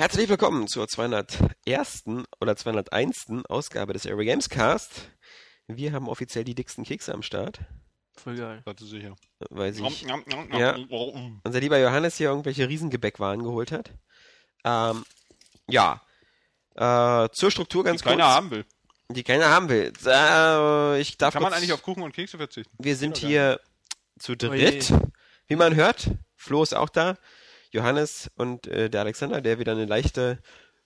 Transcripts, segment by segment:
Herzlich willkommen zur 201. oder 201. Ausgabe des Area Games Cast. Wir haben offiziell die dicksten Kekse am Start. Voll geil. Warte sicher. Weil sich ja, unser lieber Johannes hier irgendwelche Riesengebäckwaren geholt hat. Ähm, ja. Äh, zur Struktur ganz die keiner kurz. haben will. Die keiner haben will. Äh, ich darf Kann man eigentlich auf Kuchen und Kekse verzichten? Wir sind hier zu dritt. Oje. Wie man hört, Flo ist auch da. Johannes und äh, der Alexander, der wieder eine leichte,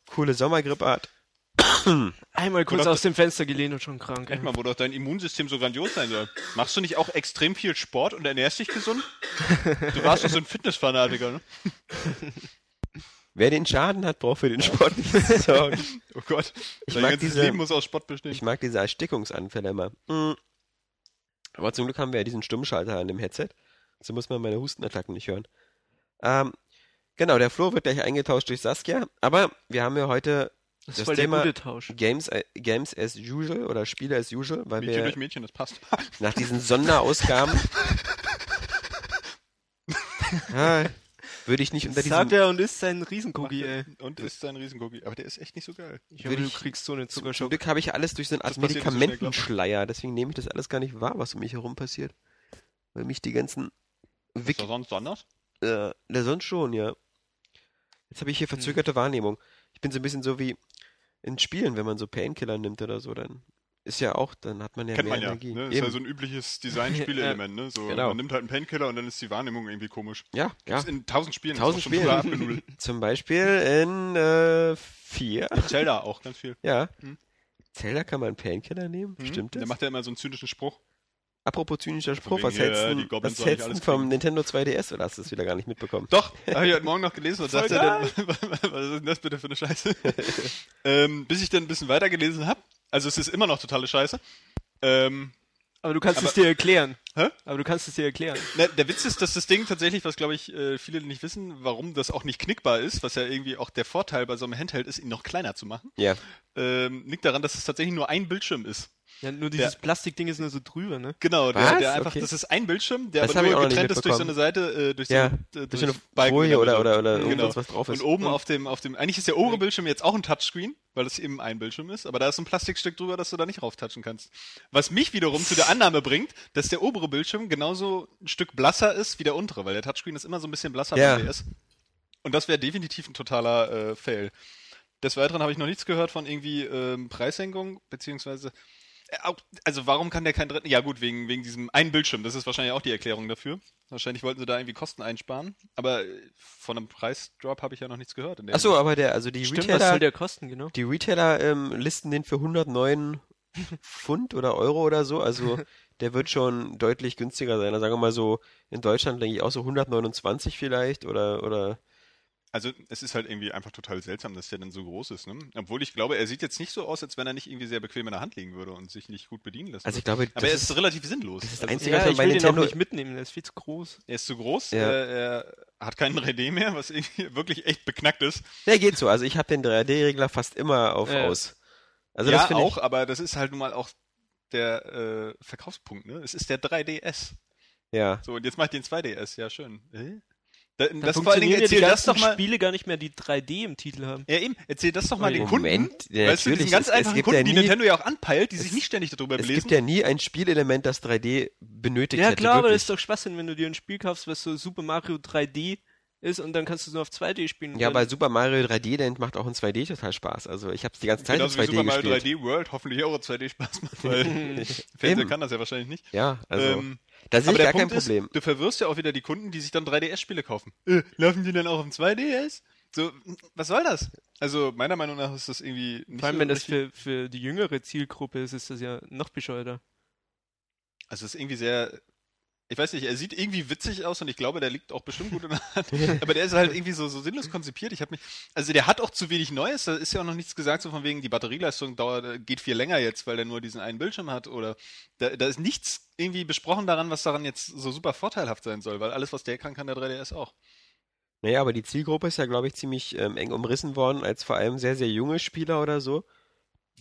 coole Sommergrippe hat. Einmal kurz aus dem Fenster gelehnt und schon krank. Echt mal, wo doch dein Immunsystem so grandios sein soll. Machst du nicht auch extrem viel Sport und ernährst dich gesund? Du warst doch so ein Fitnessfanatiker, ne? Wer den Schaden hat, braucht für den Sport nicht zu sorgen. Oh Gott. Ich Dein mag ganzes diese- Leben muss aus Sport bestehen. Ich mag diese Erstickungsanfälle immer. Mm. Aber zum Glück haben wir ja diesen Stummschalter an dem Headset. So muss man meine Hustenattacken nicht hören. Ähm, genau, der Flo wird gleich eingetauscht durch Saskia. Aber wir haben ja heute Das das ist Thema. Games, äh, Games as usual oder Spiele as usual, weil Mädchen wir durch Mädchen, das passt. nach diesen Sonderausgaben ah, würde ich nicht unter Sagt diesem er und isst seinen Riesencookie, ey. Und ist ein Riesengookie. Aber der ist echt nicht so geil. Ich Würde hoffe, du kriegst so einen Zum Zuckerschock. Glück habe ich alles durch so eine Art Medikamentenschleier, deswegen nehme ich das alles gar nicht wahr, was um mich herum passiert. Weil mich die ganzen Ist Wik das sonst anders? äh, der sonst schon, ja. Jetzt habe ich hier verzögerte Wahrnehmung. Ich bin so ein bisschen so wie in Spielen, wenn man so Painkiller nimmt oder so, dann ist ja auch, dann hat man ja Kennt mehr man ja. Energie. Ne? Ist ja so ein übliches Design-Spielelement, ne? So, Genau. Man nimmt halt einen Painkiller und dann ist die Wahrnehmung irgendwie komisch. ja, ja. Gibt's in tausend Spielen. Tausend Spielen. Zum Beispiel in äh, vier. Zelda auch, ganz viel. Ja. Hm. Zelda kann man Painkiller nehmen, Mhm. stimmt Der das? macht ja immer so einen zynischen Spruch. Apropos zynischer Spruch, was hältst du was hältst vom kriegen. Nintendo 2DS oder hast du es wieder gar nicht mitbekommen? Doch, habe ich heute Morgen noch gelesen und dachte dann, was ist denn das bitte für eine Scheiße? ähm, bis ich dann ein bisschen weiter gelesen habe. Also es ist immer noch totale Scheiße. Ähm, Aber du kannst Aber- es dir erklären. Hä? Aber du kannst es dir erklären. na, der Witz ist, dass das Ding tatsächlich, was glaube ich äh, viele nicht wissen, warum das auch nicht knickbar ist, was ja irgendwie auch der Vorteil bei so einem Handheld ist, ihn noch kleiner zu machen, Ja. ähm, liegt daran, dass es tatsächlich nur ein Bildschirm ist. Ja, nur dieses Plastikding ist nur so drüber, ne? Genau, der, der einfach, Okay. das ist ein Bildschirm, der Das aber nur getrennt ist durch so eine. Seite, äh, durch so Ja, eine, äh, durch so eine Balken Folie der oder, oder, oder Genau. irgendwas, was drauf Und ist. oben auf dem, auf dem, eigentlich ist der obere Bildschirm jetzt auch ein Touchscreen, weil es eben ein Bildschirm ist, aber da ist so ein Plastikstück drüber, dass du da nicht rauftatschen kannst. Was mich wiederum zu der Annahme bringt, dass der obere Bildschirm genauso ein Stück blasser ist wie der untere, weil der Touchscreen ist immer so ein bisschen blasser Ja. beim DS. Und das wäre definitiv ein totaler äh, Fail. Des Weiteren habe ich noch nichts gehört von irgendwie ähm, Preissenkung, beziehungsweise auch- also warum kann der kein dritten? Ja gut, wegen, wegen diesem einen Bildschirm, das ist wahrscheinlich auch die Erklärung dafür. Wahrscheinlich wollten sie da irgendwie Kosten einsparen, aber äh, von einem Preisdrop habe ich ja noch nichts gehört. in der Achso, aber der, also die Stimmt, was Retailer, soll der kosten, genau? die Retailer ähm, listen den für 109 Pfund oder Euro oder so. Also der wird schon deutlich günstiger sein. Also sagen wir mal so, in Deutschland denke ich auch so 129 vielleicht oder, oder Also es ist halt irgendwie einfach total seltsam, dass der dann so groß ist. Ne? Obwohl ich glaube, er sieht jetzt nicht so aus, als wenn er nicht irgendwie sehr bequem in der Hand liegen würde und sich nicht gut bedienen lässt. Also ich glaube, aber das er ist- ist, relativ sinnlos. das ist Also, einzige- Ja, was man ich bei will den auch Nintendo- nicht mitnehmen, der ist viel zu groß. er ist zu groß, Ja. er, er hat keinen 3D mehr, was irgendwie wirklich echt beknackt ist. der geht so. Also ich habe den 3D-Regler fast immer auf Ja. aus. Also das ja, finde auch, aber das ist halt nun mal auch der äh, Verkaufspunkt. Ne? Es ist der 3DS. ich, ja. So, und jetzt macht den 2DS. Ja, schön. Äh? Da, Da das vor allen Dingen funktionieren ja die erzähl das doch mal. Spiele gar nicht mehr, die 3D im Titel haben. Ja, eben, erzähl das doch mal den Moment, Kunden. ja, weißt du, natürlich, diesen ganz es- es einfachen gibt Kunden, ja die nie- Nintendo ja auch anpeilt, die sich es- nicht ständig darüber Es belesen. gibt ja nie ein Spielelement, das 3D benötigt Ja hätte. klar, aber das wirklich. ist doch Schwachsinn, wenn du dir ein Spiel kaufst, was so Super Mario 3D ist und dann kannst du es nur auf 2D spielen. Ja, bei Super Mario 3D Land macht auch in 2D total Spaß. Also ich habe es die ganze Zeit Genauso in wie 2D Super Mario gespielt. 3D World hoffentlich auch 2D Spaß macht, weil Fernseher Eben. kann das ja wahrscheinlich nicht. Ja, also Ähm, da sehe aber ich der gar kein Punkt Problem. ist, du verwirrst ja auch wieder die Kunden, die sich dann 3DS-Spiele kaufen. Äh, laufen die dann auch im 2DS? So, was soll das? Also meiner Meinung nach ist das irgendwie nicht Vor allem, so wenn das für, für die jüngere Zielgruppe ist, ist das ja noch bescheuerter. Also es ist irgendwie sehr, ich weiß nicht, er sieht irgendwie witzig aus und ich glaube, der liegt auch bestimmt gut in der Hand. Aber der ist halt irgendwie so, so sinnlos konzipiert. Ich habe mich, also der hat auch zu wenig Neues. Da ist ja auch noch nichts gesagt, so von wegen, die Batterieleistung dauert, geht viel länger jetzt, weil der nur diesen einen Bildschirm hat oder da, da ist nichts irgendwie besprochen daran, was daran jetzt so super vorteilhaft sein soll, weil alles, was der kann, kann der 3DS auch. Naja, aber die Zielgruppe ist ja, glaube ich, ziemlich ähm, eng umrissen worden, als vor allem sehr, sehr junge Spieler oder so,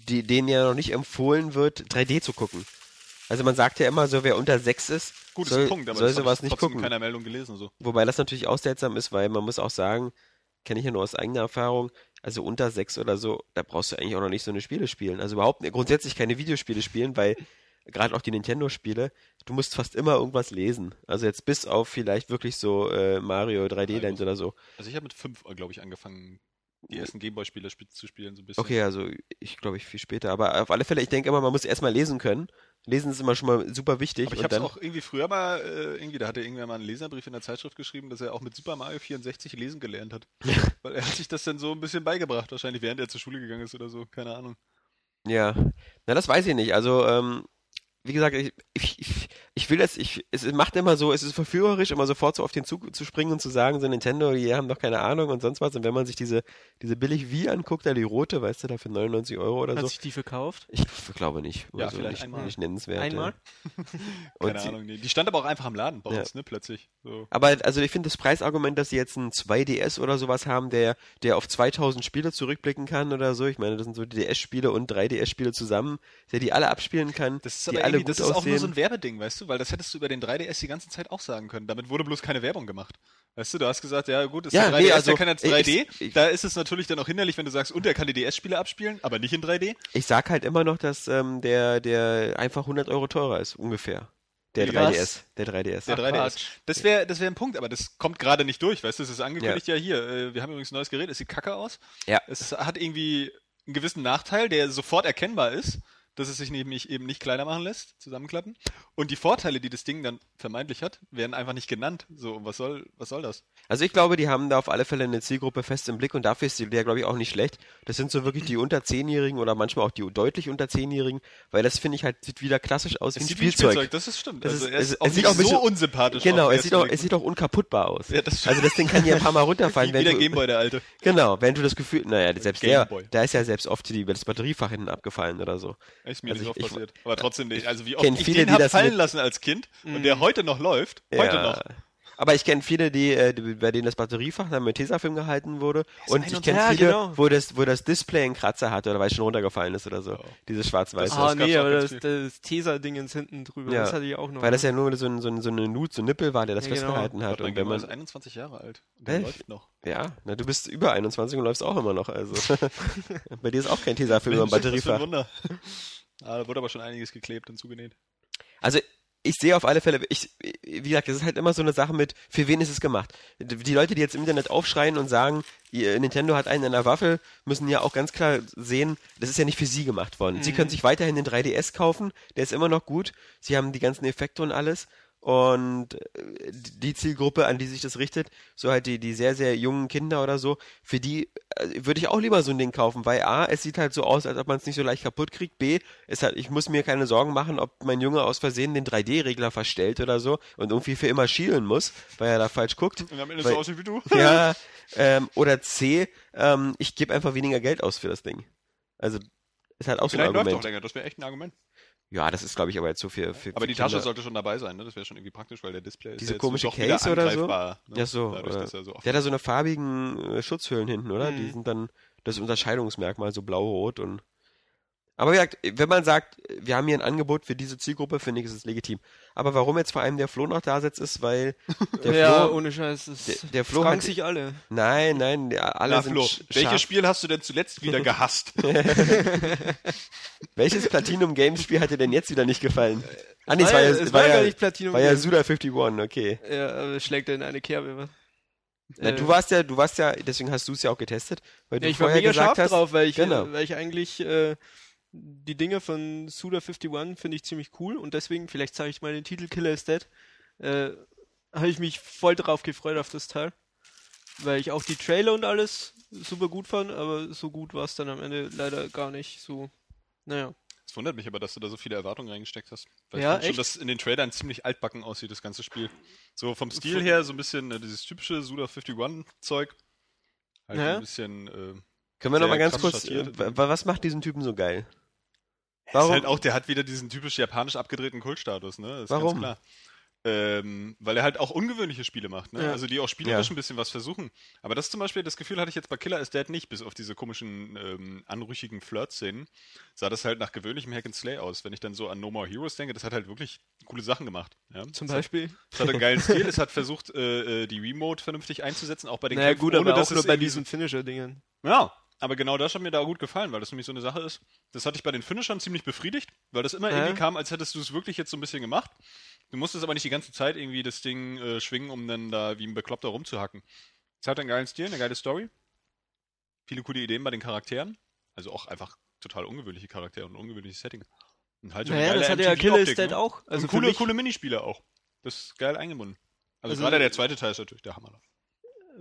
die, denen ja noch nicht empfohlen wird, 3D zu gucken. Also man sagt ja immer so, wer unter sechs ist, Gut, soll, Punkt, aber soll das sowas ich nicht gucken. in keiner Meldung gelesen. So. Wobei das natürlich auch seltsam ist, weil man muss auch sagen, kenne ich ja nur aus eigener Erfahrung, also unter sechs oder so, da brauchst du eigentlich auch noch nicht so eine Spiele spielen. Also überhaupt nicht- grundsätzlich keine Videospiele spielen, weil gerade auch die Nintendo-Spiele, du musst fast immer irgendwas lesen. Also jetzt bis auf vielleicht wirklich so äh, Mario 3D Land oder so. Also ich habe mit fünf, glaube ich, angefangen, die ersten Gameboy-Spiele sp- zu spielen, so ein bisschen. Okay, also ich glaube ich viel später. Aber auf alle Fälle, ich denke immer, man muss erstmal lesen können. Lesen ist immer schon mal super wichtig. Aber ich habe auch irgendwie früher mal, äh, irgendwie, da hatte irgendwer mal einen Leserbrief in der Zeitschrift geschrieben, dass er auch mit Super Mario 64 lesen gelernt hat. Weil er hat sich das dann so ein bisschen beigebracht, wahrscheinlich während er zur Schule gegangen ist oder so, keine Ahnung. Ja, na das weiß ich nicht. Also ähm, wie gesagt, ich, ich, ich, will das, ich, es macht immer so, es ist verführerisch, immer sofort so auf den Zug zu springen und zu sagen, so Nintendo, die haben doch keine Ahnung und sonst was. Und wenn man sich diese, diese billig Wii anguckt, da die rote, weißt du, da für 99 Euro oder Hat so. sich die verkauft? Ich glaube nicht. Ja, Also vielleicht nicht, einmal. nicht nennenswert. Einmal? Keine sie- Ahnung, nee. Die stand aber auch einfach am Laden bei Ja. uns, ne, plötzlich. So. Aber also ich finde das Preisargument, dass sie jetzt ein 2DS oder sowas haben, der, der auf 2000 Spiele zurückblicken kann oder so. Ich meine, das sind so DS-Spiele und 3DS-Spiele zusammen, der die alle abspielen kann, Das ist die aber alle irgendwie, gut das ist auch aussehen. nur so ein Werbeding, weißt du, weil das hättest du über den 3DS die ganze Zeit auch sagen können. Damit wurde bloß keine Werbung gemacht. Weißt du, du hast gesagt, ja gut, ist Ja, der 3DS, nee, also, der kann jetzt 3D. ich- ich- da ist es natürlich dann auch hinderlich, wenn du sagst, und der kann die DS-Spiele abspielen, aber nicht in 3D. Ich sag halt immer noch, dass ähm, der, der einfach 100 Euro teurer ist, ungefähr. Der Wie, 3DS. was? Der 3DS. Der Ach, 3DS. Quatsch. Das wäre das wär ein Punkt, aber das kommt gerade nicht durch, weißt du, es ist angekündigt ja, hier, äh, wir haben übrigens ein neues Gerät, es sieht kacke aus. Ja. Es hat irgendwie einen gewissen Nachteil, der sofort erkennbar ist, dass es sich nämlich eben nicht kleiner machen lässt, zusammenklappen. Und die Vorteile, die das Ding dann vermeintlich hat, werden einfach nicht genannt. So, was soll, was soll das? Also ich glaube, die haben da auf alle Fälle eine Zielgruppe fest im Blick und dafür ist die der, glaube ich, auch nicht schlecht. Das sind so wirklich die unter 10-Jährigen oder manchmal auch die deutlich unter 10-Jährigen, weil das finde ich halt, sieht wieder klassisch aus wie ein wie Spielzeug. das ist stimmt. Das also ist- er ist es- auch es sieht nicht auch bisschen- so unsympathisch. Genau, es sieht, auch, es sieht auch unkaputtblick aus. Ja, das also das Ding kann hier ein paar Mal runterfallen, Blick. wenn wie der du, Gameboy, der alte. Genau, wenn du das Gefühl, naja, selbst der, Gameboy. da ist ja selbst oft die, das Batteriefach hinten abgefallen oder so. Ist mir Also nicht oft passiert. Aber trotzdem nicht. Also wie oft ich viele, den die hab das fallen lassen als Kind und der heute noch läuft. Heute ja. noch. Aber ich kenne viele, die, äh, die, bei denen das Batteriefach dann mit Tesafilm gehalten wurde. Und ich kenne Ja, viele, genau. wo, das, wo das Display einen Kratzer hatte oder weil es schon runtergefallen ist oder so. Oh. Dieses schwarz-weiße. Ah, das nee, aber das, das Tesa-Dingens hinten drüber, Ja. das hatte ich auch noch. weil das ja nur so, ein, so, ein, so eine Nut, so ein Nippel war, der das Ja, genau. festgehalten hat. Und wenn man, ist 21 Jahre alt. Und der Echt? läuft noch. ja, na, du bist über 21 und läufst auch immer noch. Also bei dir ist auch kein Tesafilm über Mensch, was für ein Batteriefach. Wunder. Ah, da wurde aber schon einiges geklebt und zugenäht. Also ich sehe auf alle Fälle, ich, wie gesagt, das ist halt immer so eine Sache mit, für wen ist es gemacht? Die Leute, die jetzt im Internet aufschreien und sagen, Nintendo hat einen in der Waffel, müssen ja auch ganz klar sehen, das ist ja nicht für sie gemacht worden. Sie können sich weiterhin den 3DS kaufen, der ist immer noch gut. Sie haben die ganzen Effekte und alles. Und äh, die Zielgruppe, an die sich das richtet, so halt die, die sehr, sehr jungen Kinder oder so, für die äh, würde ich auch lieber so ein Ding kaufen, weil A, es sieht halt so aus, als ob man es nicht so leicht kaputt kriegt. B, es hat, ich muss mir keine Sorgen machen, ob mein Junge aus Versehen den 3D-Regler verstellt oder so und irgendwie für immer schielen muss, weil er da falsch guckt. Und am Ende Weil- so aussieht wie du. Ja, ähm, oder C, ähm, ich gebe einfach weniger Geld aus für das Ding. Also, ist halt auch so ein Vielleicht läuft Argument. auch länger, das wäre echt ein Argument. Ja, das ist, glaube ich, aber jetzt so für, für Aber die Tasche Kinder. sollte schon dabei sein, ne? Das wäre schon irgendwie praktisch, weil der Display ist Diese ja komische doch wieder Case oder so? angreifbar, Ne? Ja, so. Dadurch, oder- er so der hat da so eine farbigen äh, Schutzhüllen hinten, oder? Die Mhm. sind dann das Unterscheidungsmerkmal, so blau-rot und. Aber wie gesagt, wenn man sagt, wir haben hier ein Angebot für diese Zielgruppe, finde ich, ist es legitim. Aber warum jetzt vor allem der Flo noch da sitzt, ist, weil der ja, Flo. ohne Scheiß, das der- der Flo hat- sich alle. Nein, nein, alle Na, sind Flo, sch- welches scharf. Spiel hast du denn zuletzt wieder gehasst? Welches Platinum Games Spiel hat dir denn jetzt wieder nicht gefallen? Ah, nee, es War war ja, es war war ja, gar nicht Platinum war ja. Suda 51, okay. Ja, aber schlägt er in eine Kerbe. wa? Na, Äh, du warst ja, du warst ja, deswegen hast du es ja auch getestet, weil du Ja, ich war vorher mega gesagt scharf hast, drauf, weil ich, Genau. äh, weil ich eigentlich äh, die Dinge von Suda51 finde ich ziemlich cool und deswegen, vielleicht sage ich mal den Titel Killer is Dead, äh, habe ich mich voll drauf gefreut auf das Teil. Weil ich auch die Trailer und alles super gut fand, aber so gut war es dann am Ende leider gar nicht so. Naja. Es wundert mich aber, dass du da so viele Erwartungen reingesteckt hast. Weil Ja, ich fand schon, echt? dass in den Trailern ziemlich altbacken aussieht, das ganze Spiel. So vom Stil her, so ein bisschen äh, dieses typische Suda 51-Zeug. Halt Ja. ein bisschen. Äh, können wir sehr noch mal ganz kurz, äh, wa- was macht diesen Typen so geil? Ist Warum? halt auch, der hat wieder diesen typisch japanisch abgedrehten Kultstatus, ne? Das ist Warum? Ganz klar. Ähm, weil er halt auch ungewöhnliche Spiele macht, ne? Ja. Also die auch spielerisch Ja. ein bisschen was versuchen. Aber das zum Beispiel, das Gefühl hatte ich jetzt bei Killer is Dead nicht, bis auf diese komischen, ähm, anrüchigen Flirt-Szenen, sah das halt nach gewöhnlichem Hack and Slay aus. Wenn ich dann so an No More Heroes denke, das hat halt wirklich coole Sachen gemacht. Ja? Zum hat- Beispiel. Es hat einen geilen Stil, es hat versucht, äh, äh, die Remote vernünftig einzusetzen, auch bei den Naja, Kämpfen, gut, aber ohne dass auch nur bei diesen Finisher-Dingen. ja, aber genau das hat mir da gut gefallen, weil das nämlich so eine Sache ist. Das hatte ich bei den Finishern ziemlich befriedigt, weil das immer Ja. irgendwie kam, als hättest du es wirklich jetzt so ein bisschen gemacht. Du musstest aber nicht die ganze Zeit irgendwie das Ding äh, schwingen, um dann da wie ein Bekloppter rumzuhacken. Es hat einen geilen Stil, eine geile Story. Viele coole Ideen bei den Charakteren. Also auch einfach total ungewöhnliche Charaktere und ungewöhnliches Setting. Und halt so Naja, das hatte ja Killer Dead ne? auch. Also und coole, coole Minispiele auch. Das ist geil eingebunden. Also, Also- gerade der zweite Teil ist natürlich der Hammer.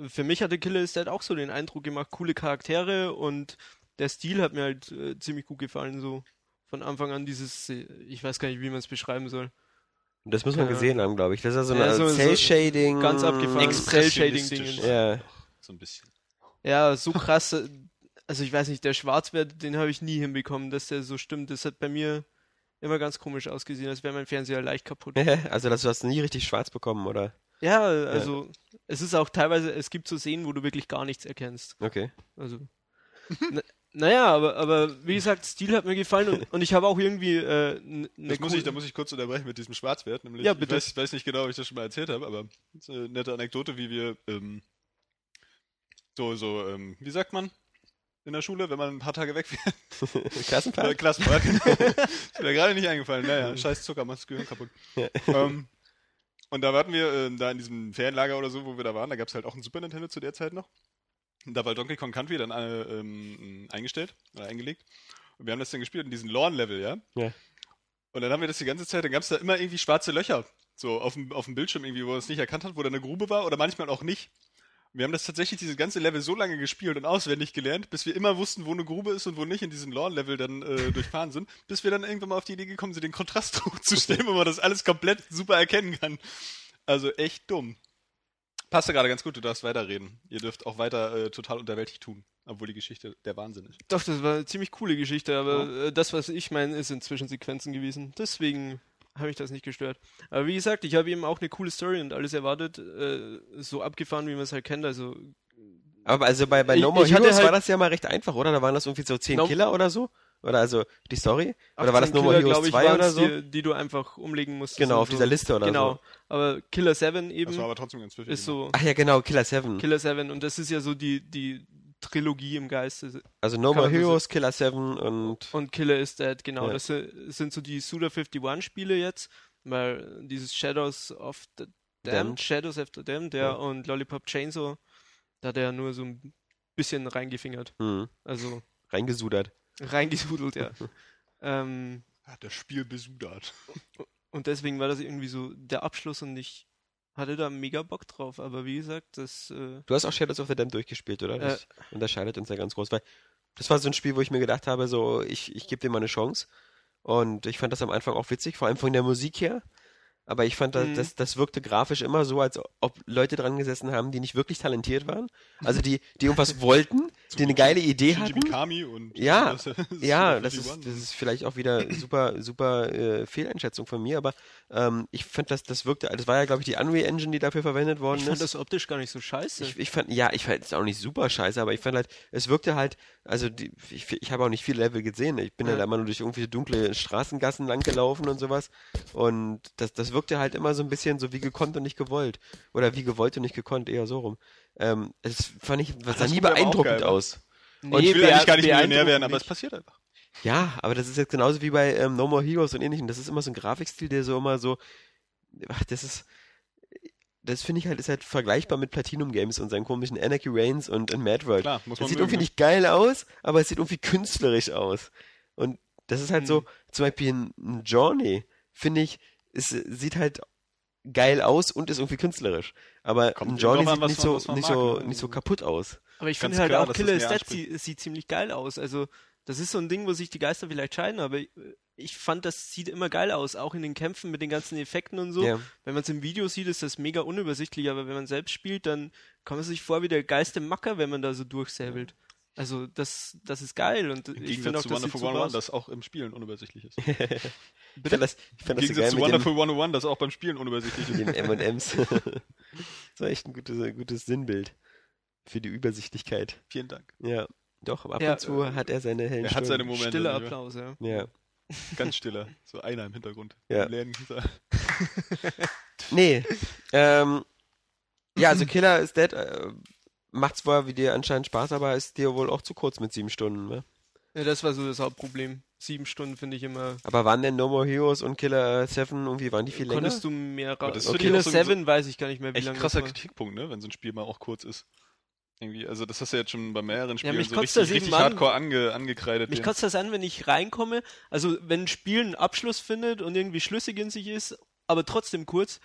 Für mich hatte Killer is Dead auch so den Eindruck gemacht, coole Charaktere und der Stil hat mir halt äh, ziemlich gut gefallen, so von Anfang an dieses, äh, ich weiß gar nicht, wie man es beschreiben soll. Das muss man Ja. gesehen haben, glaube ich. Das ist ja so Ja, eine so- so Cell-Shading. ganz abgefahren. Cell-Shading-Dinge. Ja. So ein bisschen. Ja, so krass, äh, also ich weiß nicht, der Schwarzwert, den habe ich nie hinbekommen, dass der so stimmt. Das hat bei mir immer ganz komisch ausgesehen, als wäre mein Fernseher leicht kaputt. Also, das, du hast nie richtig schwarz bekommen, oder? Ja, also es ist auch teilweise, es gibt so Szenen, wo du wirklich gar nichts erkennst. Okay. Also. na, naja, aber, aber wie gesagt, Stil hat mir gefallen und, und ich habe auch irgendwie äh, ne Das muss ich, da muss ich kurz unterbrechen mit diesem Schwarzwert. Nämlich, Ja, bitte. Ich weiß, weiß nicht genau, ob ich das schon mal erzählt habe, aber das ist eine nette Anekdote, wie wir ähm, so, so, ähm, wie sagt man in der Schule, wenn man ein paar Tage weg wäre? Äh, Klassenfahrt? Klassenfahrt. ist mir gerade nicht eingefallen. Naja, scheiß Zucker, macht das Gehirn kaputt. Ja. Ähm, und da warten wir ähm, da in diesem Ferienlager oder so, wo wir da waren, da gab es halt auch ein Super Nintendo zu der Zeit noch. Und da war Donkey Kong Country dann äh, ähm, eingestellt oder eingelegt. Und wir haben das dann gespielt in diesem Lawn-Level, ja? Ja. Und dann haben wir das die ganze Zeit, dann gab es da immer irgendwie schwarze Löcher. So auf dem, auf dem Bildschirm irgendwie, wo er es nicht erkannt hat, wo da eine Grube war oder manchmal auch nicht. Wir haben das tatsächlich dieses ganze Level so lange gespielt und auswendig gelernt, bis wir immer wussten, wo eine Grube ist und wo nicht in diesem Lawn-Level dann äh, durchfahren sind, bis wir dann irgendwann mal auf die Idee gekommen sind, den Kontrast hochzustellen, wo man das alles komplett super erkennen kann. Also echt dumm. Passt ja gerade ganz gut, du darfst weiterreden. Ihr dürft auch weiter äh, total unterwältigt tun, obwohl die Geschichte der Wahnsinn ist. Doch, das war eine ziemlich coole Geschichte, aber äh, das, was ich meine, ist in Zwischensequenzen gewesen. Deswegen habe ich das nicht gestört. Aber wie gesagt, ich habe eben auch eine coole Story und alles erwartet, äh, so abgefahren, wie man es halt kennt. Also Aber also bei, bei Ich- No More Heroes halt- war das ja mal recht einfach, oder? Da waren das irgendwie so 10 No- Killer oder so? Oder also die Story? Oder war das 18 No More Killer, Heroes glaub ich, 2 oder so? Die, die du einfach umlegen musst. Genau, auf dieser Liste oder genau. so. Aber Killer 7 eben Das war aber trotzdem ganz ist so Ach ja, genau, Killer 7. Killer 7 und das ist ja so die, die Trilogie im Geiste. Also No More Heroes, Killer 7 und Und Killer is Dead, genau. Ja. Das si- sind so die Suda 51 Spiele jetzt, weil dieses Shadows of the Damned, Damned. Shadows of the Damned, ja, Ja. und Lollipop Chainsaw, da hat er ja nur so ein bisschen reingefingert. hm, Also reingesudert. reingesudelt, ja. ähm, Hat das Spiel besudert. und deswegen war das irgendwie so der Abschluss und ich hatte da mega Bock drauf. Aber wie gesagt, das äh, Du hast auch Shadows of the Damned durchgespielt, oder? Das unterscheidet uns ja ganz groß, weil das war so ein Spiel, wo ich mir gedacht habe, so, ich, ich gebe dem mal eine Chance. Und ich fand das am Anfang auch witzig, vor allem von der Musik her. Aber ich fand, das, Mhm. das, das wirkte grafisch immer so, als ob Leute dran gesessen haben, die nicht wirklich talentiert waren. Also die, die irgendwas wollten, die eine geile Idee Shinji hatten. Mikami und Ja, das- Ja, das das ist, das ist vielleicht auch wieder super, super äh, Fehleinschätzung von mir, aber ähm, ich fand, das, das wirkte, das war ja, glaube ich, die Unreal Engine, die dafür verwendet worden ich ist. fand das optisch gar nicht so scheiße. Ich, ich fand, ja, ich fand es auch nicht super scheiße, aber ich fand halt, es wirkte halt, also die, ich, ich habe auch nicht viele Level gesehen. Ich bin Ja. halt immer nur durch irgendwie dunkle Straßengassen lang gelaufen und sowas. Und das, das wirkte halt immer so ein bisschen so wie gekonnt und nicht gewollt. Oder wie gewollt und nicht gekonnt, eher so rum. Ähm, das fand ich, das sah das nie beeindruckend aus. Und ich will eigentlich gar nicht Millionär beeindruckend werden, aber es passiert einfach. Ja, aber das ist jetzt genauso wie bei ähm, No More Heroes und ähnlichem. Das ist immer so ein Grafikstil, der so immer so, ach, das ist, das finde ich halt, ist halt vergleichbar mit Platinum Games und seinen komischen Anarchy Reigns und in Mad World. Klar, muss Das man sieht mögen, irgendwie ne? nicht geil aus, aber es sieht irgendwie künstlerisch aus. Und das ist halt so, Hm. zum Beispiel ein ein Journey, finde ich, es sieht halt geil aus und ist irgendwie künstlerisch. Aber Kommt an, sieht was nicht man- so, nicht so, ne? nicht so kaputt aus. Aber ich finde halt klar, auch Killer das is mehr Dead anspricht. sie, sieht ziemlich geil aus. Also das ist so ein Ding, wo sich die Geister vielleicht scheiden, aber ich, ich fand, das sieht immer geil aus, auch in den Kämpfen mit den ganzen Effekten und so. Ja. Wenn man es im Video sieht, ist das mega unübersichtlich, aber wenn man selbst spielt, dann kommt man sich vor wie der geilste Macker, wenn man da so durchsäbelt. Also das, das ist geil und Im ich finde Gegensatz auch, zu das sieht Wonderful super 101, aus. das auch im Spielen unübersichtlich ist. Ich fand das, ich Im fand das so Gegensatz geil zu Wonderful 101, das auch beim Spielen unübersichtlich ist. mit den M&M's. das war echt ein gutes, ein gutes Sinnbild für die Übersichtlichkeit. Vielen Dank. Ja, doch, ab Ja, und zu äh, hat er seine hellen Er hat seine. Momente. Stiller nicht wahr? Applaus, ja. Ja. Ganz stiller. So einer im Hintergrund. Ja. Im. Nee. Ähm, ja, also Killer is Dead äh, macht's wohl wie dir anscheinend Spaß, aber ist dir wohl auch zu kurz mit sieben Stunden, ne? ja. Das war so das Hauptproblem. Sieben Stunden finde ich immer. Aber waren denn No More Heroes und Killer 7 irgendwie, waren die viel länger? Konntest du mehr raus? das ist für dich Killer auch so- 7 weiß ich gar nicht mehr, wie Echt lange krasser das war. Kritikpunkt, ne? Wenn so ein Spiel mal auch kurz ist. Irgendwie, also das hast du jetzt schon bei mehreren Spielen mich so richtig, richtig an. hardcore ange, angekreidet. Mich ja. kotzt das an, wenn ich reinkomme. Also, wenn ein Spiel einen Abschluss findet und irgendwie schlüssig in sich ist, aber trotzdem kurz,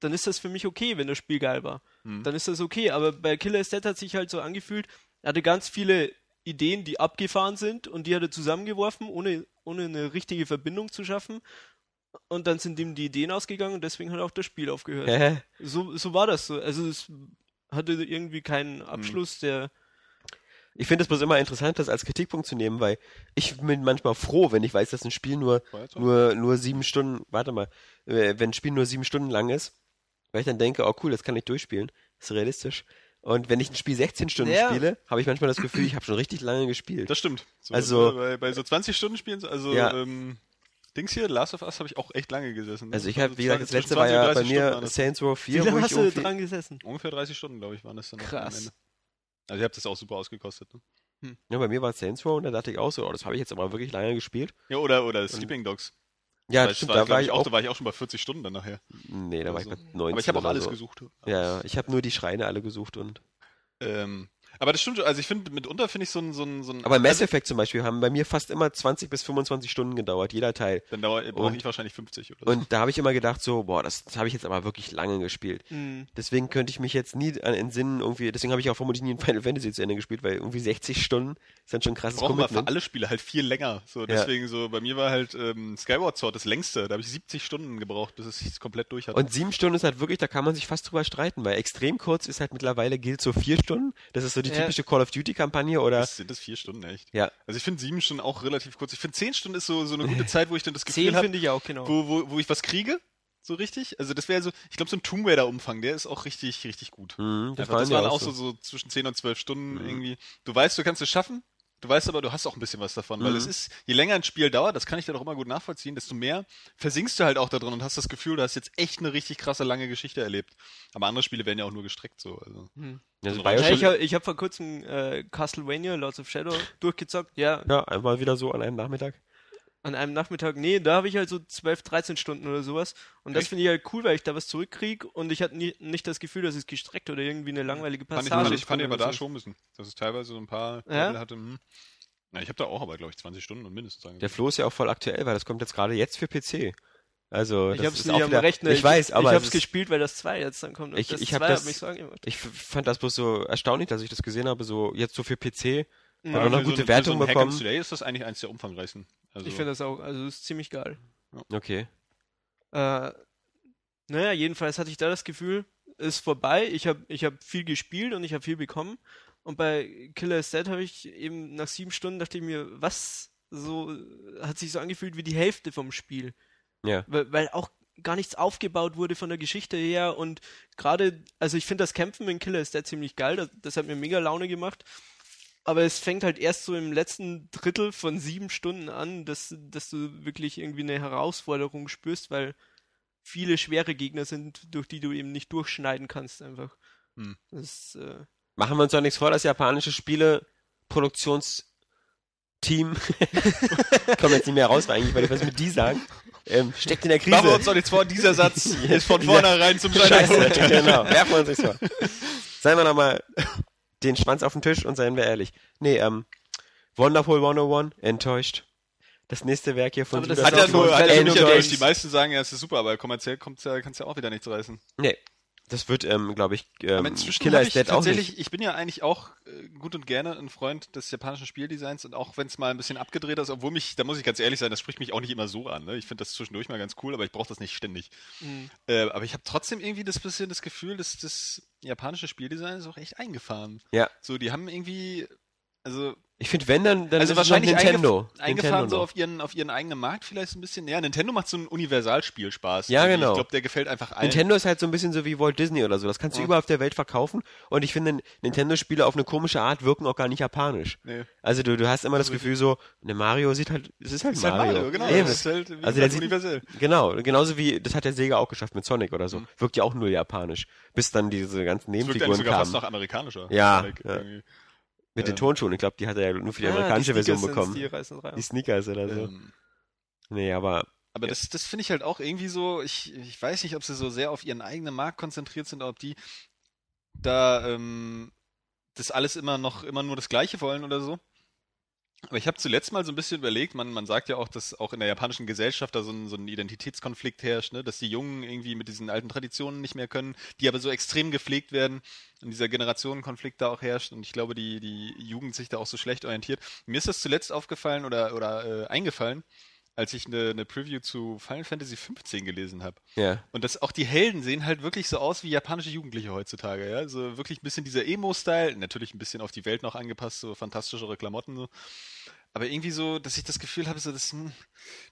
dann ist das für mich okay, wenn das Spiel geil war. Hm. Dann ist das okay. Aber bei Killer Dead hat sich halt so angefühlt, er hatte ganz viele Ideen, die abgefahren sind und die hat er zusammengeworfen, ohne, ohne eine richtige Verbindung zu schaffen. Und dann sind ihm die Ideen ausgegangen und deswegen hat auch das Spiel aufgehört. Hä? So, so war das so. Also es hatte irgendwie keinen Hm. Abschluss, der. Ich finde es bloß immer interessant, das als Kritikpunkt zu nehmen, weil ich bin manchmal froh, wenn ich weiß, dass ein Spiel nur, nur, nur sieben Stunden, warte mal, äh, wenn ein Spiel nur sieben Stunden lang ist, weil ich dann denke, oh cool, das kann ich durchspielen, ist realistisch. Und wenn ich ein Spiel 16 Stunden Ja. spiele, habe ich manchmal das Gefühl, ich habe schon richtig lange gespielt. Das stimmt. So, Also- bei, bei so 20 Stunden Spielen, also Ja. ähm, Dings hier, Last of Us habe ich auch echt lange gesessen. ne? Also ich Das war habe, wie gesagt, das letzte war 20 und ja bei 30 Stunden mir das. Saints Row 4, Wie lange ich hast du dran gesessen? Ungefähr 30 Stunden, glaube ich, waren das dann Krass. Ende. Also ich habe das auch super ausgekostet. Ne? ja, bei mir war es Saints Row und da dachte ich auch so, oh, das habe ich jetzt aber wirklich lange gespielt. Ja, oder, oder Sleeping Dogs. Ja, Weil stimmt, das da glaub war ich auch, da war ich auch schon bei 40 Stunden dann nachher. nee, da war ich bei Also, 19 Aber ich habe auch alles so. gesucht. Ja, ja, ich habe nur die Schreine alle gesucht und Ähm, aber das stimmt, also ich finde, mitunter finde ich so ein, so ein, so ein Aber Mass also, Effect zum Beispiel haben bei mir fast immer 20 bis 25 Stunden gedauert, jeder Teil. dann dauert, brauche ich wahrscheinlich 50 oder so. Und da habe ich immer gedacht, so, boah, das, das habe ich jetzt aber wirklich lange gespielt. Hm. Deswegen könnte ich mich jetzt nie an entsinnen, irgendwie, deswegen habe ich auch vermutlich nie ein Final Fantasy zu Ende gespielt, weil irgendwie 60 Stunden ist dann schon ein krasses brauchen wir für alle Spiele halt viel länger. So, deswegen so, bei mir war halt ähm, Skyward Sword das längste. Da habe ich 70 Stunden gebraucht, bis es komplett durch hatte. Und sieben Stunden ist halt wirklich, da kann man sich fast drüber streiten, weil extrem kurz ist halt mittlerweile gilt so vier Stunden. Das ist so die Ja. typische Call of Duty Kampagne oder, das sind das vier Stunden, echt. ja. Also ich finde sieben Stunden auch relativ kurz. Ich finde zehn Stunden ist so, so eine gute Zeit, wo ich dann das Gefühl Zehn habe, finde ich auch, genau. wo, wo, wo ich was kriege. So richtig. Also das wäre so, ich glaube, so ein Tomb Raider-Umfang, der ist auch richtig, richtig gut. Mhm, das das waren auch so, so. so zwischen 10 und 12 Stunden Mhm. irgendwie. Du weißt, du kannst es schaffen, du weißt aber, du hast auch ein bisschen was davon. Weil Mhm. es ist, je länger ein Spiel dauert, das kann ich dann auch immer gut nachvollziehen, desto mehr versinkst du halt auch da drin und hast das Gefühl, du hast jetzt echt eine richtig krasse lange Geschichte erlebt. Aber andere Spiele werden ja auch nur gestreckt so. Also. Hm. Also Ja, ich habe hab vor kurzem äh, Castlevania, Lords of Shadow, durchgezockt. Ja, ja, einmal wieder so an einem Nachmittag. An einem Nachmittag. Nee, da habe ich halt so 12, 13 Stunden oder sowas. Und das Echt? finde ich halt cool, weil ich da was zurückkriege und ich hatte nie, nicht das Gefühl, dass es gestreckt oder irgendwie eine langweilige Fand ich, Passage fand ich, fand ich aber da schon müssen. Dass es teilweise so ein paar Ja? Level hatte. Hm. Na, ich habe da auch aber, glaube ich, 20 Stunden und mindestens sagen. Der Flo ist ja auch voll aktuell, weil das kommt jetzt gerade jetzt für PC. Also, Ich das hab's ist nicht am Rechner. Ich weiß, aber ich es hab's ist- gespielt, weil das 2 jetzt dann kommt. Und Ich- das ich hab 2 das- hat mich so angemacht. Ich fand das bloß so erstaunlich, dass ich das gesehen habe, so jetzt so für PC. Ja, aber noch für gute so, ein- Wertungen für so ein bekommen. Slay ist das eigentlich eins der umfangreichsten. Also, Ich finde das auch, also ist ziemlich geil. Okay. Äh, naja, jedenfalls hatte ich da das Gefühl, ist vorbei. Ich habe ich hab viel gespielt und ich habe viel bekommen. Und bei Killer is Dead habe ich eben nach sieben Stunden dachte ich mir, was so hat sich so angefühlt wie die Hälfte vom Spiel. Ja. Weil, weil auch gar nichts aufgebaut wurde von der Geschichte her und gerade, also ich finde das Kämpfen in Killer is Dead ziemlich geil, das, das hat mir mega Laune gemacht. Aber es fängt halt erst so im letzten Drittel von sieben Stunden an, dass, dass du wirklich irgendwie eine Herausforderung spürst, weil viele schwere Gegner sind, durch die du eben nicht durchschneiden kannst einfach. Hm. Das, äh, Machen wir uns doch nichts vor, das japanische Spiele Produktionsteam kommen jetzt nicht mehr raus, weil eigentlich, weil ich was mit die sagen. Ähm, steckt in der Krise. Machen wir uns doch nichts vor, dieser Satz ist von vornherein zum Scheiße, genau. Werfen wir uns nichts vor. Seien wir nochmal den Schwanz auf den Tisch und seien wir ehrlich. Nee, ähm, Wonderful 101, enttäuscht. Das nächste Werk hier von Aber das Hat ja nur, hat ja Value nicht enttäuscht. Die meisten sagen ja, es ist super, aber kommerziell kommt's ja, kannst ja auch wieder nichts reißen. Nee, das wird, ähm, glaube ich, aber ähm, inzwischen Killer is ich Dead auch tatsächlich, nicht. ich bin ja eigentlich auch äh, gut und gerne ein Freund des japanischen Spieldesigns und auch wenn es mal ein bisschen abgedreht ist, obwohl mich, da muss ich ganz ehrlich sein, das spricht mich auch nicht immer so an. Ne? Ich finde das zwischendurch mal ganz cool, aber ich brauche das nicht ständig. mh. Äh, aber ich habe trotzdem irgendwie das bisschen das Gefühl, dass das japanische Spieldesign ist auch echt eingefahren. Ja. So, die haben irgendwie, also Ich finde, wenn, dann, dann also ist es noch wahrscheinlich Nintendo. eingef eingefahren Nintendo so noch. auf ihren, auf ihren eigenen Markt vielleicht so ein bisschen. Ja, Nintendo macht so einen Universalspielspaß. Ja, Irgendwie. genau. Ich glaube, der gefällt einfach allen. Nintendo ist halt so ein bisschen so wie Walt Disney oder so. Das kannst du Ja. überall auf der Welt verkaufen. Und ich finde, Nintendo-Spiele auf eine komische Art wirken auch gar nicht japanisch. Nee. Also du, du hast immer das Gefühl so, ne Mario sieht halt, es ist halt Ist halt Mario. Mario, genau. Eben. Das ist halt, Also der sieht- universell. Genau, genauso wie, das hat der Sega auch geschafft mit Sonic oder so. Mhm. Wirkt ja auch null japanisch. Bis dann diese ganzen Das wirkt Nebenfiguren sogar fast kamen. noch amerikanischer. Ja, Sonic ja. Mit den ähm, Tonschuhen. Ich glaube, die hat er ja nur für die Ah, amerikanische Sneakers Version sind's, bekommen. Die. Die Sneakers oder so. Ähm, Nee, aber Aber das, das finde ich halt auch irgendwie so, ich, ich weiß nicht, ob sie so sehr auf ihren eigenen Markt konzentriert sind, oder ob die da ähm, das alles immer noch, immer nur das Gleiche wollen oder so. Aber ich habe zuletzt mal so ein bisschen überlegt, man, man sagt ja auch, dass auch in der japanischen Gesellschaft da so ein, so ein Identitätskonflikt herrscht, ne? dass die Jungen irgendwie mit diesen alten Traditionen nicht mehr können, die aber so extrem gepflegt werden und dieser Generationenkonflikt da auch herrscht und ich glaube, die, die Jugend sich da auch so schlecht orientiert. Mir ist das zuletzt aufgefallen oder, oder äh, eingefallen, als ich eine, eine Preview zu Final Fantasy 15 gelesen habe. ja. Und dass auch die Helden sehen halt wirklich so aus wie japanische Jugendliche heutzutage, ja. So wirklich ein bisschen dieser Emo-Style, natürlich ein bisschen auf die Welt noch angepasst, so fantastischere Klamotten so. Aber irgendwie so, dass ich das Gefühl habe, so das, hm,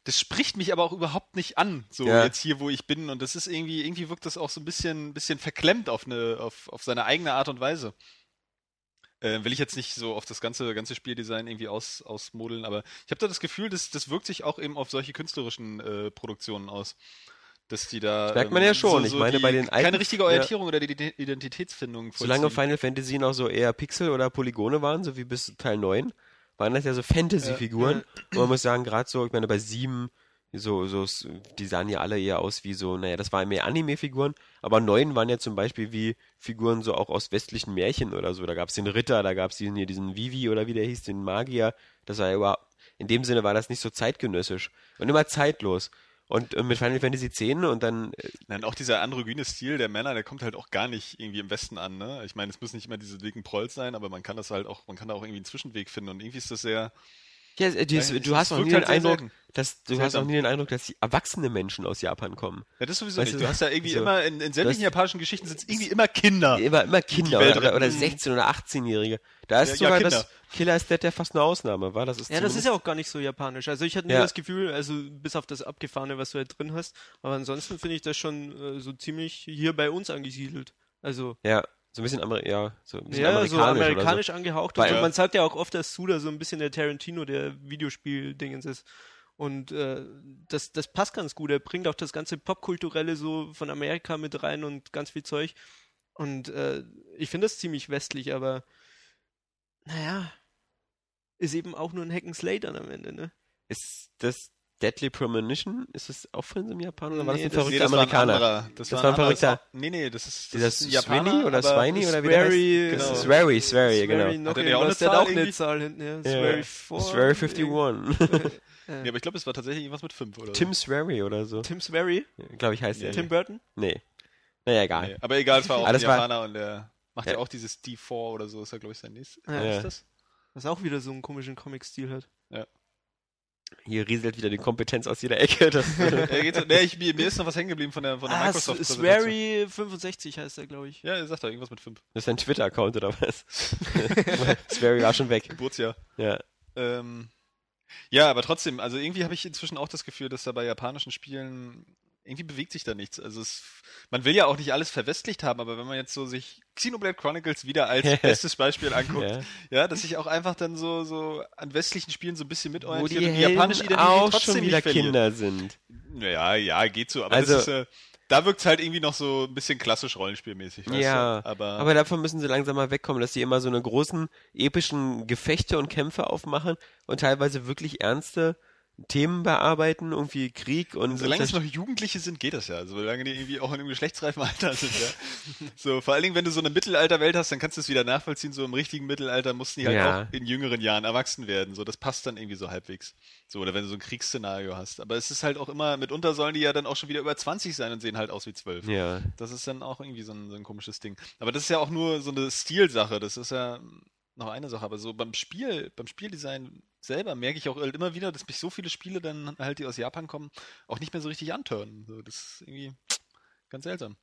das spricht mich aber auch überhaupt nicht an, so Ja. jetzt hier, wo ich bin. Und das ist irgendwie, irgendwie wirkt das auch so ein bisschen, bisschen verklemmt auf eine, auf, auf seine eigene Art und Weise. Äh, will ich jetzt nicht so auf das ganze, ganze Spieldesign irgendwie aus, ausmodeln, aber ich habe da das Gefühl, das, das wirkt sich auch eben auf solche künstlerischen äh, Produktionen aus. Dass die da. Das merkt man ja schon. Ich meine, die, bei den alten- Keine richtige ja. Orientierung oder die Ident- Identitätsfindung Solange. Final Fantasy noch so eher Pixel oder Polygone waren, so wie bis Teil 9, waren das ja so Fantasy-Figuren. Und man muss sagen, gerade so, ich meine, bei 7, so, so, die sahen ja alle eher aus wie so, naja, das waren mehr Anime-Figuren, aber 9 waren ja zum Beispiel wie Figuren so auch aus westlichen Märchen oder so. Da gab es den Ritter, da gab es diesen diesen Vivi oder wie der hieß, den Magier. Das war ja überhaupt, in dem Sinne war das nicht so zeitgenössisch und immer zeitlos. Und, äh, mit Final Fantasy 10 und dann äh, Nein, auch dieser androgyne Stil der Männer, der kommt halt auch gar nicht irgendwie im Westen an, ne? Ich meine, es müssen nicht immer diese dicken Prolls sein, aber man kann das halt auch, man kann da auch irgendwie einen Zwischenweg finden und irgendwie ist das sehr. Ja, äh, die, Ja, du hast auch nie den halt sehr Eindruck, selten. dass du hast auch nie den Eindruck, dass die erwachsene Menschen aus Japan kommen. Ja, das sowieso Weißt nicht. du, hast ja irgendwie so- immer, in, in sämtlichen japanischen Geschichten sind es irgendwie immer Kinder. Immer, immer Kinder oder, oder retten. 16 oder 18-Jährige. Da ist Ja, ja, sogar Kinder. das Killer ist Dead ja fast eine Ausnahme, war das ist Ja, das ist ja auch gar nicht so japanisch. Also ich hatte nur Ja. das Gefühl, also bis auf das Abgefahrene, was du halt drin hast, aber ansonsten finde ich das schon äh, so ziemlich hier bei uns angesiedelt. Also ja so ein bisschen Amer ja, so ein bisschen ja, amerikanisch, so amerikanisch oder angehaucht. Weil- und man sagt ja auch oft, dass Suda so ein bisschen der Tarantino der Videospiel-Dingens ist. Und äh, das, das passt ganz gut. Er bringt auch das ganze Popkulturelle so von Amerika mit rein und ganz viel Zeug. Und äh, ich finde das ziemlich westlich, aber naja, ist eben auch nur ein Hack and Slay dann am Ende, ne? so. Ist das Deadly Premonition? Ist das auch von so einem Japaner oder war das Nee, ein das- verrückter Nee, das war ein Amerikaner? anderer. Das, Das war war ein verrückter- Nee, nee, das ist, Dieser das ist ein Japaner. Sweeney oder Swiney oder wie der heißt? Genau. Swery, Swery, genau. Hat er dir auch eine der hat Zahl auch eine? Zahl hinten, ja. Ja. Swery 4. Swery 51. Nee, aber ich glaube, es war tatsächlich irgendwas mit fünf oder Tim Swery oder so. Tim Swery? Glaube ich heißt Nee. er. Tim Burton? Nee. Naja, so. egal. Nee, aber egal, es war auch ein war- Japaner und der macht ja, Ja. auch dieses D4 oder so, ist ja, glaube ich, sein nächstes. Ja. Ja. Ist das? Was auch wieder so einen komischen Comic-Stil hat. Hier rieselt wieder die Kompetenz aus jeder Ecke. Das, nee, ich, mir ist noch was hängen geblieben von der, von der Ah, Microsoft. Swery 65 heißt er, glaube ich. Ja, er sagt da irgendwas mit fünf. das ist ein Twitter-Account oder was? Swery war schon weg. Geburtsjahr. Ja. Ähm, ja, aber trotzdem, also irgendwie habe ich inzwischen auch das Gefühl, dass da bei japanischen Spielen irgendwie bewegt sich da nichts. Also es, man will ja auch nicht alles verwestlicht haben, aber wenn man jetzt so sich Xenoblade Chronicles wieder als bestes Beispiel anguckt, Ja. ja, dass sich auch einfach dann so so an westlichen Spielen so ein bisschen Wo mitorientiert die, die japanische Identität auch trotzdem schon wieder nicht. Kinder sind. Naja, ja, geht so, aber Also- ist äh, da wirkt es halt irgendwie noch so ein bisschen klassisch Rollenspielmäßig, weißt Ja, du? Aber, Aber davon müssen sie langsam mal wegkommen, dass sie immer so eine großen, epischen Gefechte und Kämpfe aufmachen und teilweise wirklich ernste Themen bearbeiten, irgendwie Krieg und Solange es noch Jugendliche sind, geht das ja. Also, solange die irgendwie auch in einem geschlechtsreifen Alter sind, ja. So, vor allen Dingen, wenn du so eine Mittelalterwelt hast, dann kannst du es wieder nachvollziehen. So im richtigen Mittelalter mussten die halt Ja. auch in jüngeren Jahren erwachsen werden. So, das passt dann irgendwie so halbwegs. So, oder wenn du so ein Kriegsszenario hast. Aber es ist halt auch immer, mitunter sollen die ja dann auch schon wieder über 20 sein und sehen halt aus wie 12. ja, Das ist dann auch irgendwie so ein, so ein komisches Ding. Aber das ist ja auch nur so eine Stilsache. Das ist ja noch eine Sache. Aber so beim Spiel, beim Spieldesign selber merke ich auch halt immer wieder, dass mich so viele Spiele dann halt, die aus Japan kommen, auch nicht mehr so richtig antören. So, das ist irgendwie ganz seltsam.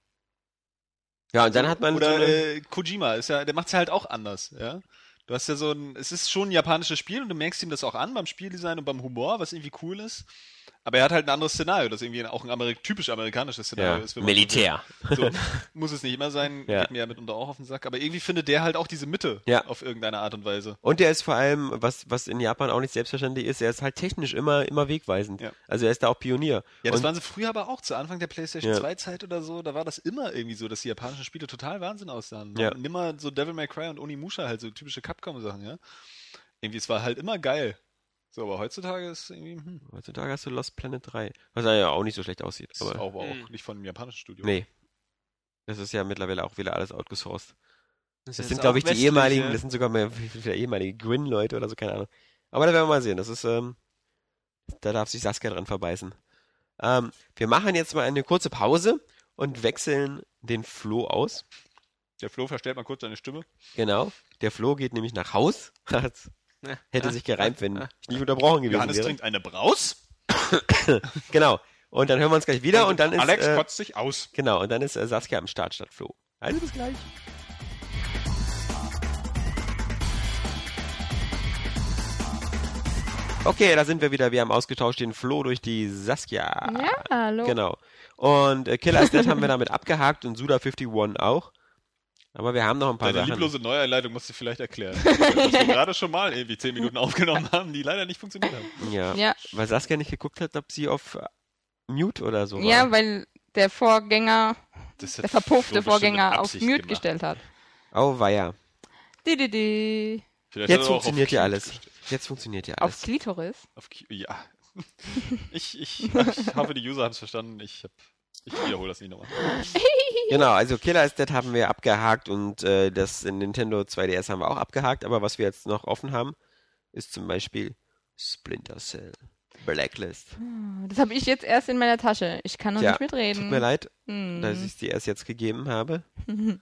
ja und dann hat man so Oder eine, äh, Kojima ist ja, der macht's ja halt auch anders, ja. Du hast ja so ein, es ist schon ein japanisches Spiel und du merkst ihm das auch an beim Spieldesign und beim Humor, was irgendwie cool ist. Aber er hat halt ein anderes Szenario, das irgendwie auch ein Amerik typisch amerikanisches Szenario Ja. ist. Militär. So, muss es nicht immer sein, Ja. geht mir ja mitunter auch auf den Sack. Aber irgendwie findet der halt auch diese Mitte Ja. auf irgendeine Art und Weise. Und er ist vor allem, was, was in Japan auch nicht selbstverständlich ist, er ist halt technisch immer, immer wegweisend. Also er ist da auch Pionier. Ja, das und, waren sie früher aber auch, zu Anfang der PlayStation Ja. 2 Zeit oder so, da war das immer irgendwie so, dass die japanischen Spiele total Wahnsinn aussahen. Ja. Und immer so Devil May Cry und Onimusha halt so typische Capcom-Sachen, ja. Irgendwie, es war halt immer geil. So, aber heutzutage ist irgendwie, hm, heutzutage hast du Lost Planet 3, was ja auch nicht so schlecht aussieht. das ist Aber, auch, aber auch nicht von einem japanischen Studio. nee. Das ist ja mittlerweile auch wieder alles outgesourced. Das, Das ist sind, glaube ich, die ehemaligen, ja. das sind sogar mehr, wieder ehemalige Gwyn-Leute oder so, keine Ahnung. Aber da werden wir mal sehen. Das ist, ähm, da darf sich Saskia dran verbeißen. Ähm, wir machen jetzt mal eine kurze Pause und wechseln den Flo aus. Der Flo verstellt mal kurz seine Stimme. Genau. Der Flo geht nämlich nach Haus. Hätte sich gereimt, wenn ich nicht unterbrochen gewesen Johannes wäre. trinkt eine Braus. Genau. Und dann hören wir uns gleich wieder und dann ist Alex äh, kotzt sich aus. genau und dann ist äh, Saskia am Start statt Flo. Also bis gleich. Okay, da sind wir wieder. Wir haben ausgetauscht den Flo durch die Saskia. Ja, hallo. Genau. Und äh, Killer Stat haben wir damit abgehakt und Suda 51 auch. Aber wir haben noch ein paar Deine Sachen. lieblose Neueinleitung musst du vielleicht erklären. Dass wir gerade schon mal irgendwie 10 Minuten aufgenommen haben, die leider nicht funktioniert haben. Ja, Ja. weil Saskia nicht geguckt hat, ob sie auf äh, Mute oder so war. Ja, weil der Vorgänger, der verpuffte Vorgänger auf Mute gemacht. gestellt hat. Oh, weia. Di, di, di. Vielleicht Jetzt er auf funktioniert ja alles. gestellt. Jetzt funktioniert ja Auf alles. Klitoris. Auf Q ja. Ich, ich, ich hoffe, die User haben es verstanden. Ich, hab, ich wiederhole das nicht nochmal. Genau, also Killer Estate haben wir abgehakt und äh, das Nintendo 2DS haben wir auch abgehakt, aber was wir jetzt noch offen haben, ist zum Beispiel Splinter Cell. Blacklist. Das habe ich jetzt erst in meiner Tasche. Ich kann noch Tja, nicht mitreden. Tut mir leid, Hm. dass ich es dir erst jetzt gegeben habe.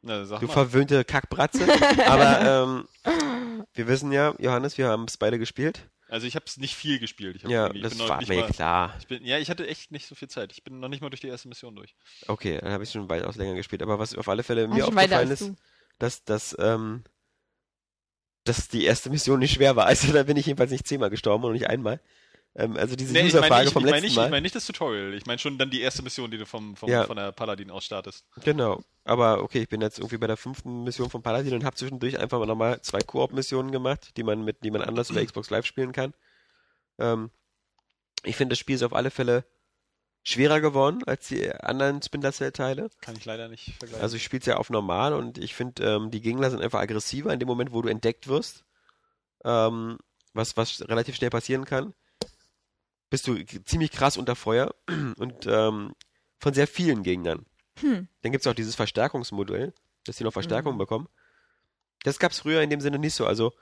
Na, sag Du mal. verwöhnte Kackbratze. aber ähm, wir wissen ja, Johannes, wir haben es beide gespielt. Also ich habe es nicht viel gespielt. Ich Ja, das war nicht mir mal, klar. ich bin, Ja, ich hatte echt nicht so viel Zeit. Ich bin noch nicht mal durch die erste Mission durch. Okay, dann habe ich schon weitaus länger gespielt. Aber was auf alle Fälle Ach, mir aufgefallen ist, du. dass, dass, ähm, dass die erste Mission nicht schwer war. Also da bin ich jedenfalls nicht zehnmal gestorben und nicht einmal. Ähm, also diese Nee, User-Frage meine vom ich mein letzten nicht, Mal. ich mein nicht das Tutorial. Ich meine schon dann die erste Mission, die du vom, vom, Ja. von der Paladin aus startest. Genau. Aber okay, ich bin jetzt irgendwie bei der fünften Mission von Paladin und habe zwischendurch einfach mal nochmal zwei Koop-Missionen gemacht, die man mit, die man anders über Xbox Live spielen kann. Ähm, ich finde, das Spiel ist auf alle Fälle schwerer geworden als die anderen Splinter Cell-Teile. Kann ich leider nicht vergleichen. Also ich spiele es ja auf normal und ich finde, ähm, die Gegner sind einfach aggressiver in dem Moment, wo du entdeckt wirst. Ähm, was, was relativ schnell passieren kann. Bist du ziemlich krass unter Feuer und ähm, von sehr vielen Gegnern. Hm. Dann gibt es auch dieses Verstärkungsmodell, dass die noch Verstärkung Mhm. bekommen. Das gab es früher in dem Sinne nicht so. Also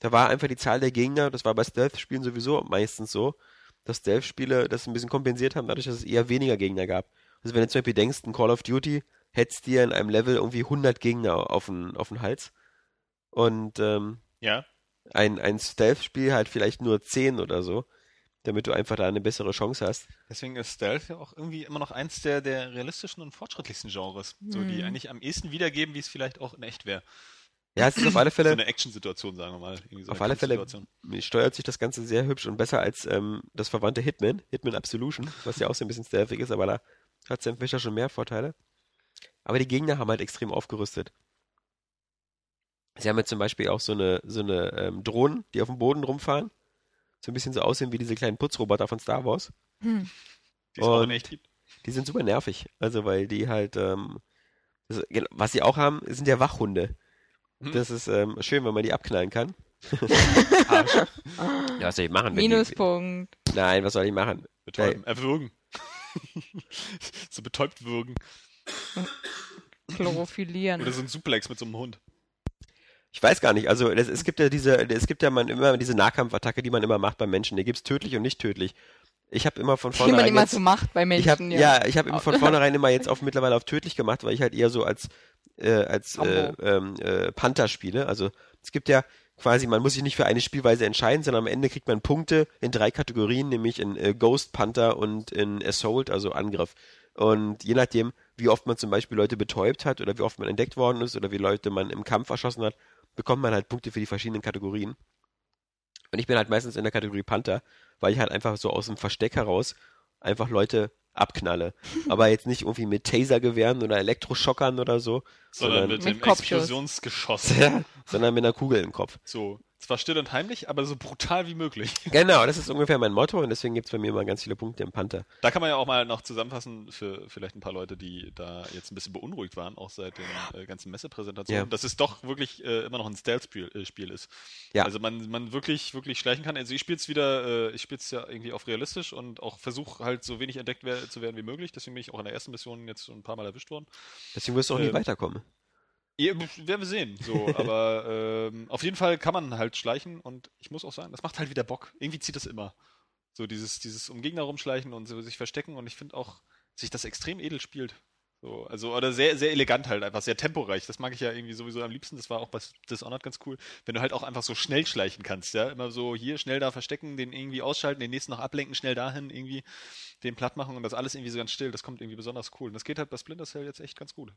da war einfach die Zahl der Gegner, das war bei Stealth-Spielen sowieso meistens so, dass Stealth-Spiele das ein bisschen kompensiert haben, dadurch, dass es eher weniger Gegner gab. Also wenn du zum Beispiel denkst, ein Call of Duty hättest dir in einem Level irgendwie 100 Gegner auf den, auf den Hals und ähm, ja. ein, ein Stealth-Spiel halt vielleicht nur 10 oder so, damit du einfach da eine bessere Chance hast. Deswegen ist Stealth ja auch irgendwie immer noch eins der, der realistischen und fortschrittlichsten Genres. So, die Mhm. eigentlich am ehesten wiedergeben, wie es vielleicht auch in echt wäre. Ja, es ist auf alle So Fälle eine Action-Situation, sagen wir mal. Irgendwie so Auf alle Fälle steuert sich das Ganze sehr hübsch und besser als ähm, das verwandte Hitman, Hitman Absolution, was ja auch so ein bisschen stealthig ist, aber da hat Sam Fisher schon mehr Vorteile. Aber die Gegner haben halt extrem aufgerüstet. Sie haben jetzt zum Beispiel auch so eine, so eine ähm, Drohnen, die auf dem Boden rumfahren. So ein bisschen so aussehen wie diese kleinen Putzroboter von Star Wars. Hm. Die es auch in Und- echt gibt. Die sind super nervig. Also, weil die halt, ähm, das, was sie auch haben, sind ja Wachhunde. Hm. Das ist ähm, schön, wenn man die abknallen kann. Ja, was soll ich machen? die- Minuspunkt. Nein, was soll ich machen? Betäuben. Erwürgen. so betäubt würgen. Chlorophyllieren. Oder so ein Suplex mit so einem Hund. Ich weiß gar nicht. Also es, es gibt ja diese, es gibt ja man immer diese Nahkampfattacke, die man immer macht beim Menschen. Die gibt's tödlich und nicht tödlich. Ich habe immer von Wie man vornherein immer jetzt, so macht bei Menschen. ich habe ja. ich habe immer von vornherein immer jetzt auf mittlerweile auf tödlich gemacht, weil ich halt eher so als äh, als äh, ähm, äh, Panther spiele. Also es gibt ja quasi, man muss sich nicht für eine Spielweise entscheiden, sondern am Ende kriegt man Punkte in drei Kategorien, nämlich in äh, Ghost, Panther und in Assault, also Angriff. Und je nachdem, wie oft man zum Beispiel Leute betäubt hat oder wie oft man entdeckt worden ist oder wie Leute man im Kampf erschossen hat, bekommt man halt Punkte für die verschiedenen Kategorien. Und ich bin halt meistens in der Kategorie Panther, weil ich halt einfach so aus dem Versteck heraus einfach Leute abknalle. Aber jetzt nicht irgendwie mit Tasergewehren oder Elektroschockern oder so, Sondern sondern, mit, mit dem Kopfschuss. Explosionsgeschoss. sondern mit einer Kugel im Kopf. So. Zwar still und heimlich, aber so brutal wie möglich. Genau, das ist ungefähr mein Motto und deswegen gibt's bei mir immer ganz viele Punkte im Panther. Da kann man ja auch mal noch zusammenfassen für vielleicht ein paar Leute, die da jetzt ein bisschen beunruhigt waren, auch seit den äh, ganzen Messepräsentationen, Ja. dass es doch wirklich äh, immer noch ein Stealth-Spiel äh, Spiel ist. Ja. Also man, man wirklich, wirklich schleichen kann. Also ich spiele es wieder, äh, ich spiele es ja irgendwie auf realistisch und auch versuche halt so wenig entdeckt wer zu werden wie möglich. Deswegen bin ich auch in der ersten Mission jetzt schon ein paar Mal erwischt worden. Deswegen wirst du auch nie Ähm, weiterkommen. Ja, werden wir sehen. So, aber ähm, auf jeden Fall kann man halt schleichen und ich muss auch sagen, das macht halt wieder Bock. Irgendwie zieht das immer. So dieses, dieses um Gegner rumschleichen und so sich verstecken und ich finde auch, sich das extrem edel spielt. So, also, oder sehr, sehr elegant halt, einfach sehr temporeich. Das mag ich ja irgendwie sowieso am liebsten. Das war auch bei Dishonored ganz cool. Wenn du halt auch einfach so schnell schleichen kannst, ja. Immer so hier schnell da verstecken, den irgendwie ausschalten, den nächsten noch ablenken, schnell dahin irgendwie den platt machen und das alles irgendwie so ganz still. Das kommt irgendwie besonders cool. Und das geht halt bei Splinter Cell jetzt echt ganz gut.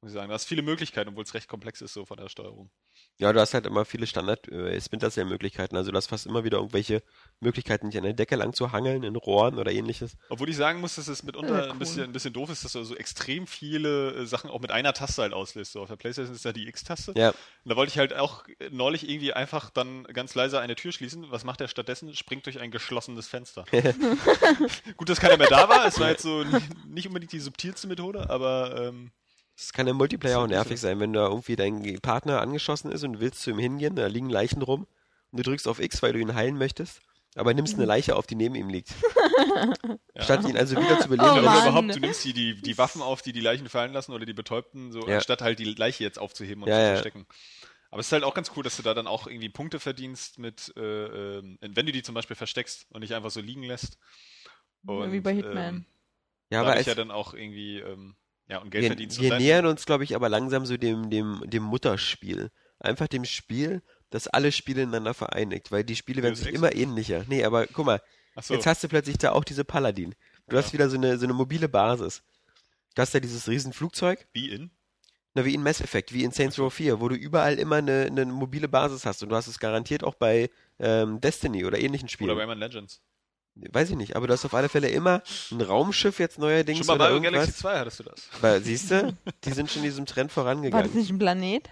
Muss ich sagen. Du hast viele Möglichkeiten, obwohl es recht komplex ist so von der Steuerung. Ja, du hast halt immer viele Standard äh, Splinter Cell Möglichkeiten. Also du hast fast immer wieder irgendwelche Möglichkeiten, dich an der Decke lang zu hangeln, in Rohren oder ähnliches. Obwohl ich sagen muss, dass es mitunter Ja, ein, bisschen, ein bisschen doof ist, dass du so extrem viele äh, Sachen auch mit einer Taste halt auslöst. So auf der Playstation ist ja die X-Taste. Ja, Und da wollte ich halt auch neulich irgendwie einfach dann ganz leise eine Tür schließen. Was macht er stattdessen? Springt durch ein geschlossenes Fenster. Gut, dass keiner mehr da war. Es war jetzt so nicht, unbedingt die subtilste Methode, aber ähm, es kann im Multiplayer auch nervig sein, wenn da irgendwie dein Partner angeschossen ist und du willst zu ihm hingehen, da liegen Leichen rum und du drückst auf X, weil du ihn heilen möchtest, aber nimmst eine Leiche auf, die neben ihm liegt. ja. Statt ihn also wieder zu beleben. Oh überhaupt, du nimmst die, die, die Waffen auf, die die Leichen fallen lassen oder die Betäubten, so Ja. anstatt halt die Leiche jetzt aufzuheben und Ja, zu ja. verstecken. Aber es ist halt auch ganz cool, dass du da dann auch irgendwie Punkte verdienst mit, äh, ähm, wenn du die zum Beispiel versteckst und nicht einfach so liegen lässt. Ja, wie bei Hitman. Ähm, ja, aber ich ja dann auch irgendwie ähm, ja, und Geld wir, verdienst. wir nähern uns, glaube ich, aber langsam so dem, dem, dem Mutterspiel. Einfach dem Spiel, das alle Spiele ineinander vereinigt, weil die Spiele werden sich Ex? immer ähnlicher. Nee, aber guck mal, Achso, Jetzt hast du plötzlich da auch diese Paladin. Du Ja. hast wieder so eine, so eine mobile Basis. Du hast da dieses Riesenflugzeug, wie in? na, wie in Mass Effect, wie in Saints Row 4, wo du überall immer eine, eine mobile Basis hast. Und du hast es garantiert auch bei ähm, Destiny oder ähnlichen Oder Spielen. Rayman Legends. Weiß ich nicht, aber du hast auf alle Fälle immer ein Raumschiff jetzt neuerdings Schon mal oder bei Galaxy irgendwas. 2 hattest du das. Aber siehst du, die sind schon diesem Trend War das vorangegangen. nicht ein Planet?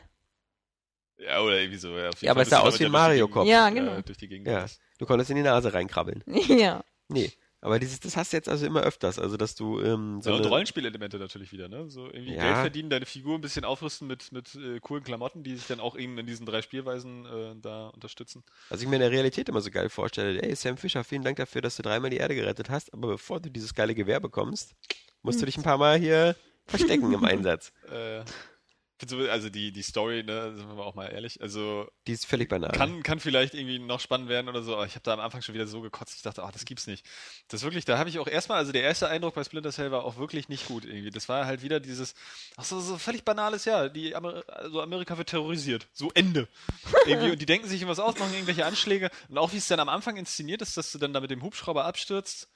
Ja, oder irgendwie so. Ja, auf jeden Ja, aber es sah aus wie ein ja Mario-Kopf. Ja, äh, genau. durch die Gegend Ja, du konntest in die Nase reinkrabbeln. ja. Nee, aber dieses, das hast du jetzt also immer öfters, also dass du ähm, so Ja, und Rollenspielelemente natürlich wieder, ne? So irgendwie Ja. Geld verdienen, deine Figur ein bisschen aufrüsten mit, mit äh, coolen Klamotten, die sich dann auch eben in diesen drei Spielweisen äh, da unterstützen. Was ich mir in der Realität immer so geil vorstelle, ey Sam Fischer, vielen Dank dafür, dass du dreimal die Erde gerettet hast, aber bevor du dieses geile Gewehr bekommst, musst du dich ein paar Mal hier verstecken im Einsatz. Äh, also die, die Story, ne, sind wir mal auch mal ehrlich, also Die ist völlig banal. kann, kann vielleicht irgendwie noch spannend werden oder so, aber ich habe da am Anfang schon wieder so gekotzt, ich dachte, ach, das gibt's nicht. Das wirklich, da habe ich auch erstmal, also der erste Eindruck bei Splinter Cell war auch wirklich nicht gut irgendwie. Das war halt wieder dieses, ach so, so völlig banales, ja, die Amer also Amerika wird terrorisiert. So Ende. irgendwie, und die denken sich irgendwas aus, machen irgendwelche Anschläge. Und auch wie es dann am Anfang inszeniert ist, dass du dann da mit dem Hubschrauber abstürzt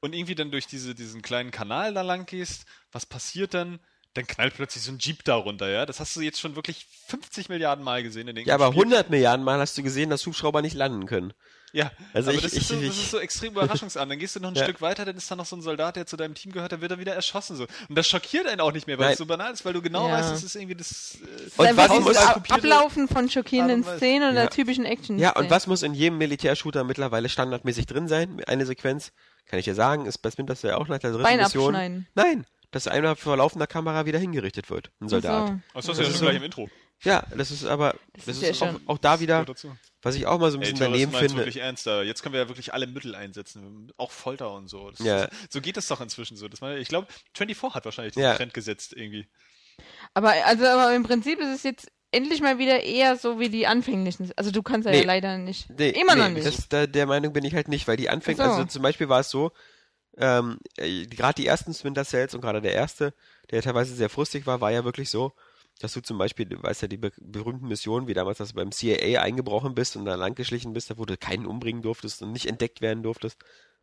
und irgendwie dann durch diese, diesen kleinen Kanal da lang gehst, was passiert dann? Dann knallt plötzlich so ein Jeep da runter, ja. Das hast du jetzt schon wirklich 50 Milliarden Mal gesehen in den ja, aber Spiel. 100 Milliarden Mal hast du gesehen, dass Hubschrauber nicht landen können. Ja, Also aber ich- das, ich- ist so, das ich- ist so extrem überraschungsarm. Dann gehst du noch ein Ja. Stück weiter, dann ist da noch so ein Soldat, der zu deinem Team gehört, dann wird er wieder erschossen. So. Und das schockiert einen auch nicht mehr, weil Nein. es so banal ist, weil du genau Ja. weißt, das ist irgendwie das. Äh, Und was muss- Ablaufen von schockierenden. Szenen oder Ja. typischen action Ja, und was muss in jedem Militärshooter mittlerweile standardmäßig drin sein? Eine Sequenz, kann ich dir sagen, ist bei Splinter Cell auch nach der dritten Bein Mission. abschneiden. Nein, dass einer vor laufender Kamera wieder hingerichtet wird, ein Soldat. So. das hast du Das ja ist schon so- gleich im Intro. Ja, das ist aber, das, ist ist, ja auch, auch da wieder, was ich auch mal so ein Ey, bisschen Terroristen daneben finde. wirklich ernst. Da. Jetzt können wir ja wirklich alle Mittel einsetzen. Auch Folter und so. Das Ja. ist, so geht es doch inzwischen so. Das war, ich glaube, 24 hat wahrscheinlich den Ja. Trend gesetzt irgendwie. Aber also aber im Prinzip ist es jetzt endlich mal wieder eher so wie die anfänglichen. Also du kannst ja, Nee. leider nicht. Nee, Immer noch nee, nicht. Das, da, der Meinung bin ich halt nicht, weil die anfängt, Ach so. also zum Beispiel war es so, ähm, gerade die ersten Splinter Cells und gerade der erste, der teilweise sehr frustig war, war ja wirklich so, dass du zum Beispiel, du weißt ja, die be berühmten Missionen, wie damals, dass du beim CIA eingebrochen bist und da langgeschlichen bist, da wo du keinen umbringen durftest und nicht entdeckt werden durftest.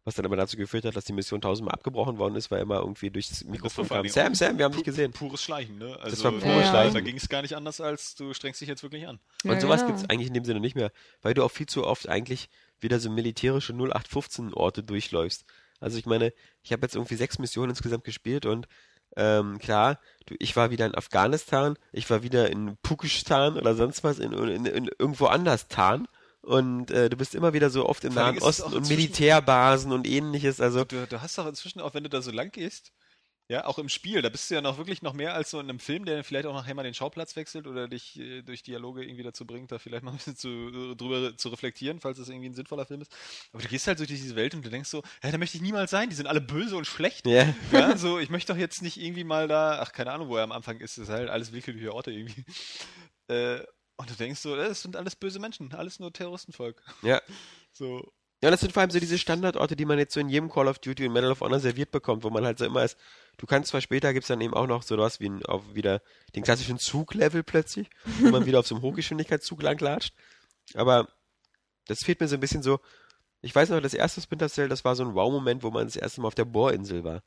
Was dann aber dazu geführt hat, dass die Mission tausendmal abgebrochen worden ist, weil immer irgendwie durchs Mikrofon kam. Sam, Sam, wir haben dich gesehen. Pures Schleichen, ne? Also, Das war pures da- Schleichen. Da ging es gar nicht anders, als du strengst dich jetzt wirklich an. Und Ja, sowas genau. gibt's eigentlich in dem Sinne nicht mehr, weil du auch viel zu oft eigentlich wieder so militärische 0815-Orte durchläufst. Also ich meine, ich habe jetzt irgendwie sechs Missionen insgesamt gespielt und ähm, klar, du, ich war wieder in Afghanistan, ich war wieder in Pukistan oder sonst was, in, in, in irgendwo anders Tan. Und äh, du bist immer wieder so oft im Nahen Osten und Militärbasen und ähnliches. Also Du, du hast doch inzwischen, auch wenn du da so lang gehst, ja, auch im Spiel, da bist du ja noch wirklich noch mehr als so in einem Film, der vielleicht auch nachher mal den Schauplatz wechselt oder dich äh, durch Dialoge irgendwie dazu bringt, da vielleicht mal ein bisschen zu, äh, drüber zu reflektieren, falls es irgendwie ein sinnvoller Film ist. Aber du gehst halt durch diese Welt und du denkst so, ja, da möchte ich niemals sein, die sind alle böse und schlecht. ja, Ja, so, ich möchte doch jetzt nicht irgendwie mal da, ach, keine Ahnung, wo er am Anfang ist, das ist halt alles willkürliche Orte irgendwie. Äh, und du denkst so, das sind alles böse Menschen, alles nur Terroristenvolk. ja. So, Ja, das sind vor allem so diese Standardorte, die man jetzt so in jedem Call of Duty und Medal of Honor serviert bekommt, wo man halt so immer ist. Du kannst zwar später gibt's dann eben auch noch so was wie ein, auf wieder den klassischen Zuglevel plötzlich, wo man wieder auf so einem Hochgeschwindigkeitszug langlatscht. Aber das fehlt mir so ein bisschen so. Ich weiß noch, das erste Splinter Cell, das war so ein Wow-Moment, wo man das erste Mal auf der Bohrinsel war.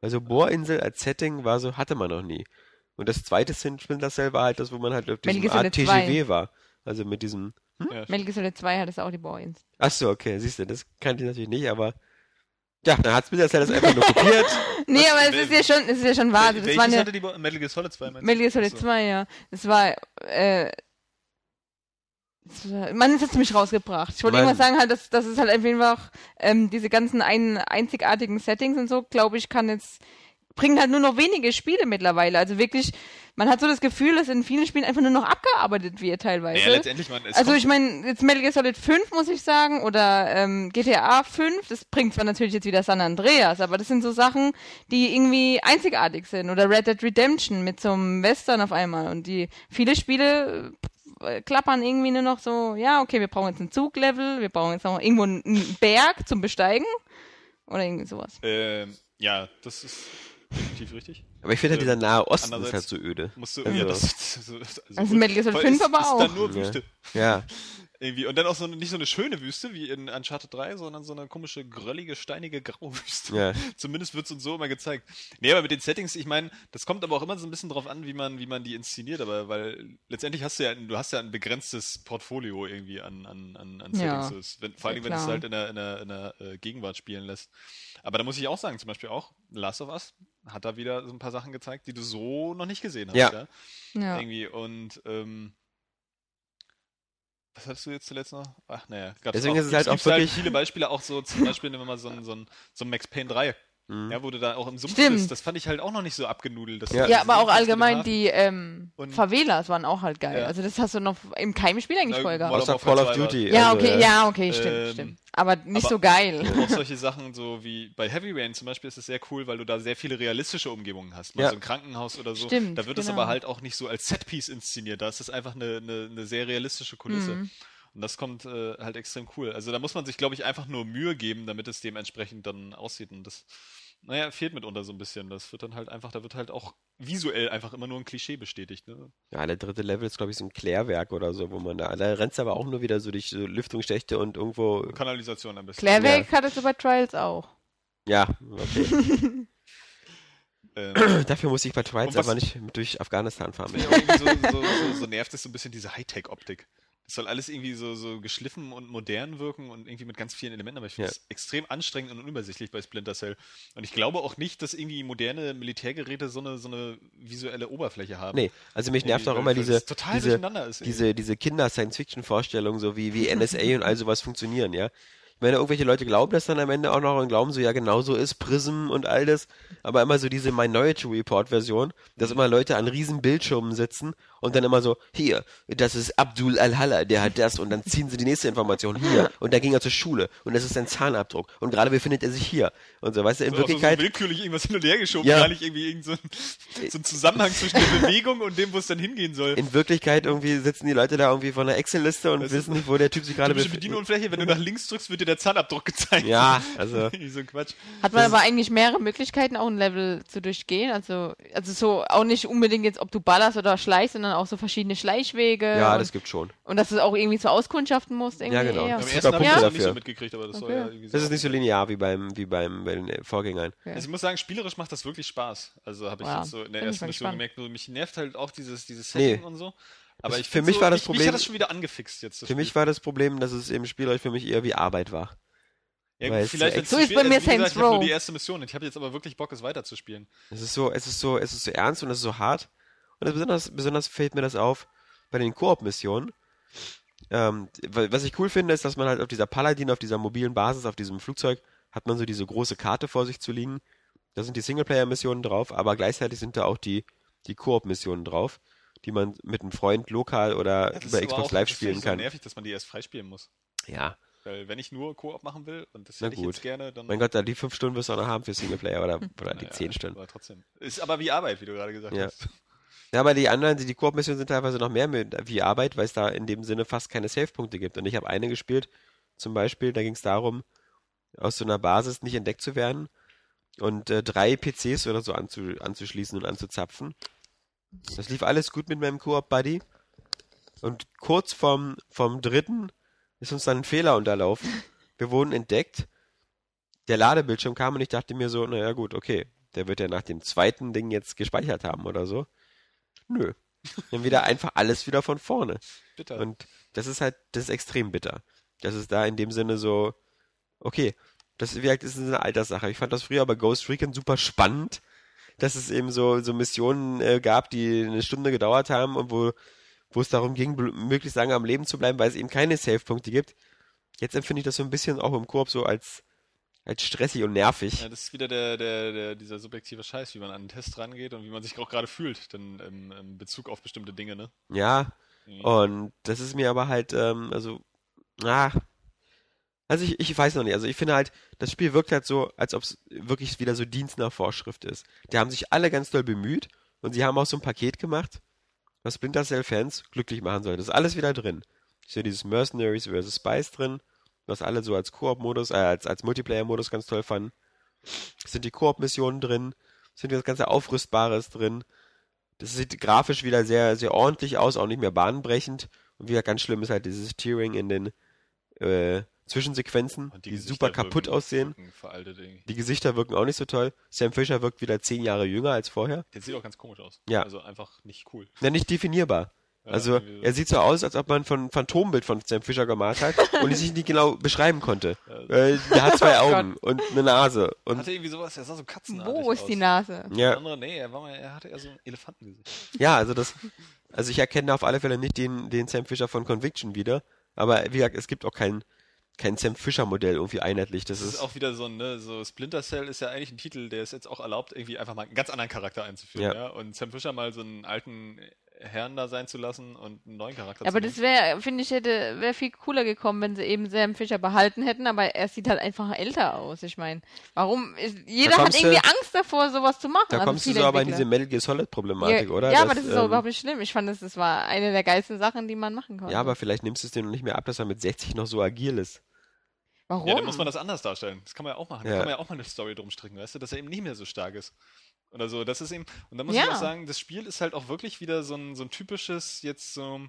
Also Bohrinsel als Setting war so, hatte man noch nie. Und das zweite Splinter Cell war halt das, wo man halt auf diesem Art TGW war. Also mit diesem ja, Metal Gear Solid 2 hat es auch die Boys. Ach so, okay, siehst du, das kannte ich natürlich nicht, aber ja, dann hat Splinter Cell das einfach nur kopiert. Nee, Was- aber es wel- ist ja schon, es ist ja schon wahr. Also das waren ja hatte die Bo- Metal Gear Solid 2, meinst du? Metal Gear Solid So. 2, ja. Das war, äh, man ist jetzt mich rausgebracht. Ich wollte irgendwas sagen, halt, dass, dass es halt einfach ähm, diese ganzen ein, einzigartigen Settings und so, glaube ich, kann jetzt bringen halt nur noch wenige Spiele mittlerweile. Also wirklich, man hat so das Gefühl, dass in vielen Spielen einfach nur noch abgearbeitet wird teilweise. Ja, letztendlich, man, Also ich meine, jetzt Metal Gear Solid 5 muss ich sagen, oder ähm, GTA 5, das bringt zwar natürlich jetzt wieder San Andreas, aber das sind so Sachen, die irgendwie einzigartig sind. Oder Red Dead Redemption mit so einem Western auf einmal. Und die viele Spiele äh, klappern irgendwie nur noch so, ja, okay, wir brauchen jetzt ein Zuglevel, wir brauchen jetzt noch irgendwo einen, einen Berg zum Besteigen. Oder irgendwie sowas. Ähm, ja, das ist definitiv richtig. Aber ich finde halt, dieser Nahe Osten ist halt so öde. Musst du, Also- ja, das, das, so- also, Also Metal Gear Solid weil 5 es aber ist auch. dann nur Ja. Wüste. Ja, Irgendwie. Und dann auch so eine, nicht so eine schöne Wüste wie in Uncharted 3, sondern so eine komische, gröllige, steinige, graue Wüste. ja. Zumindest wird es uns so immer gezeigt. Nee, aber mit den Settings, ich meine, das kommt aber auch immer so ein bisschen drauf an, wie man, wie man die inszeniert, aber weil letztendlich hast du ja, du hast ja ein begrenztes Portfolio irgendwie an, an, an, an Ja, Settings. So ist, wenn, vor allem, ja wenn du es halt in der, in der, in der äh, Gegenwart spielen lässt. Aber da muss ich auch sagen, zum Beispiel auch Last of Us hat da wieder so ein paar Sachen gezeigt, die du so noch nicht gesehen hast. Ja. Ja. Irgendwie. Und ähm, was hattest du jetzt zuletzt noch? Ach, naja. Gab's Deswegen auch, ist es halt auch halt wirklich- viele Beispiele, auch so zum Beispiel, nehmen wir mal so ein, so ein, so ein Max Payne 3. Mhm. Ja, wo du da auch im Sumpf Stimmt. bist. Das fand ich halt auch noch nicht so abgenudelt. Ja. das Ja, aber auch allgemein die ähm, Und- Favelas waren auch halt geil. Ja. Also das hast du noch im keinem Spiel eigentlich Na, voll gehabt. Außer Call of 2 war- Duty. Ja, also, okay, äh, ja, okay, stimmt, ähm, stimmt. Aber nicht aber- so geil. auch solche Sachen, so wie bei Heavy Rain zum Beispiel, ist es sehr cool, weil du da sehr viele realistische Umgebungen hast. Mal Ja. so ein Krankenhaus oder so. Stimmt, da wird es genau. aber halt auch nicht so als Setpiece inszeniert. Da ist es einfach eine, eine, eine sehr realistische Kulisse. Mhm. Und das kommt äh, halt extrem cool. Also da muss man sich, glaube ich, einfach nur Mühe geben, damit es dementsprechend dann aussieht. Und das, naja, fehlt mitunter so ein bisschen. Das wird dann halt einfach, da wird halt auch visuell einfach immer nur ein Klischee bestätigt. Ne? Ja, der dritte Level ist, glaube ich, so ein Klärwerk oder so, wo man da, da rennst du aber auch nur wieder so durch so Lüftungsschächte und irgendwo, Kanalisation am besten. Klärwerk hattest du bei Trials auch. ja, okay. Ähm, Dafür muss ich bei was- aber nicht durch Afghanistan fahren. So, so, so, so nervt es so ein bisschen diese Hightech-Optik. Soll alles irgendwie so, so geschliffen und modern wirken und irgendwie mit ganz vielen Elementen, aber ich finde Ja. es extrem anstrengend und unübersichtlich bei Splinter Cell. Und ich glaube auch nicht, dass irgendwie moderne Militärgeräte so eine, so eine visuelle Oberfläche haben. Nee, also mich nervt auch immer diese, diese, ist. diese, diese Kinder-Science-Fiction-Vorstellungen, so wie, wie NSA und all sowas funktionieren, ja. Ich meine, irgendwelche Leute glauben das dann am Ende auch noch und glauben so, ja, genau so ist Prism und all das. Aber immer so diese Minority Report-Version, dass immer Leute an riesen Bildschirmen sitzen und dann immer so, hier, das ist Abdul Al-Halla, der hat das und dann ziehen sie die nächste Information hier und da ging er zur Schule und das ist sein Zahnabdruck und gerade befindet er sich hier und so, weißt du, in So, Wirklichkeit, so willkürlich irgendwas hin und her geschoben, Ja. gar nicht irgendwie irgend so ein, so ein Zusammenhang zwischen der Bewegung und dem, wo es dann hingehen soll. in Wirklichkeit irgendwie sitzen die Leute da irgendwie vor einer Excel-Liste und Das wissen nicht, wo der Typ sich gerade befindet. Bedienunfläche, wenn du nach links drückst, wird dir der Zahnabdruck gezeigt. Ja, also Irgendwie so ein Quatsch. Hat man Das aber eigentlich mehrere Möglichkeiten, auch ein Level zu durchgehen? Also, also so auch nicht unbedingt jetzt, ob du ballerst oder schleichst, sondern auch so verschiedene Schleichwege. ja, und, das gibt schon. und dass du es auch irgendwie zu auskundschaften musst. Irgendwie Ja, genau. Eher. Am Das ersten habe ich Punkte das nicht so mitgekriegt, aber das Okay. ja irgendwie so. Das ist nicht so linear wie beim wie beim bei den äh, Vorgängern. Ja. Also ich muss sagen, spielerisch macht das wirklich Spaß. Also habe ich Ja, jetzt so in der bin ich ersten Mission gemerkt, nur mich nervt halt auch dieses, dieses Nee. Setting und so. Aber ich für mich so, war das mich, Mich Problem- hat das schon wieder angefixt jetzt. Für mich Spiel. war das Problem, dass es im Spielreich für mich eher wie Arbeit war. ja, weil vielleicht so wenn's So ist bei mir also, Saints Ich habe nur Row. die erste Mission ich habe jetzt aber wirklich Bock, es weiterzuspielen. Es ist so, es ist so, es ist so ernst und es ist so hart. Und das besonders, besonders fällt mir das auf bei den Koop-Missionen. Ähm, wa- was ich cool finde, ist, dass man halt auf dieser Paladin, auf dieser mobilen Basis, auf diesem Flugzeug, hat man so diese große Karte vor sich zu liegen. Da sind die Singleplayer-Missionen drauf, aber gleichzeitig sind da auch die, die Koop-Missionen drauf, die man mit einem Freund lokal oder Ja, das über ist Xbox auch- Live das spielen finde ich kann. So nervig, dass man die erst freispielen muss. Ja, Weil wenn ich nur Koop machen will und das hätte ich jetzt gerne, dann mein Gott, da die fünf Stunden wirst du auch noch haben für Singleplayer oder, oder die zehn Stunden. Aber trotzdem. Ist aber wie Arbeit, wie du gerade gesagt Ja. hast. Ja, aber die anderen, die, Koop-Missionen sind teilweise noch mehr mit, wie Arbeit, weil es da in dem Sinne fast keine Save-Punkte gibt. Und ich habe eine gespielt, zum Beispiel, da ging es darum, aus so einer Basis nicht entdeckt zu werden und äh, drei PCs oder so anzu, anzuschließen und anzuzapfen. Das lief alles gut mit meinem Koop-Buddy. Und kurz vorm, vom dritten ist uns dann ein Fehler unterlaufen. Wir wurden entdeckt. Der Ladebildschirm kam und ich dachte mir so, naja gut, okay, der wird ja nach dem zweiten Ding jetzt gespeichert haben oder so. Nö. Dann wieder einfach alles wieder von vorne. Bitter. Und das ist halt, das ist extrem bitter. Das ist da in dem Sinne so, okay, das ist, wie gesagt, das ist eine Alterssache. Ich fand das früher bei Ghost Recon super spannend, dass es eben so, so Missionen äh, gab, die eine Stunde gedauert haben und wo, wo es darum ging, möglichst lange am Leben zu bleiben, weil es eben keine Save-Punkte gibt. Jetzt empfinde ich das so ein bisschen auch im Koop so als, als stressig und nervig. Ja, das ist wieder der, der, der, dieser subjektive Scheiß, wie man an den Test rangeht und wie man sich auch gerade fühlt, dann im, im Bezug auf bestimmte Dinge, ne? Ja, Irgendwie. Und das ist mir aber halt, ähm, also, ah, also ich, ich weiß noch nicht. Also ich finde halt, das Spiel wirkt halt so, als ob es wirklich wieder so Dienst nach Vorschrift ist. Die haben sich alle ganz doll bemüht und sie haben auch so ein Paket gemacht, was Splinter Cell Fans glücklich machen soll. Das ist alles wieder drin. Ist ja dieses Mercenaries vs. Spies drin, was alle so als Koop-Modus, äh, als, als Multiplayer-Modus ganz toll fanden. Es sind die Koop-Missionen drin, sind das ganze Aufrüstbares drin. Das sieht grafisch wieder sehr, sehr ordentlich aus, auch nicht mehr bahnbrechend. Und wieder ganz schlimm ist halt dieses Tearing in den äh, Zwischensequenzen, Und die, Gesichter super kaputt wirken- aussehen. wirken. Die Gesichter wirken auch nicht so toll. Sam Fisher wirkt wieder zehn Jahre jünger als vorher. Der sieht auch ganz komisch aus. Ja. Also einfach nicht cool. Ja, nicht definierbar. Also er sieht so aus, als ob man von Phantombild von Sam Fisher gemalt hat und es sich nicht genau beschreiben konnte. Äh, der hat zwei Augen und eine Nase. Und hatte irgendwie sowas, er sah so katzenartig Wo ist aus. die Nase? Ja, andere, nee, er, war mal, er hatte eher so ein Elefantengesicht. ja, also das, also ich erkenne auf alle Fälle nicht den, den Sam Fisher von Conviction wieder. Aber wie gesagt, es gibt auch kein, kein Sam Fisher Modell irgendwie einheitlich. Das Das ist ist, auch wieder so ein, ne, so Splinter Cell ist ja eigentlich ein Titel, der es jetzt auch erlaubt, irgendwie einfach mal einen ganz anderen Charakter einzuführen, Ja. ja. Und Sam Fisher mal so einen alten Herrn da sein zu lassen und einen neuen Charakter Aber zu das nehmen. wäre, finde ich, hätte wäre viel cooler gekommen, wenn sie eben Sam Fischer behalten hätten, aber er sieht halt einfach älter aus. Ich meine, warum? Ist, jeder hat kommst du- irgendwie Angst davor, sowas zu machen. da also kommst du viele so aber in diese Metal Gear Solid Problematik, ja, oder? Ja, Dass, aber das ist auch ähm, überhaupt nicht schlimm. Ich fand, das, das war eine der geilsten Sachen, die man machen konnte. Ja, aber vielleicht nimmst du es dir noch nicht mehr ab, dass er mit 60 noch so agil ist. warum? Ja, dann muss man das anders darstellen. Das kann man ja auch machen. Da Ja. kann man ja auch mal eine Story drum stricken, weißt du, dass er eben nicht mehr so stark ist. Oder so, das ist eben, und da muss Ja. ich auch sagen, das Spiel ist halt auch wirklich wieder so ein, so ein typisches, jetzt so,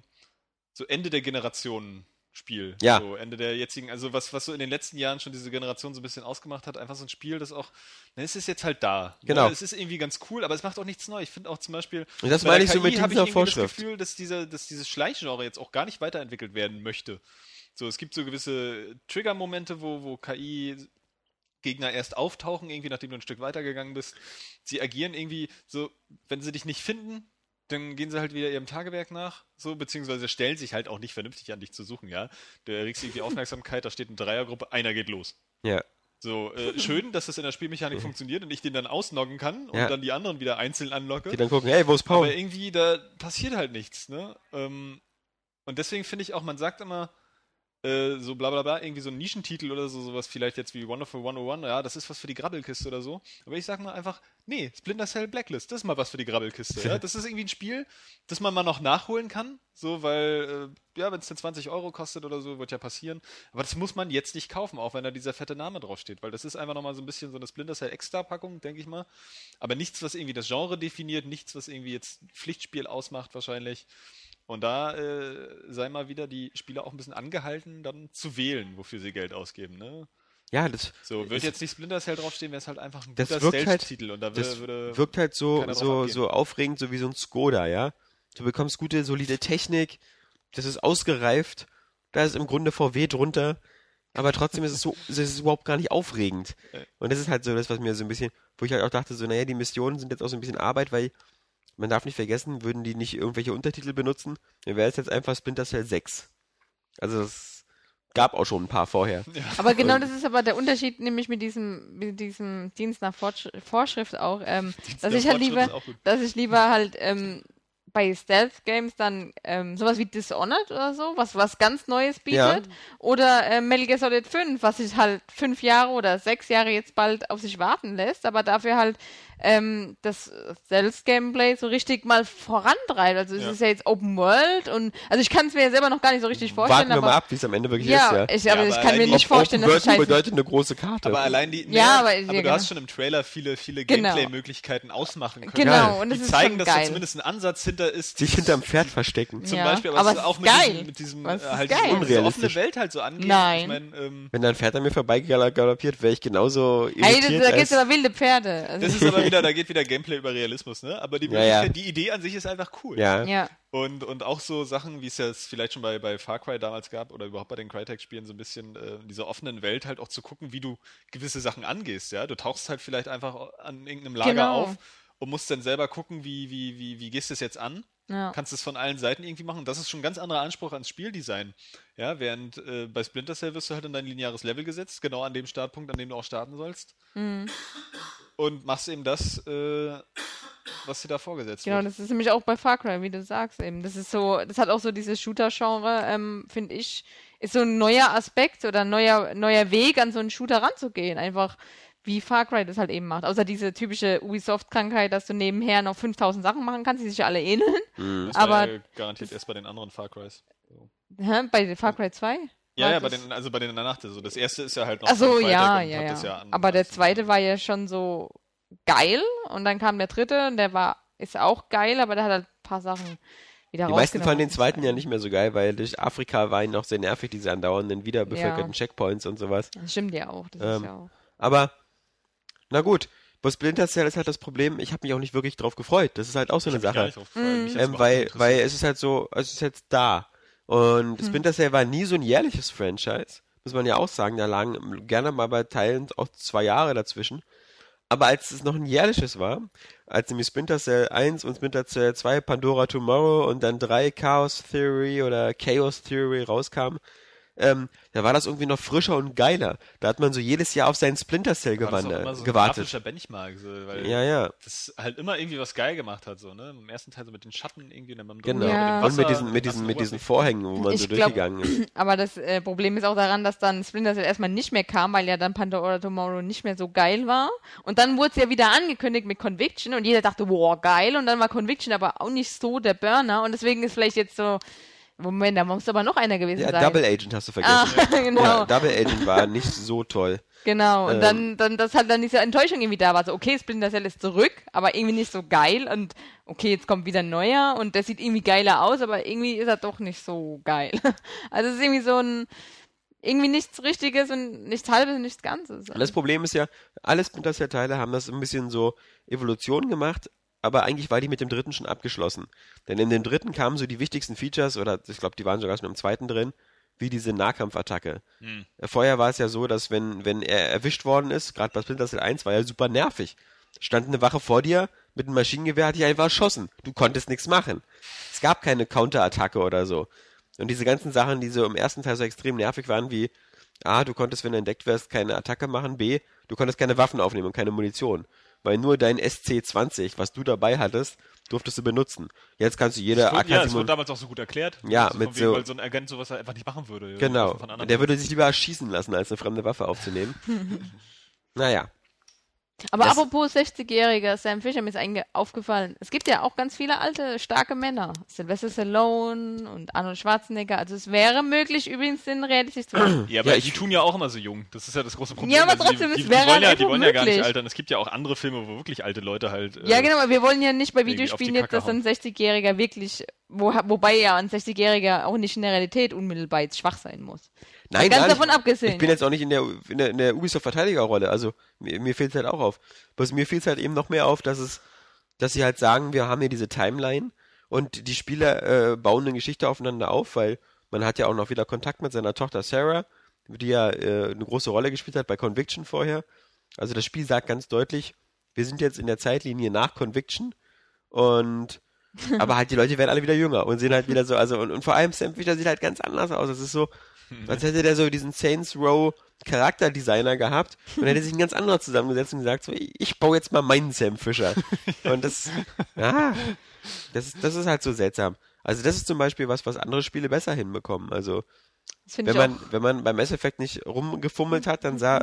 so Ende der Generationen Spiel. Ja. So Ende der jetzigen, also was, was so in den letzten Jahren schon diese Generation so ein bisschen ausgemacht hat, einfach so ein Spiel, das auch, ne, es ist jetzt halt da. Genau. Ne, Es ist irgendwie ganz cool, aber es macht auch nichts neu. Ich finde auch zum Beispiel, Und das bei meine der ich so KI mit habe ich dieser irgendwie das Vorschrift. Gefühl, dass, dieser, dass dieses Schleichgenre jetzt auch gar nicht weiterentwickelt werden möchte. So, es gibt so gewisse Trigger-Momente, wo, wo KI Gegner erst auftauchen, irgendwie nachdem du ein Stück weitergegangen bist. Sie agieren irgendwie so, wenn sie dich nicht finden, dann gehen sie halt wieder ihrem Tagewerk nach, so, beziehungsweise stellen sich halt auch nicht vernünftig an dich zu suchen, ja. Du erregst irgendwie Aufmerksamkeit, da steht eine Dreiergruppe, einer geht los. Ja. So, äh, schön, dass das in der Spielmechanik funktioniert und ich den dann ausnoggen kann und Ja. dann die anderen wieder einzeln anlocke. Die dann gucken, hey, wo ist Paul? Aber irgendwie, da passiert halt nichts, ne? Ähm, und deswegen finde ich auch, man sagt immer, äh, so bla bla bla, irgendwie so ein Nischentitel oder so, sowas vielleicht jetzt wie Wonderful 101, ja, das ist was für die Grabbelkiste oder so. Aber ich sag mal einfach, nee, Splinter Cell Blacklist, das ist mal was für die Grabbelkiste. Ja? Das ist irgendwie ein Spiel, das man mal noch nachholen kann, so, weil, äh, ja, wenn es dann 20 Euro kostet oder so, wird ja passieren. Aber das muss man jetzt nicht kaufen, auch wenn da dieser fette Name draufsteht, weil das ist einfach nochmal so ein bisschen so eine Splinter Cell Extra-Packung, denke ich mal. Aber nichts, was irgendwie das Genre definiert, nichts, was irgendwie jetzt Pflichtspiel ausmacht wahrscheinlich. Und da äh, sei mal wieder die Spieler auch ein bisschen angehalten, dann zu wählen, wofür sie Geld ausgeben. Ne? Ja, das, So, würde es- jetzt nicht Splinter Cell draufstehen, wäre es halt einfach ein Das guter wirkt halt- und da das würde, würde wirkt halt so, so, so aufregend, so wie so ein Skoda, ja. Du bekommst gute, solide Technik, das ist ausgereift, da ist im Grunde VW drunter, aber trotzdem ist es so, es ist überhaupt gar nicht aufregend. Und das ist halt so das, was mir so ein bisschen, wo ich halt auch dachte, so, naja, die Missionen sind jetzt auch so ein bisschen Arbeit, weil man darf nicht vergessen, würden die nicht irgendwelche Untertitel benutzen, dann wäre es jetzt einfach Splinter Cell 6. Also es gab auch schon ein paar vorher. Aber genau das ist aber der Unterschied, nämlich mit diesem, mit diesem Dienst nach Fortsch Vorschrift auch, ähm, dass ich halt lieber, dass ich lieber halt ähm, bei Stealth Games dann ähm, sowas wie Dishonored oder so, was was ganz Neues bietet, oder ähm, Metal Gear Solid 5, was sich halt fünf Jahre oder sechs Jahre jetzt bald auf sich warten lässt, aber dafür halt ähm, das Stealth Gameplay so richtig mal vorantreibt. Also es Ja. ist ja jetzt Open World und also ich kann es mir ja selber noch gar nicht so richtig vorstellen, Warten wir aber mal ab, wie es am Ende wirklich ja, ist, ja. ich, aber Ja, ich aber kann mir nicht vorstellen, dass Open es World scheiße bedeutet eine große Karte. Aber allein die. Ja, aber- aber ja, du genau. hast schon im Trailer viele, viele Genau. Gameplay-Möglichkeiten ausmachen können. Genau, und das Die ist zeigen, schon dass geil. da zumindest ein Ansatz hinter ist. Sich hinterm Pferd verstecken. Zum Ja, Beispiel, aber was es ist auch mit geil. diesem, mit diesem Aber es äh, ist halt Unrealistisch. offene Welt halt so angeht. Nein. Ich meine, ähm, Wenn dein Pferd an mir vorbeigaloppiert, wäre ich genauso das, irritiert. da als- geht's über wilde Pferde. Also, das ist aber wieder, da geht wieder Gameplay über Realismus, ne? Aber die, Ja, ja. Die Idee an sich ist einfach cool. ja. ja. Und, und auch so Sachen, wie es ja es vielleicht schon bei, bei Far Cry damals gab oder überhaupt bei den Crytek-Spielen, so ein bisschen äh, in dieser offenen Welt halt auch zu gucken, wie du gewisse Sachen angehst, ja. Du tauchst halt vielleicht einfach an irgendeinem Lager Genau. auf und musst dann selber gucken, wie, wie, wie, wie gehst du es jetzt an? Ja. Kannst es von allen Seiten irgendwie machen. Das ist schon ein ganz anderer Anspruch ans Spieldesign. Ja, während äh, bei Splinter Cell wirst du halt in dein lineares Level gesetzt, genau an dem Startpunkt, an dem du auch starten sollst. Mhm. Und machst eben das, äh, was dir da vorgesetzt Genau, wird. das ist nämlich auch bei Far Cry, wie du sagst eben. Das ist so, das hat auch so dieses Shooter-Genre, ähm, finde ich, ist so ein neuer Aspekt oder ein neuer, neuer Weg, an so einen Shooter ranzugehen. Einfach wie Far Cry das halt eben macht. Außer diese typische Ubisoft-Krankheit, dass du nebenher noch 5000 Sachen machen kannst, die sich alle ähneln. Das aber- war ja garantiert erst bei den anderen Far Crys. So. Hä? Bei Far Cry 2? Ja, ja, bei den, also bei den danach, so das erste ist ja halt noch Ach so, von Crytek ja, und ja, hat ja. das ja an- Aber der zweite war ja schon so geil und dann kam der dritte und der war, ist auch geil, aber der hat halt ein paar Sachen wieder Die meisten fanden den zweiten ja nicht mehr so geil, weil durch Afrika war ihn noch sehr nervig, diese andauernden wiederbevölkerten Ja. Checkpoints und sowas. Das stimmt ja auch. Das Ähm, ist ja auch. Aber, na gut, bei Splinter Cell ist halt das Problem, ich habe mich auch nicht wirklich drauf gefreut. Das ist halt auch so eine Ich gar Sache. Ähm, weil, nicht weil es ist halt so, es ist jetzt da. Und Hm. Splinter Cell war nie so ein jährliches Franchise. Muss man ja auch sagen, da lagen gerne mal bei Teilen auch zwei Jahre dazwischen. Aber als es noch ein jährliches war, als nämlich Splinter Cell 1 und Splinter Cell 2 Pandora Tomorrow und dann 3 Chaos Theory oder Chaos Theory rauskamen, ähm, da war das irgendwie noch frischer und geiler. Da hat man so jedes Jahr auf seinen Splinter Cell das gewandert, immer so ein gewartet. grafischer Benchmark, so, weil Ja, ja. das halt immer irgendwie was geil gemacht hat, so, ne? Im ersten Teil so mit den Schatten irgendwie, dann beim Genau. Ja. Und mit diesen, mit diesen, mit diesen Vorhängen, wo man Ich so glaub- durchgegangen ist. Aber das äh, Problem ist auch daran, dass dann Splinter Cell erstmal nicht mehr kam, weil ja dann Pandora Tomorrow nicht mehr so geil war. Und dann wurde es ja wieder angekündigt mit Conviction und jeder dachte, wow, geil. Und dann war Conviction aber auch nicht so der Burner. Und deswegen ist vielleicht jetzt so, Moment, da muss aber noch einer gewesen Ja, sein. Double Agent hast du vergessen. Ah, genau. Ja, Double Agent war nicht so toll. Genau, und Ähm. dann, dann, dass halt dann diese Enttäuschung irgendwie da war. So, okay, Splinter Cell ist zurück, aber irgendwie nicht so geil. Und okay, jetzt kommt wieder ein neuer und der sieht irgendwie geiler aus, aber irgendwie ist er doch nicht so geil. Also es ist irgendwie so ein, irgendwie nichts Richtiges und nichts Halbes und nichts Ganzes. Und das Problem ist ja, alle Splinter Cell Teile haben das ein bisschen so Evolution gemacht, aber eigentlich war die mit dem dritten schon abgeschlossen. Denn in dem dritten kamen so die wichtigsten Features, oder ich glaube, die waren sogar schon im zweiten drin, wie diese Nahkampfattacke. Hm. Äh, Vorher war es ja so, dass wenn, wenn er erwischt worden ist, gerade bei Splinter Cell 1, war er super nervig. Stand eine Wache vor dir mit einem Maschinengewehr, hat dich einfach erschossen. Du konntest nichts machen. Es gab keine Counterattacke oder so. Und diese ganzen Sachen, die so im ersten Teil so extrem nervig waren, wie A, du konntest, wenn du entdeckt wirst, keine Attacke machen, B, du konntest keine Waffen aufnehmen und keine Munition. Weil nur dein SC20, was du dabei hattest, durftest du benutzen. Jetzt kannst du jede ja, es AK-7 wurde damals auch so gut erklärt. Ja, mit wegen, so- Weil so ein Agent sowas halt einfach nicht machen würde. Genau. Der würde sich lieber schießen lassen, als eine fremde Waffe aufzunehmen. naja. Aber Das- apropos 60-jähriger Sam Fisher, mir ist einge- aufgefallen, es gibt ja auch ganz viele alte, starke Männer. Sylvester Stallone und Arnold Schwarzenegger. Also es wäre möglich, übrigens den realistisch zu machen. Ja, aber Ja, die tun ja auch immer so jung. Das ist ja das große Problem. Ja, aber Also trotzdem, die, es die, die wäre wollen ja, die wollen ja gar nicht altern. Es gibt ja auch andere Filme, wo wirklich alte Leute halt. äh, ja, genau, aber wir wollen ja nicht bei Videospielen jetzt, dass ein 60-Jähriger wirklich, wo, wobei ja ein 60-Jähriger auch nicht in der Realität unmittelbar jetzt schwach sein muss. Nein, Ganz davon abgesehen. Ich bin jetzt auch nicht in der, in der, der Ubisoft-Verteidigerrolle. Also mir, mir fehlt halt auch auf. Bloß mir fehlt halt eben noch mehr auf, dass es, dass sie halt sagen, wir haben hier diese Timeline und die Spieler äh, bauen eine Geschichte aufeinander auf, weil man hat ja auch noch wieder Kontakt mit seiner Tochter Sarah, die ja äh, eine große Rolle gespielt hat bei Conviction vorher. Also das Spiel sagt ganz deutlich, wir sind jetzt in der Zeitlinie nach Conviction und aber halt die Leute werden alle wieder jünger und sehen halt wieder so, also und, und vor allem Sam Fisher sieht halt ganz anders aus. Es ist so, als hätte der so diesen Saints Row Charakterdesigner gehabt und hätte sich ein ganz anderer zusammengesetzt und gesagt, so, ich, baue jetzt mal meinen Sam Fisher. Und das, ja, das, ist- das ist halt so seltsam. Also das ist zum Beispiel was, was andere Spiele besser hinbekommen. Also wenn man, auch. wenn man beim Mass Effect nicht rumgefummelt hat, dann sah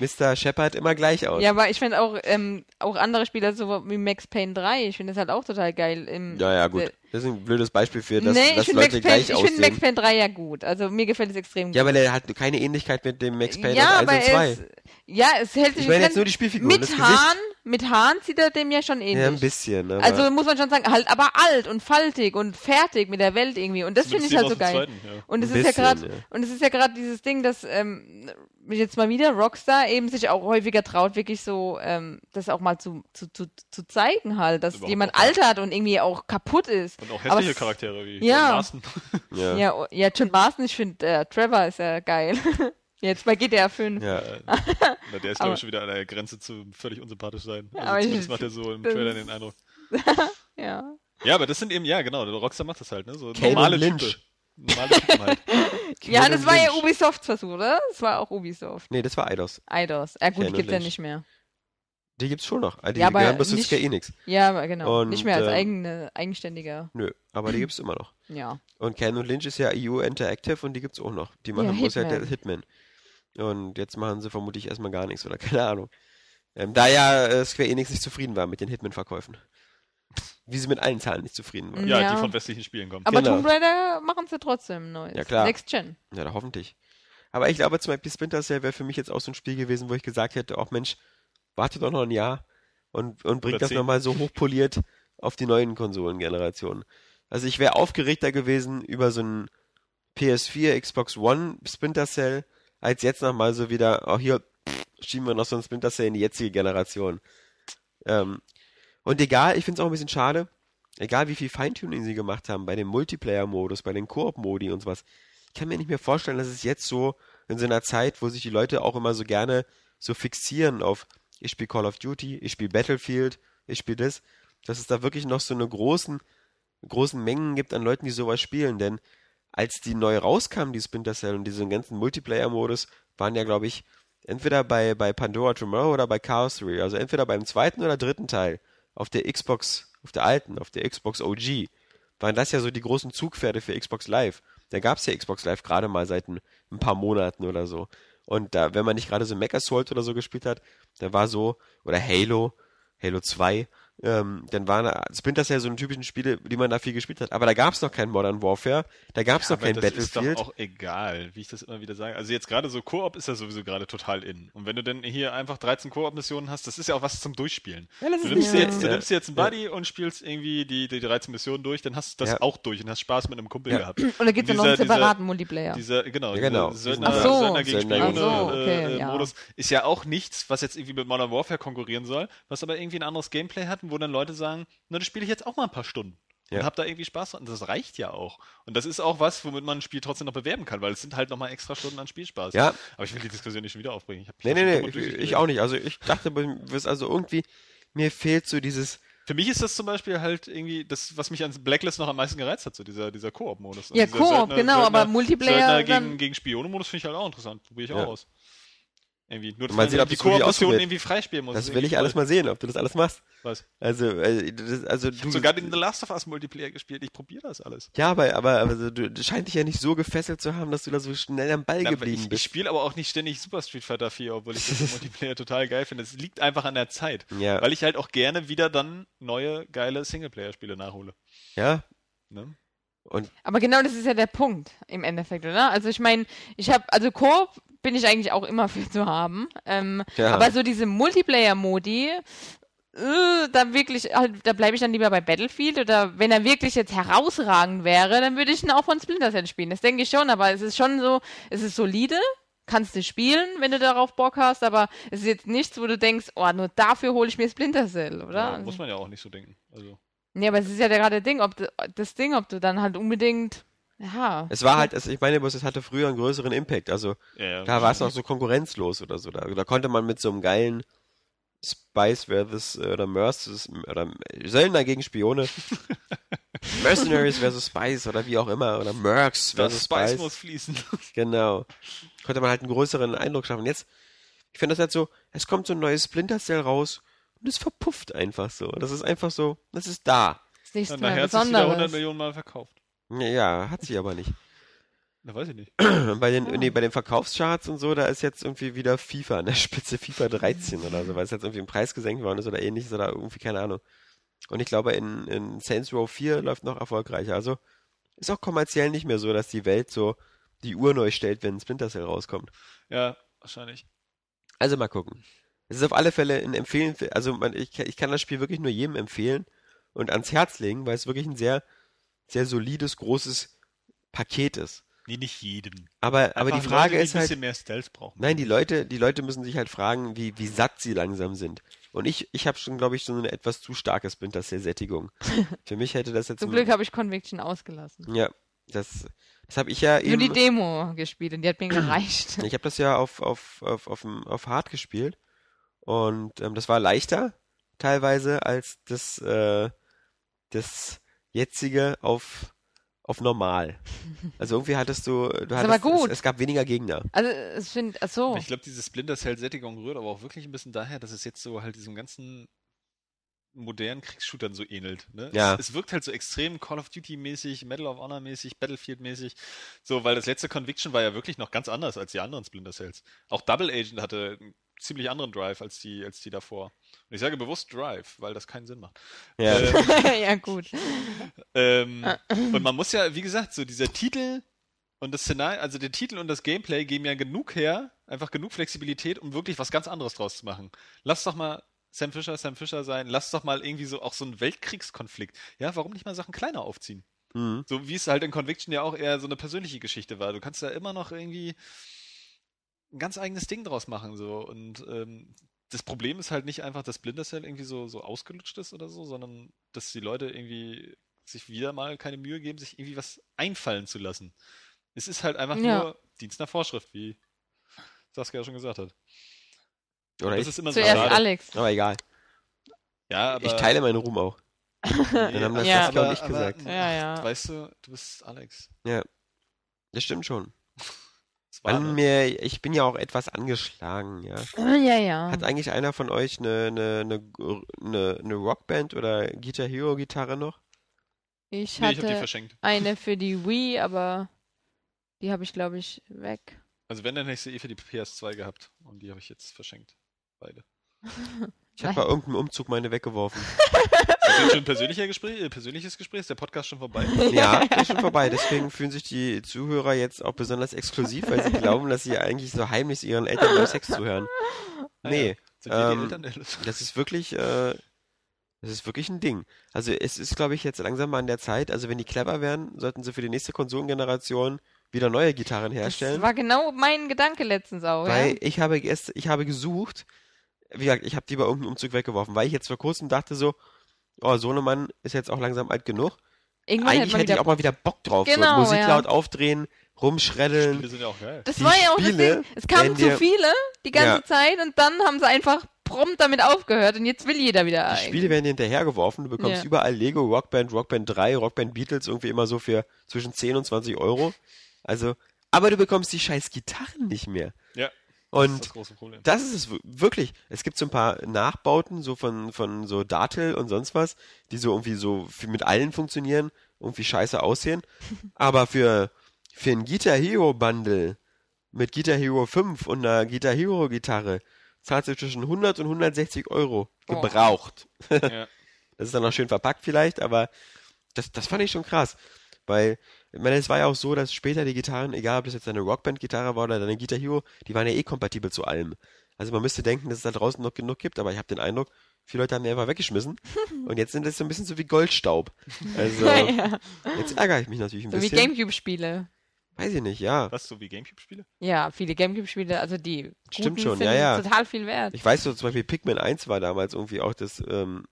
Mr. Shepard immer gleich aus. Ja, aber ich finde auch, ähm, auch andere Spieler, so wie Max Payne 3, ich finde das halt auch total geil. Im, Ja, ja, gut. Das ist ein blödes Beispiel für, dass, nee, dass finde Leute Max, Payne, gleich ich find Max aussehen. Payne 3 ja gut. Also mir gefällt es extrem gut. Ja, aber der hat keine Ähnlichkeit mit dem Max Payne ja, aus 1 aber und 2. es, ja, es hält sich Ich meine in jetzt nur die Spielfigur, das Mit. Haaren, mit Haaren sieht er dem ja schon ähnlich. Ja, ein bisschen. Aber Also muss man schon sagen, halt aber alt und faltig und fertig mit der Welt irgendwie. Und das finde ich halt so geil. Zweiten, ja. Und es ist ja gerade ja. und es ist ja gerade dieses Ding, dass ähm, jetzt mal wieder Rockstar eben sich auch häufiger traut, wirklich so ähm, das auch mal zu, zu, zu, zu zeigen halt, dass Überhaupt jemand altert und irgendwie auch kaputt ist. Und auch Aber hässliche es- Charaktere wie Ja. John Marston. ja. Ja, oh, ja, John Marston, ich finde äh, Trevor ist ja geil. jetzt bei GTA 5. Ja. Äh, na, der ist, glaube ich, schon wieder an der Grenze zu völlig unsympathisch sein. Also Aber ich- zumindest macht er so im Trailer den Eindruck. Ja. Ja, aber das sind eben, ja, genau, der Rockstar macht das halt, ne? So Kane normale Lynch. Typen. Normale Typen halt. Ja, das war ja. Ubisofts Versuch, oder? Das war auch Ubisoft. Nee, das war Eidos. Eidos. Ja gut, Kane die und gibt's ja nicht mehr. Die gibt's schon noch. Die Ja, aber gehören bloß zu Square Enix. Ja, aber genau. Und, nicht mehr als ähm, eigene, eigenständiger. Nö, aber die gibt's immer noch. Ja. Und Ken und Lynch ist ja EU Interactive und die gibt's auch noch. Die machen Ja, bloß ja Hitman. Und jetzt machen sie vermutlich erstmal gar nichts oder keine Ahnung. Ähm, da ja äh, Square Enix nicht zufrieden war mit den Hitman-Verkäufen. Wie sie mit allen Zahlen nicht zufrieden waren. Ja, Ja. die von westlichen Spielen kommen. Aber Genau. Tomb Raider machen sie trotzdem neu. Ja, klar. Next Gen. Ja, da hoffentlich. Aber ich glaube zum Beispiel Splinter Cell wäre für mich jetzt auch so ein Spiel gewesen, wo ich gesagt hätte, auch Mensch, warte doch noch ein Jahr und, und bring Oder das nochmal so hochpoliert auf die neuen Konsolengenerationen. Also ich wäre aufgeregter gewesen über so ein PS4, Xbox One Splinter Cell, als jetzt nochmal so wieder, auch hier schieben wir noch so ein Splinter in die jetzige Generation. Ähm, und egal, ich finde es auch ein bisschen schade, egal wie viel Feintuning sie gemacht haben bei dem Multiplayer-Modus, bei den Koop-Modi und sowas, ich kann mir nicht mehr vorstellen, dass es jetzt so in so einer Zeit, wo sich die Leute auch immer so gerne so fixieren auf, ich spiele Call of Duty, ich spiele Battlefield, ich spiele das, dass es da wirklich noch so eine großen, großen Mengen gibt an Leuten, die sowas spielen. Denn als die neu rauskamen, die Splinter Cell und diesen ganzen Multiplayer-Modus, waren ja, glaube ich, entweder bei, bei Pandora Tomorrow oder bei Chaos 3, also entweder beim zweiten oder dritten Teil auf der Xbox, auf der alten, auf der Xbox OG, waren das ja so die großen Zugpferde für Xbox Live. Da gab es ja Xbox Live gerade mal seit ein, ein paar Monaten oder so. Und da, wenn man nicht gerade so Mech Assault oder so gespielt hat, dann war so, oder Halo, Halo 2, ähm, dann waren da- Splinter Cell so eine typischen Spiele, die man da viel gespielt hat. Aber da gab es noch kein Modern Warfare, da gab es noch Aber kein das ist Battlefield. doch auch egal, wie ich das immer wieder sage. Also jetzt gerade so Koop ist ja sowieso gerade total in. Und wenn du dann hier einfach 13 Koop-Missionen hast, das ist ja auch was zum Durchspielen. Ja, das Du ist nimmst, jetzt, du ja. nimmst dir jetzt einen Buddy und spielst irgendwie die, die 13 Missionen durch, dann hast du das Ja. auch durch und hast Spaß mit einem Kumpel Ja. gehabt. Und da gibt es ja noch einen Dieser- separaten Multiplayer. Dieser, genau, Ja, genau. dieser Söldner, Ach so. Söldner gegen Söldner Spione so, okay, äh, ja. Modus ist ja auch nichts, was jetzt irgendwie mit Modern Warfare konkurrieren soll, was aber irgendwie ein anderes Gameplay hat, wo dann Leute sagen, na, das spiele ich jetzt auch mal ein paar Stunden. Ja. Und hab da irgendwie Spaß dran. Und das reicht ja auch. Und das ist auch was, womit man ein Spiel trotzdem noch bewerben kann, weil es sind halt nochmal extra Stunden an Spielspaß. Ja. Aber ich will die Diskussion nicht schon wieder aufbringen. Ich hab Nee, nee, nee, ich, auch nicht. Also ich dachte, also irgendwie, mir fehlt so dieses, Für mich ist das zum Beispiel halt irgendwie das, was mich an Blacklist noch am meisten gereizt hat, so dieser, dieser Koop-Modus. Und Ja, Koop, genau, aber Multiplayer Söldner dann- gegen, gegen Spione-Modus finde ich halt auch interessant. Probiere ich Ja. auch aus. Irgendwie. Nur, dass Mal sehen, ob die das ausprobiert. irgendwie freispielen muss. Das will ich alles mal sehen, ob du das alles machst. Was? Also, das, also Ich du sogar den The Last of Us Multiplayer gespielt. Ich probiere das alles. Ja, aber, aber, aber so, du, scheint dich ja nicht so gefesselt zu haben, dass du da so schnell am Ball Na, geblieben ich ich bist. spiele aber auch nicht ständig Super Street Fighter 4, obwohl ich das Multiplayer total geil finde. Es liegt einfach an der Zeit. Ja. Weil ich halt auch gerne wieder dann neue, geile Singleplayer-Spiele nachhole. Ja. Ne? Und Aber genau das ist ja der Punkt im Endeffekt, oder? Also ich meine, ich habe, also Koop bin ich eigentlich auch immer für zu haben. Ähm, Ja. Aber so diese Multiplayer-Modi, äh, da wirklich, halt, da bleibe ich dann lieber bei Battlefield oder wenn er wirklich jetzt herausragend wäre, dann würde ich ihn auch von Splinter Cell spielen. Das denke ich schon, aber es ist schon so, es ist solide, kannst du spielen, wenn du darauf Bock hast, aber es ist jetzt nichts, wo du denkst, oh, nur dafür hole ich mir Splinter Cell, oder? Ja, muss man ja auch nicht so denken. Also, Nee, aber es ist ja der gerade Ding, ob du, das Ding, ob du dann halt unbedingt, ja. es war halt, ich meine, bloß es hatte früher einen größeren Impact. Also ja, ja, da war es noch so konkurrenzlos oder so. Da, da konnte man mit so einem geilen Spice versus äh, oder Mercs oder Söldner gegen Spione. Mercenaries versus Spice oder wie auch immer. Oder Mercs Das versus Spice Spice. muss fließen. Genau. Konnte man halt einen größeren Eindruck schaffen. Jetzt, ich finde das halt so, es kommt so ein neues Splinter Cell raus und es verpufft einfach so. Das ist einfach so, das ist da. ist nichts Und mehr nachher hat es wieder 100 Besonderes. Millionen Mal verkauft. Ja, Ja, hat sie aber nicht. Na, weiß ich nicht. bei den, Ah. nee, bei den Verkaufscharts und so, da ist jetzt irgendwie wieder FIFA an der Spitze, FIFA 13 oder so, weil es jetzt irgendwie im Preis gesenkt worden ist oder ähnliches oder irgendwie, keine Ahnung. Und ich glaube, in, in Saints Row 4 läuft noch erfolgreicher. Also ist auch kommerziell nicht mehr so, dass die Welt so die Uhr neu stellt, wenn Splinter Cell rauskommt. Ja, wahrscheinlich. Also mal gucken. Es ist auf alle Fälle ein Empfehlen, also man, ich, ich kann das Spiel wirklich nur jedem empfehlen und ans Herz legen, weil es wirklich ein sehr, sehr solides, großes Paket ist. Nee, nicht jedem. Aber, aber die Einfach Frage Leute, die ist ein halt, bisschen mehr Stealth brauchen. Nein, die Leute, die Leute müssen sich halt fragen, wie, wie satt sie langsam sind. Und ich, ich habe schon, glaube ich, so eine etwas zu starke Splinter Cell Sättigung. Für mich hätte das jetzt Zum Glück habe ich Conviction ausgelassen. ja, das, das habe ich ja Nur die eben. Demo gespielt und die hat mir gereicht. Ich habe das ja auf auf auf auf, dem- auf Hard gespielt und ähm, das war leichter teilweise als das äh, das jetzige auf auf normal. Also irgendwie hattest du, du aber hattest, gut. Es, es gab weniger Gegner. Also, es finde, ach so. Ich glaube, diese Splinter Cell-Sättigung rührt aber auch wirklich ein bisschen daher, dass es jetzt so halt diesem ganzen modernen Kriegsshootern so ähnelt. Ne? Ja. Es, es wirkt halt so extrem Call of Duty-mäßig, Medal of Honor-mäßig, Battlefield-mäßig. So, weil das letzte Conviction war ja wirklich noch ganz anders als die anderen Splinter Cells. Auch Double Agent hatte einen ziemlich anderen Drive als die, als die davor. Und ich sage bewusst Drive, weil das keinen Sinn macht. Ja. Ähm, ja, gut. ähm, und man muss ja, wie gesagt, so dieser Titel und das Szenario, also der Titel und das Gameplay geben ja genug her, einfach genug Flexibilität, um wirklich was ganz anderes draus zu machen. Lass doch mal Sam Fisher Sam Fisher sein, lass doch mal irgendwie so auch so einen Weltkriegskonflikt. Ja, warum nicht mal Sachen kleiner aufziehen? Mhm. So wie es halt in Conviction ja auch eher so eine persönliche Geschichte war. Du kannst da immer noch irgendwie ein ganz eigenes Ding draus machen. So. Und ähm, das Problem ist halt nicht einfach, dass Splinter Cell irgendwie so, so ausgelutscht ist oder so, sondern dass die Leute irgendwie sich wieder mal keine Mühe geben, sich irgendwie was einfallen zu lassen. Es ist halt einfach Ja. nur Dienst nach Vorschrift, wie Saskia ja schon gesagt hat. Oder das ich. ist immer so Zuerst schade. Alex. Aber egal. Ja, aber Ich teile meinen Ruhm auch. Dann haben das Ja. Saskia und ich gesagt. Ja, ja. Weißt du, du bist Alex. Das stimmt schon. War, ne? mir, ich bin ja auch etwas angeschlagen, ja. Ja, ja. Hat eigentlich einer von euch eine, eine, eine, eine, eine Rockband oder Guitar Hero Gitarre noch? Ich Nee, ich hab die hatte verschenkt. eine für die Wii, aber die habe ich, glaube ich, weg. Also wenn, dann hätte ich sie eh für die PS2 gehabt. Und die habe ich jetzt verschenkt. Beide. Ich habe bei irgendeinem Umzug meine weggeworfen. Ist das schon ein persönlicher Gespräch, äh, persönliches Gespräch? Ist der Podcast schon vorbei? Ja, ist schon vorbei. Deswegen fühlen sich die Zuhörer jetzt auch besonders exklusiv, weil sie glauben, dass sie eigentlich so heimlich ihren Eltern beim Sex zuhören. Ah, Nee, ja. Sind wir ähm, das ist wirklich, äh, das ist wirklich ein Ding. Also es ist, glaube ich, jetzt langsam mal an der Zeit. Also wenn die clever wären, sollten sie für die nächste Konsolengeneration wieder neue Gitarren herstellen. Das war genau mein Gedanke letztens auch, Weil ja. ich habe gest ich habe gesucht, wie gesagt, ich habe die bei irgendeinem Umzug weggeworfen, weil ich jetzt vor kurzem dachte so, oh, Sohnemann ist jetzt auch langsam alt genug. Irgendwann Eigentlich hätte ich auch mal wieder Bock drauf. Genau, so, Musik ja. laut aufdrehen, rumschreddeln. Spiele sind ja auch geil. Das Die war ja auch Spiele das Ding. Es kamen zu viele die ganze Ja. Zeit und dann haben sie einfach prompt damit aufgehört und jetzt will jeder wieder. Die Spiele werden dir hinterhergeworfen, du bekommst Ja. überall Lego, Rockband, Rockband 3, Rockband Beatles irgendwie immer so für zwischen 10 und 20 Euro. Also, aber du bekommst die scheiß Gitarren nicht mehr. Ja. Das ist Und das große Problem. das ist es wirklich. Es gibt so ein paar Nachbauten, so von, von so Datel und sonst was, die so irgendwie so mit allen funktionieren, irgendwie scheiße aussehen. Aber für, für ein Guitar Hero Bundle mit Guitar Hero 5 und einer Guitar Hero Gitarre zahlst du zwischen 100 und 160 Euro Oh. gebraucht. ja. Das ist dann noch schön verpackt vielleicht, aber das, das fand ich schon krass. Weil, ich meine, es war ja auch so, dass später die Gitarren, egal ob das jetzt eine Rockband-Gitarre war oder eine Guitar Hero, die waren ja eh kompatibel zu allem. Also man müsste denken, dass es da draußen noch genug gibt, aber ich habe den Eindruck, viele Leute haben die einfach weggeschmissen und jetzt sind das so ein bisschen so wie Goldstaub. Also, ja. jetzt ärgere ich mich natürlich ein So wie bisschen. Gamecube-Spiele. Weiß ich nicht, ja. Was, so wie Gamecube-Spiele? Ja, viele Gamecube-Spiele, also die Stimmt guten schon, sind ja, ja. total viel wert. Ich weiß so, zum Beispiel Pikmin 1 war damals irgendwie auch das, ähm,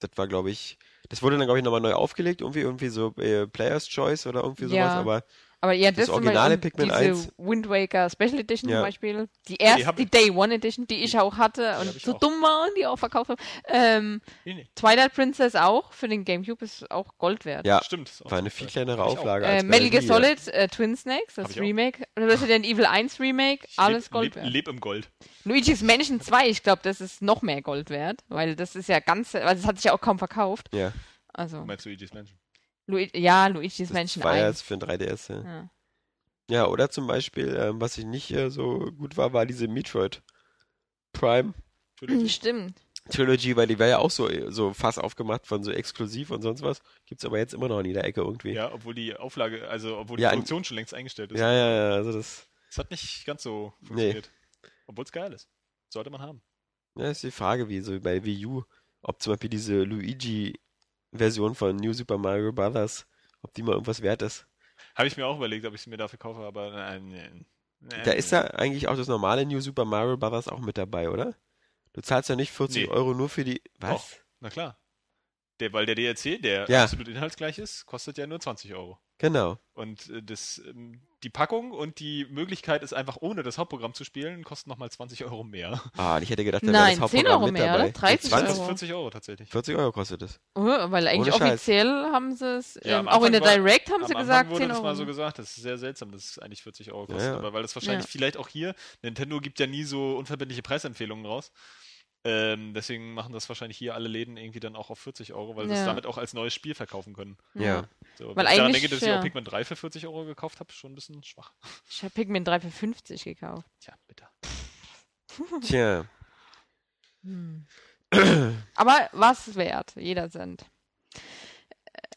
das war glaube ich, das wurde dann glaube ich nochmal neu aufgelegt, irgendwie, irgendwie so äh, Player's Choice oder irgendwie sowas, Ja. aber Aber ja, Das das, zum originale Beispiel, Pikmin diese 1. Wind Waker Special Edition Ja. zum Beispiel, die erste, hab die, ich. Day One Edition, die ich auch hatte und ich so auch. dumm war und die auch verkauft haben. Ähm, Nee, nee. Twilight Princess auch, für den Gamecube ist auch Gold wert. ja, Stimmt. war eine viel kleinere ich. Auflage Äh, Metal Gear ja. Solid, äh, Twin Snakes, das ich. Remake. Resident Evil 1 Remake, alles leb, Gold leb, wert. leb im Gold. Luigi's Mansion 2, ich glaube, das ist noch mehr Gold wert, weil das ist ja ganz, also das hat sich ja auch kaum verkauft. Ja, Also, Du meinst Luigi's Mansion? Lui ja, Luigi's das Mansion war ja 1. jetzt für ein 3DS. Ja, Ja. ja oder zum Beispiel, ähm, was ich nicht äh, so gut war, war diese Metroid Prime Trilogy? Stimmt. Trilogy, weil die war ja auch so, so Fass aufgemacht von so exklusiv und sonst was. Gibt's aber jetzt immer noch in jeder Ecke irgendwie. Ja, obwohl die Auflage, also obwohl die Ja, Produktion schon längst eingestellt ist. ja, ja, ja also das, Es hat nicht ganz so funktioniert. Obwohl es geil ist. Sollte man haben. ja, ist die Frage, wie so bei Wii U, ob zum Beispiel diese Luigi-Version von New Super Mario Brothers, ob die mal irgendwas wert ist. Habe ich mir auch überlegt, ob ich sie mir dafür kaufe, aber nein, nein. nein Da ist ja eigentlich auch das normale New Super Mario Brothers auch mit dabei, oder? Du zahlst ja nicht 40 Nee. Euro nur für die. Was? Doch. Na klar. Der, weil der DLC, der Ja. absolut inhaltsgleich ist, kostet ja nur 20 Euro. Genau. Und äh, das, ähm, die Packung und die Möglichkeit, es einfach ohne das Hauptprogramm zu spielen, kosten nochmal 20 Euro mehr. Ah, ich hätte gedacht, da wäre Nein, das 10 Hauptprogramm Euro mit mehr, dabei. oder? 30 20? Das Euro. 40 Euro tatsächlich. 40 Euro kostet es. Oh, weil eigentlich Ohne Scheiß. offiziell haben sie es, Ja, ähm, auch in der Anfang war- Direct haben sie gesagt, wurde 10 das Euro. mal so gesagt, das ist sehr seltsam, dass es eigentlich 40 Euro kostet. Ja, ja. Aber weil das wahrscheinlich Ja. vielleicht auch hier, Nintendo gibt ja nie so unverbindliche Preisempfehlungen raus. Ähm, deswegen machen das wahrscheinlich hier alle Läden irgendwie dann auch auf 40 Euro, weil sie es damit auch als neues Spiel verkaufen können. Ja. So, Weil wenn ich daran denke, dass ich ja. auch Pikmin 3 für 40 Euro gekauft habe, schon ein bisschen schwach. Ich habe Pikmin 3 für 50 gekauft. Tja, bitte. Tja. Hm. Aber was wert, jeder Cent.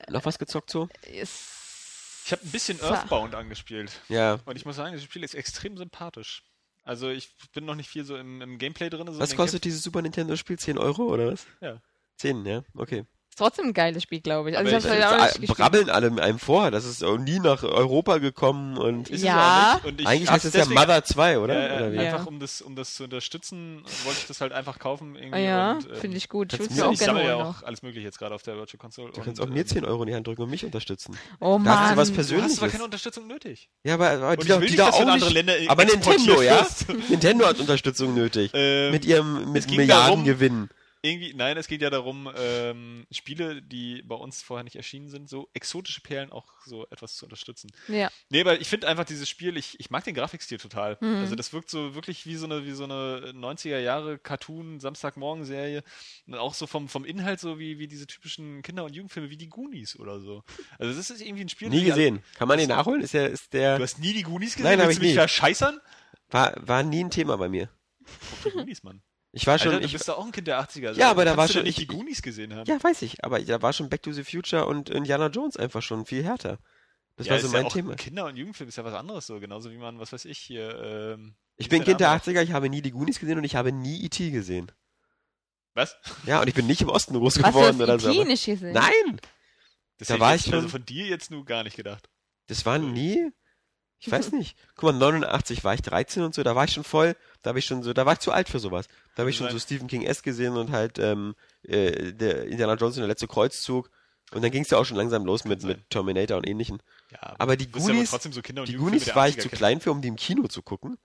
Noch was gezockt so? Ist Ich habe ein bisschen Earthbound angespielt. Ja. Und ich muss sagen, das Spiel ist extrem sympathisch. Also ich bin noch nicht viel so im, im Gameplay drin. So Was kostet dieses Super Nintendo Spiel? 10 Euro oder was? Ja. 10, ja, okay. Ist trotzdem ein geiles Spiel, glaube ich. Also Aber ich ich- habe halt auch nicht Äh, brabbeln alle einem vor, das ist auch nie nach Europa gekommen und Ist Ja. es auch nicht. Und ich eigentlich hab's heißt es ja Mother 2, oder? Ja, oder ja, wie? Ja. einfach um das, um das zu unterstützen, wollte ich das halt einfach kaufen. Irgendwie Ah ja, ähm, finde ich gut. Ich würde es Ja, auch ich gerne sammle ja auch noch. alles Mögliche jetzt gerade auf der Virtual Console. Du kannst auch mir ähm, 10 Euro in die Hand drücken und mich unterstützen. Oh Da hast du Mann. was Du hast aber keine Unterstützung nötig. Ja, aber, aber die, ich die du auch nicht. Länder aber Nintendo, ja? Nintendo hat Unterstützung nötig. Ähm, mit ihrem mit Milliardengewinn. Irgendwie, nein, es geht ja darum, ähm, Spiele, die bei uns vorher nicht erschienen sind, so exotische Perlen auch so etwas zu unterstützen. Ja. Nee, aber ich finde einfach dieses Spiel, ich, ich mag den Grafikstil total. Mhm. Also das wirkt so wirklich wie so eine, wie so eine 90er Jahre Cartoon, Samstagmorgen-Serie. Und auch so vom, vom Inhalt so wie, wie diese typischen Kinder- und Jugendfilme, wie die Goonies oder so. Also das ist irgendwie ein Spiel. Nie gesehen. Kann man den nachholen? Ist ja, ist der, Du hast nie die Goonies gesehen? Nein, hab Willst ich du mich nie. verscheißern? war, war nie ein Thema bei mir. Die Goonies, Mann. Ich war schon, Alter, du ich, bist doch auch ein Kind der 80er. Ja, aber da war du schon- nicht ich- die Goonies gesehen haben. ja, weiß ich, aber da war schon Back to the Future und Indiana Jones einfach schon viel härter. Das war so ist mein ja auch Thema. Kinder- und Jugendfilm ist ja was anderes so, genauso wie man, was weiß ich, hier. Ähm, Ich bin Kind der Name? 80er, ich habe nie die Goonies gesehen und ich habe nie E.T. gesehen. Was? Ja, und ich bin nicht im Osten groß Was du geworden oder so. E.T. aber- nicht gesehen? Nein! Das Da hätte war ich also schon- von dir jetzt nur gar nicht gedacht. Das war nie. Ich weiß nicht. Guck mal, 89 war ich 13 und so, da war ich schon voll, da habe ich schon so, da war ich zu alt für sowas. Da habe ich schon so. Stephen King S gesehen und halt ähm, äh, der Indiana Jones und der letzte Kreuzzug. Und dann ging es ja auch schon langsam los mit, mit Terminator und ähnlichen. Ja, Aber die du bist ja Goonies- trotzdem so Kinder- und Die Goonies war ich 80er zu klein für, um die im Kino zu gucken.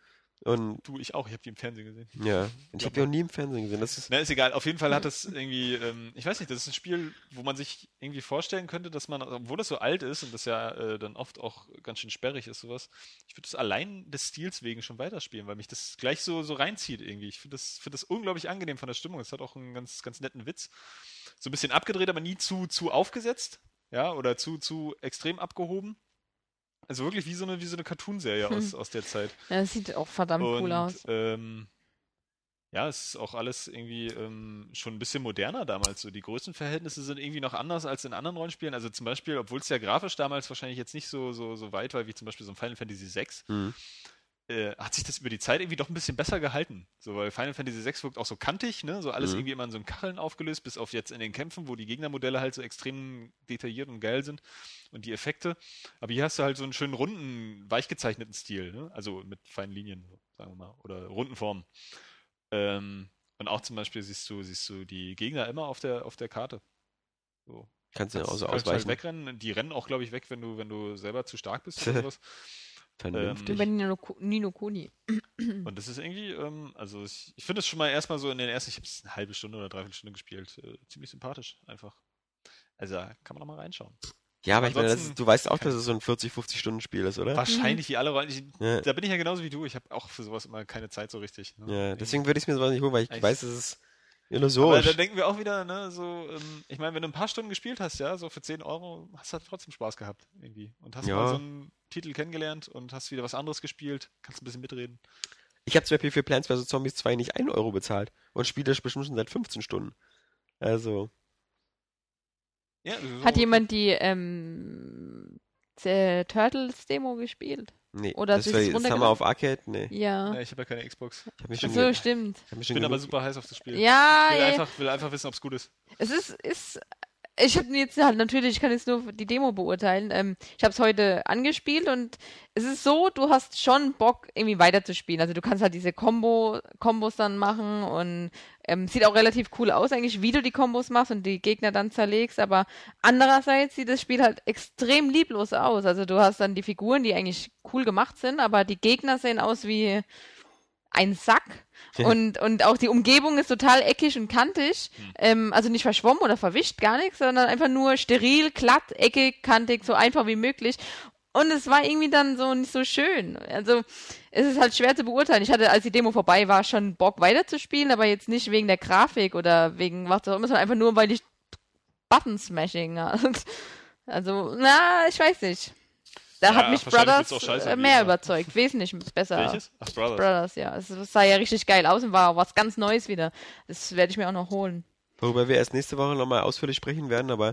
Und Du, ich auch, ich habe die im Fernsehen gesehen. ja, ich habe die auch nie im Fernsehen gesehen. Das ist, Na, ist egal. Auf jeden Fall hat das irgendwie, ähm, ich weiß nicht, das ist ein Spiel, wo man sich irgendwie vorstellen könnte, dass man, obwohl das so alt ist und das ja äh, dann oft auch ganz schön sperrig ist, sowas, ich würde das allein des Stils wegen schon weiterspielen, weil mich das gleich so, so reinzieht irgendwie. Ich finde das, find das unglaublich angenehm von der Stimmung. Es hat auch einen ganz, ganz netten Witz. So ein bisschen abgedreht, aber nie zu, zu aufgesetzt, ja, oder zu, zu extrem abgehoben. Also wirklich wie so eine, wie so eine Cartoonserie aus, aus der Zeit. Ja, das sieht auch verdammt cool Und, aus. Ähm, ja, es ist auch alles irgendwie ähm, schon ein bisschen moderner damals. So die Größenverhältnisse sind irgendwie noch anders als in anderen Rollenspielen. Also zum Beispiel, obwohl es ja grafisch damals wahrscheinlich jetzt nicht so, so, so weit war wie zum Beispiel so ein Final Fantasy VI, hm. Äh, hat sich das über die Zeit irgendwie doch ein bisschen besser gehalten. So, weil Final Fantasy VI wirkt auch so kantig, ne? So alles Mhm. irgendwie immer in so einem Kacheln aufgelöst, bis auf jetzt in den Kämpfen, wo die Gegnermodelle halt so extrem detailliert und geil sind und die Effekte. Aber hier hast du halt so einen schönen runden, weich gezeichneten Stil, ne? Also mit feinen Linien, sagen wir mal, oder runden Formen. Ähm, und auch zum Beispiel siehst du, siehst du die Gegner immer auf der, auf der Karte. So. kannst du ja auch so halt ausweichen. wegrennen. Die rennen auch, glaube ich, weg, wenn du, wenn du selber zu stark bist oder sowas. Vernünftig. Ähm, Nino, Nino Kuni. Und das ist irgendwie, ähm, also ich, ich finde es schon mal erstmal so in den ersten, ich habe es eine halbe Stunde oder dreiviertel Stunde gespielt, äh, ziemlich sympathisch einfach. Also da kann man noch mal reinschauen. ja, aber ich meine, ist, du weißt auch, dass es so ein 40, 50 Stunden Spiel ist, oder? Wahrscheinlich wie alle Rollen. Ich, Ja. Da bin ich ja genauso wie du. Ich habe auch für sowas immer keine Zeit so richtig. Ne? Ja, deswegen würde ich es mir sowas nicht holen, weil ich Eigentlich- weiß, es ist Aber illusorisch. da denken wir auch wieder, ne, so, ähm, ich meine, wenn du ein paar Stunden gespielt hast, ja, so für 10 Euro, hast du halt trotzdem Spaß gehabt, irgendwie. Und hast Ja. mal so einen Titel kennengelernt und hast wieder was anderes gespielt, kannst ein bisschen mitreden. Ich habe zum Beispiel für Plants vs. Zombies 2 nicht 1 Euro bezahlt und spiele das bestimmt schon seit 15 Stunden. Also, Ja, so- Hat jemand die ähm, äh, Turtles Demo gespielt? Nee. Oder das, war, es das haben wir auf Arcade? Nee. Ja. Ja, ich habe ja keine Xbox. Ich mich schon, so, ge- stimmt. ich Ich schon bin aber super heiß auf das Spiel. Ja, Ich will ja, einfach, will einfach wissen, ob es gut ist. Es ist, ist ich habe jetzt halt natürlich, ich kann jetzt nur die Demo beurteilen. Ähm, ich habe es heute angespielt und es ist so, du hast schon Bock, irgendwie weiterzuspielen. Also du kannst halt diese Combo, Kombos dann machen und ähm, sieht auch relativ cool aus, eigentlich, wie du die Kombos machst und die Gegner dann zerlegst. Aber andererseits sieht das Spiel halt extrem lieblos aus. Also du hast dann die Figuren, die eigentlich cool gemacht sind, aber die Gegner sehen aus wie ein Sack. Und, und auch die Umgebung ist total eckig und kantig. Ähm, also nicht verschwommen oder verwischt, gar nichts, sondern einfach nur steril, glatt, eckig, kantig, so einfach wie möglich. Und es war irgendwie dann so nicht so schön. Also es ist halt schwer zu beurteilen. Ich hatte, als die Demo vorbei war, schon Bock weiterzuspielen, aber jetzt nicht wegen der Grafik oder wegen was auch immer, sondern einfach nur, weil ich Button-Smashing hat. Also, na, ich weiß nicht. Da Ja, hat mich Brothers äh, mehr immer. überzeugt. Wesentlich besser. Welches? Ach, Brothers. Brothers, ja. Es sah ja richtig geil aus und war was ganz Neues wieder. Das werde ich mir auch noch holen. Worüber wir erst nächste Woche nochmal ausführlich sprechen werden, aber.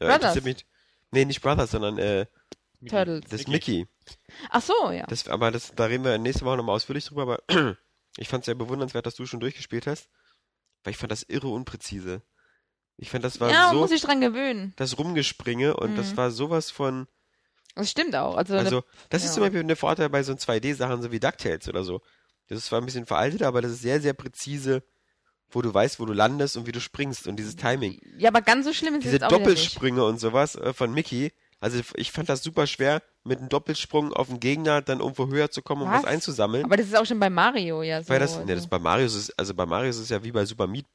Ja, Brothers. interessiert Mich, nee, nicht Brothers, sondern äh, Turtles. das Mickey. Ach so, ja. Das, aber das, da reden wir nächste Woche nochmal ausführlich drüber, aber ich fand es sehr bewundernswert, dass du schon durchgespielt hast. Weil ich fand das irre unpräzise. Ich fand, das war Ja, so muss sich dran gewöhnen. das Rumgespringe und das Mhm. war sowas von. Das stimmt auch. Also, Also, das ist ja. zum Beispiel der Vorteil bei so 2D-Sachen, so wie DuckTales oder so. Das ist zwar ein bisschen veraltet, aber das ist sehr, sehr präzise, wo du weißt, wo du landest und wie du springst und dieses Timing. ja, aber ganz so schlimm ist Diese es auch nicht. Doppelsprünge und sowas äh, von Mickey. Also ich fand das super schwer, mit einem Doppelsprung auf den Gegner dann irgendwo höher zu kommen, um was, Was? einzusammeln. Aber das ist auch schon bei Mario ja so. Weil das, also. ne, das bei Mario ist, also bei Mario ist es ja wie bei Super Meat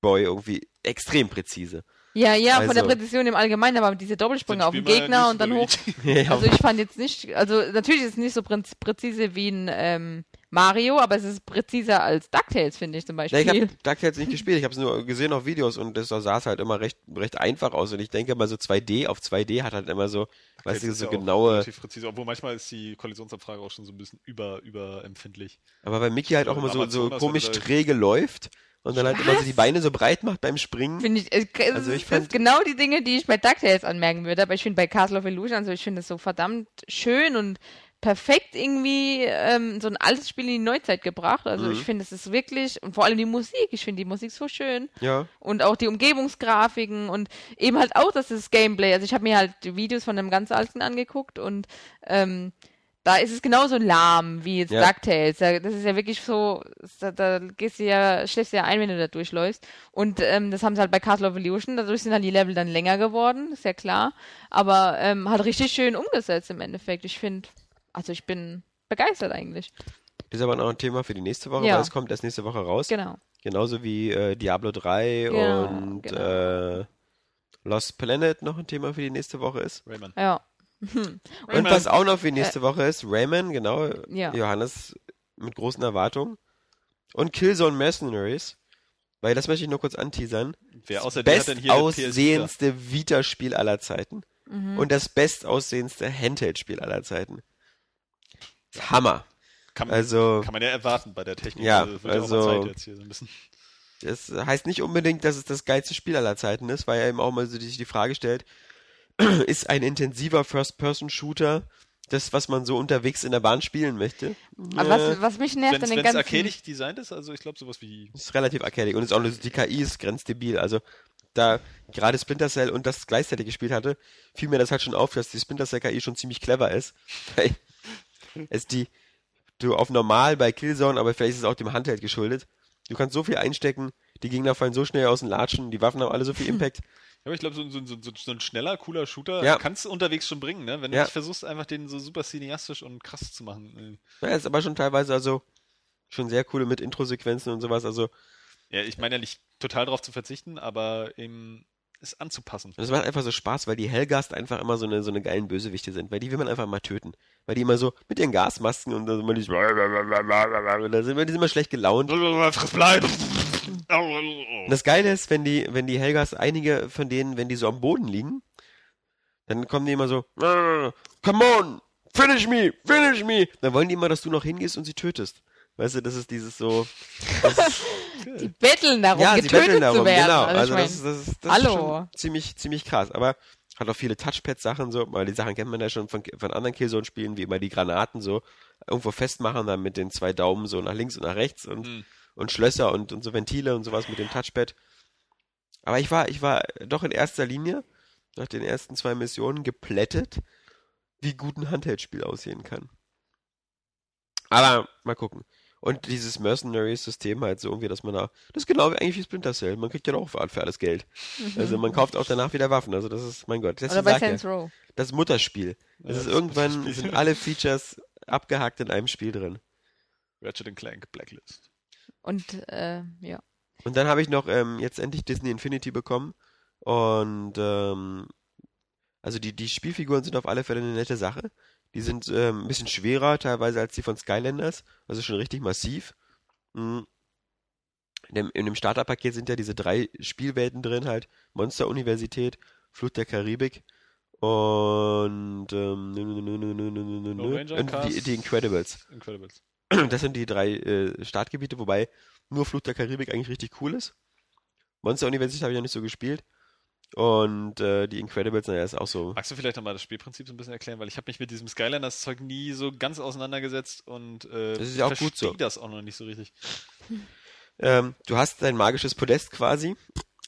Boy irgendwie extrem präzise. ja, ja, von der also- Präzision im Allgemeinen, aber diese Doppelsprünge auf den Gegner und dann hoch. Ja, Also ich fand jetzt nicht, also natürlich ist es nicht so präz- präzise wie ein ähm, Mario, aber es ist präziser als DuckTales, finde ich zum Ja, Beispiel. ich habe DuckTales nicht gespielt, ich habe es nur gesehen auf Videos und das sah es halt immer recht, recht einfach aus. Und ich denke mal so 2D auf 2D hat halt immer so, weißt Das du, so ja genaue. Relativ präzise, obwohl manchmal ist die Kollisionsabfrage auch schon so ein bisschen über, überempfindlich. Aber bei Mickey halt auch immer so, so komisch träge läuft und dann halt immer so die Beine so breit macht beim Springen. Finde ich, es Also ich fand- genau die Dinge, die ich bei DuckTales anmerken würde, aber ich finde bei Castle of Illusion, also ich finde es so verdammt schön und perfekt irgendwie ähm, so ein altes Spiel in die Neuzeit gebracht. Also Mhm. ich finde, es ist wirklich, und vor allem die Musik, ich finde die Musik so schön. Ja. Und auch die Umgebungsgrafiken und eben halt auch das ist Gameplay. Also ich habe mir halt die Videos von dem ganz alten angeguckt und ähm, da ist es genauso lahm wie jetzt Ja. DuckTales. Da- Das ist ja wirklich so, da, da gehst du ja, schläfst du ja ein, wenn du da durchläufst. Und ähm, das haben sie halt bei Castle of Illusion, dadurch sind halt die Level dann länger geworden, ist ja klar. Aber ähm, halt richtig schön umgesetzt im Endeffekt. Ich finde, also ich bin begeistert eigentlich. Das ist aber noch ein Thema für die nächste Woche, Ja. weil es kommt erst nächste Woche raus. Genau. Genauso wie äh, Diablo 3 Genau, und genau. Äh, Lost Planet noch ein Thema für die nächste Woche ist. Rayman. Ja. Und Rayman. was auch noch für die nächste Woche ist, Rayman, genau, Ja. Johannes mit großen Erwartungen. Und Killzone Mercenaries, weil das möchte ich nur kurz anteasern. Wer außer Vita? bestaussehendste Vita-Spiel aller Zeiten. Mhm. Und das bestaussehendste Handheld-Spiel aller Zeiten. Hammer. Kann, man- Also, kann man ja erwarten bei der Technik. Ja, Also, auch also- mal Zeit jetzt hier so ein bisschen. das heißt nicht unbedingt, dass es das geilste Spiel aller Zeiten ist, weil er eben auch mal so sich die Frage stellt, ist ein intensiver First-Person-Shooter das, was man so unterwegs in der Bahn spielen möchte? Aber Äh, was, was mich nervt Wenn an den es ganzen... arcadic designt ist, also ich glaube sowas wie ist relativ arcadic und ist auch nur, die KI ist grenzdebil. Also da gerade Splinter Cell und das gleichzeitig gespielt hatte, fiel mir das halt schon auf, dass die Splinter Cell KI schon ziemlich clever ist. Es die du auf normal bei Killzone, aber vielleicht ist es auch dem Handheld geschuldet. Du kannst so viel einstecken, die Gegner fallen so schnell aus den Latschen, die Waffen haben alle so viel Impact. Ja, aber ich glaube, so, so, so, so ein schneller, cooler Shooter Ja. kannst du unterwegs schon bringen, ne? Wenn du Ja. nicht versuchst, einfach den so super cineastisch und krass zu machen. Ja, ist aber schon teilweise also schon sehr coole mit Intro-Sequenzen und sowas. Also Ja, ich meine ja nicht total darauf zu verzichten, aber eben es anzupassen. Und es macht einfach so Spaß, weil die Hellgast einfach immer so eine, so eine geilen Bösewichte sind, weil die will man einfach mal töten. Weil die immer so mit ihren Gasmasken und dann immer die, da sind wir- die sind immer schlecht gelaunt. Friss bleiben! Und das Geile ist, wenn die, wenn die Helgas, einige von denen, wenn die so am Boden liegen, dann kommen die immer so, come on, finish me, finish me. Dann wollen die immer, dass du noch hingehst und sie tötest. Weißt du, das ist dieses so, das ist, Die betteln darum, ja, getötet betteln darum, zu werden. genau. Also, Also ich das, ist- mein, das, ist- das hallo. ist schon ziemlich, ziemlich krass. Aber hat auch viele Touchpad-Sachen so, weil die Sachen kennt man ja schon von, von anderen Killzone-Spielen, wie immer die Granaten so irgendwo festmachen, dann mit den zwei Daumen so nach links und nach rechts und, Hm. und Schlösser und, und so Ventile und sowas mit dem Touchpad. Aber ich war, ich war doch in erster Linie nach den ersten zwei Missionen geplättet, wie gut ein Handheld-Spiel aussehen kann. Aber mal gucken. Und dieses Mercenary-System halt so irgendwie, dass man da, das ist genau wie eigentlich wie Splinter Cell. Man kriegt ja auch für, für alles Geld. Also man kauft auch danach wieder Waffen. Also das ist, mein Gott. Oder Deswegen bei Saints ja, Row. das Mutterspiel. Das Ja, ist das irgendwann, Mutterspiel. sind alle Features abgehakt in einem Spiel drin. Ratchet Clank Blacklist. Und, äh, ja. Und dann habe ich noch ähm, jetzt endlich Disney Infinity bekommen. Und ähm, also die, die Spielfiguren sind auf alle Fälle eine nette Sache. Die sind ähm, ein bisschen schwerer teilweise als die von Skylanders. Also schon richtig massiv. Mhm. In dem, in dem Starterpaket sind ja diese drei Spielwelten drin halt. Monster-Universität, Flut der Karibik und ähm, nö, nö, nö, nö, nö, nö, nö, die, die Incredibles. Incredibles. Das sind die drei äh, Startgebiete, wobei nur Flut der Karibik eigentlich richtig cool ist. Monster Universität habe ich noch nicht so gespielt. Und äh, die Incredibles, naja, ist auch so. Magst du vielleicht nochmal das Spielprinzip so ein bisschen erklären? Weil ich habe mich mit diesem Skylanders-Zeug nie so ganz auseinandergesetzt und äh, Das ist ja auch gut so. das auch noch nicht so richtig. Ähm, du hast dein magisches Podest quasi.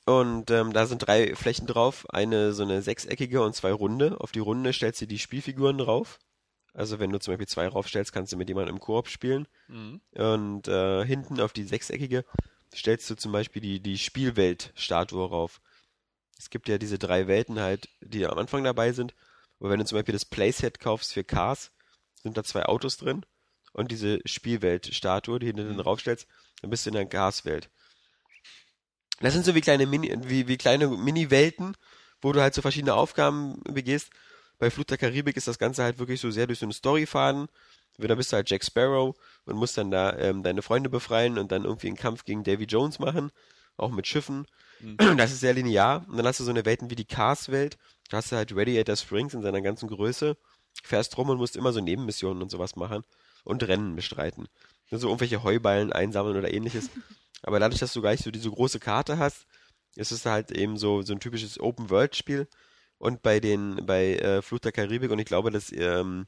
Und ähm, da sind drei Flächen drauf. Eine so eine sechseckige und zwei runde. Auf die runde stellst du die Spielfiguren drauf. Also wenn du zum Beispiel zwei raufstellst, kannst du mit jemandem im Koop spielen. Mhm. Und äh, hinten auf die sechseckige stellst du zum Beispiel die, die Spielwelt-Statue rauf. Es gibt ja diese drei Welten halt, die am Anfang dabei sind. Aber wenn du zum Beispiel das Playset kaufst für Cars, sind da zwei Autos drin. Und diese Spielwelt-Statue, die hinten Mhm. draufstellst, dann bist du in der Cars-Welt. Das sind so wie kleine Mini, wie, wie kleine Mini-Welten, wo du halt so verschiedene Aufgaben begehst. Bei Flut der Karibik ist das Ganze halt wirklich so sehr durch so einen Storyfaden. Da bist du halt Jack Sparrow und musst dann da ähm, deine Freunde befreien und dann irgendwie einen Kampf gegen Davy Jones machen, auch mit Schiffen. Mhm. Das ist sehr linear. Und dann hast du so eine Welten wie die Cars-Welt. Da hast du halt Radiator Springs in seiner ganzen Größe. Fährst rum und musst immer so Nebenmissionen und sowas machen und Rennen bestreiten. Also irgendwelche Heuballen einsammeln oder ähnliches. Aber dadurch, dass du gleich so diese große Karte hast, ist es halt eben so, so ein typisches Open-World-Spiel. Und bei den, bei äh, Flut der Karibik und ich glaube, das, ähm,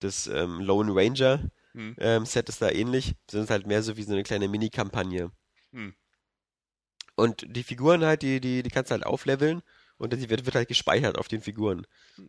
das ähm, Lone Ranger Mhm. ähm, Set ist da ähnlich. Das ist halt mehr so wie so eine kleine Mini-Kampagne. Hm. Und die Figuren halt, die, die, die kannst du halt aufleveln und die wird, wird halt gespeichert auf den Figuren.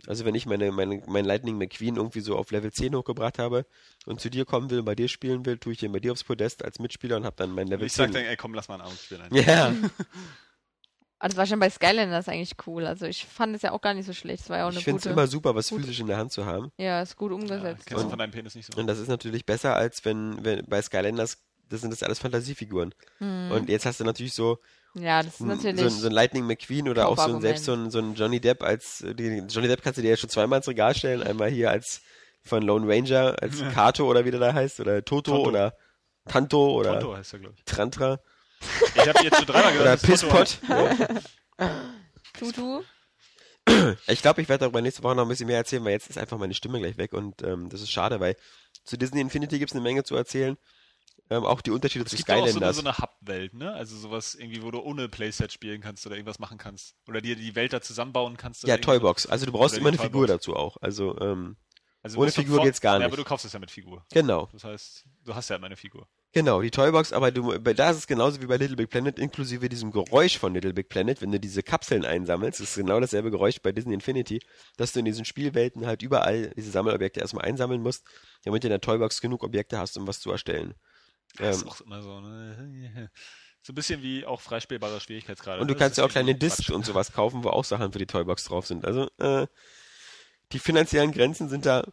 Also wenn ich meine, meine, mein Lightning McQueen irgendwie so auf Level 10 hochgebracht habe und zu dir kommen will und bei dir spielen will, tue ich den bei dir aufs Podest als Mitspieler und habe dann mein Level Ich 10. sag dann, ey komm, lass mal einen Abend spielen. ja. Also das war schon bei Skylanders eigentlich cool. Also ich fand es ja auch gar nicht so schlecht. Es war ja auch eine Ich finde es immer super, was gute- physisch in der Hand zu haben. ja, ist gut Ja, umgesetzt. kennst du Und- von deinem Penis nicht so. Und das ist natürlich besser, als wenn, wenn bei Skylanders, das sind das alles Fantasiefiguren. Mhm. Und jetzt hast du natürlich so, ja, das ist ein- natürlich. so, ein, so ein Lightning McQueen oder auch so ein, selbst so ein, so ein Johnny Depp als, äh, die, Johnny Depp kannst du dir ja schon zweimal ins Regal stellen. Einmal hier als von Lone Ranger, als Kato oder wie der da heißt, oder Toto, Tonto. oder Tanto oder Tonto heißt er, glaube ich. Trantra Ich habe jetzt schon dreimal oder gesagt, heißt. Pisspot. Tutu. Ich glaube, ich werde darüber nächste Woche noch ein bisschen mehr erzählen, weil jetzt ist einfach meine Stimme gleich weg und ähm, das ist schade, weil zu Disney Infinity gibt es eine Menge zu erzählen. Ähm, auch die Unterschiede Es zu gibt ja auch so eine, Skylanders. so eine Hub-Welt, ne? Also sowas irgendwie, wo du ohne Playset spielen kannst oder irgendwas machen kannst. Oder dir die Welt da zusammenbauen kannst. ja, Toybox. Also du brauchst immer eine Figur dazu auch. Also, ähm, Also ohne Figur geht's gar Ja, nicht. aber du kaufst es ja mit Figur. genau. Das heißt, du hast ja immer eine Figur. Genau, die Toybox, aber du, bei, da ist es genauso wie bei Little Big Planet, inklusive diesem Geräusch von Little Big Planet, wenn du diese Kapseln einsammelst, ist genau dasselbe Geräusch bei Disney Infinity, dass du in diesen Spielwelten halt überall diese Sammelobjekte erstmal einsammeln musst, damit du in der Toybox genug Objekte hast, um was zu erstellen. Das Ähm, ist auch immer so, ne? So ein bisschen wie auch freispielbarer Schwierigkeitsgrad. und du ne? kannst ja auch kleine Discs und sowas kaufen, wo auch Sachen für die Toybox drauf sind. Also, äh, die finanziellen Grenzen sind da,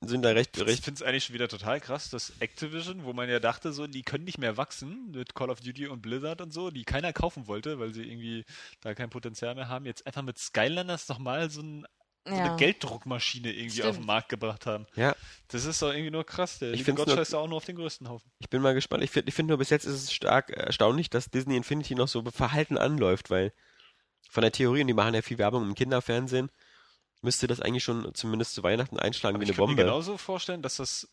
sind da recht, Ich recht, finde es eigentlich schon wieder total krass, dass Activision, wo man ja dachte, so, die können nicht mehr wachsen mit Call of Duty und Blizzard und so, die keiner kaufen wollte, weil sie irgendwie da kein Potenzial mehr haben, jetzt einfach mit Skylanders nochmal so, ein, so Ja. eine Gelddruckmaschine irgendwie Stimmt. auf den Markt gebracht haben. ja, Das ist doch irgendwie nur krass. Der Ich Gott scheißt auch nur auf den größten Haufen. Ich bin mal gespannt. Ich finde ich find nur bis jetzt ist es stark erstaunlich, dass Disney Infinity noch so verhalten anläuft, weil von der Theorie, und die machen ja viel Werbung im Kinderfernsehen, müsste das eigentlich schon zumindest zu Weihnachten einschlagen Aber wie ich eine könnte mir Bombe. genauso vorstellen, dass das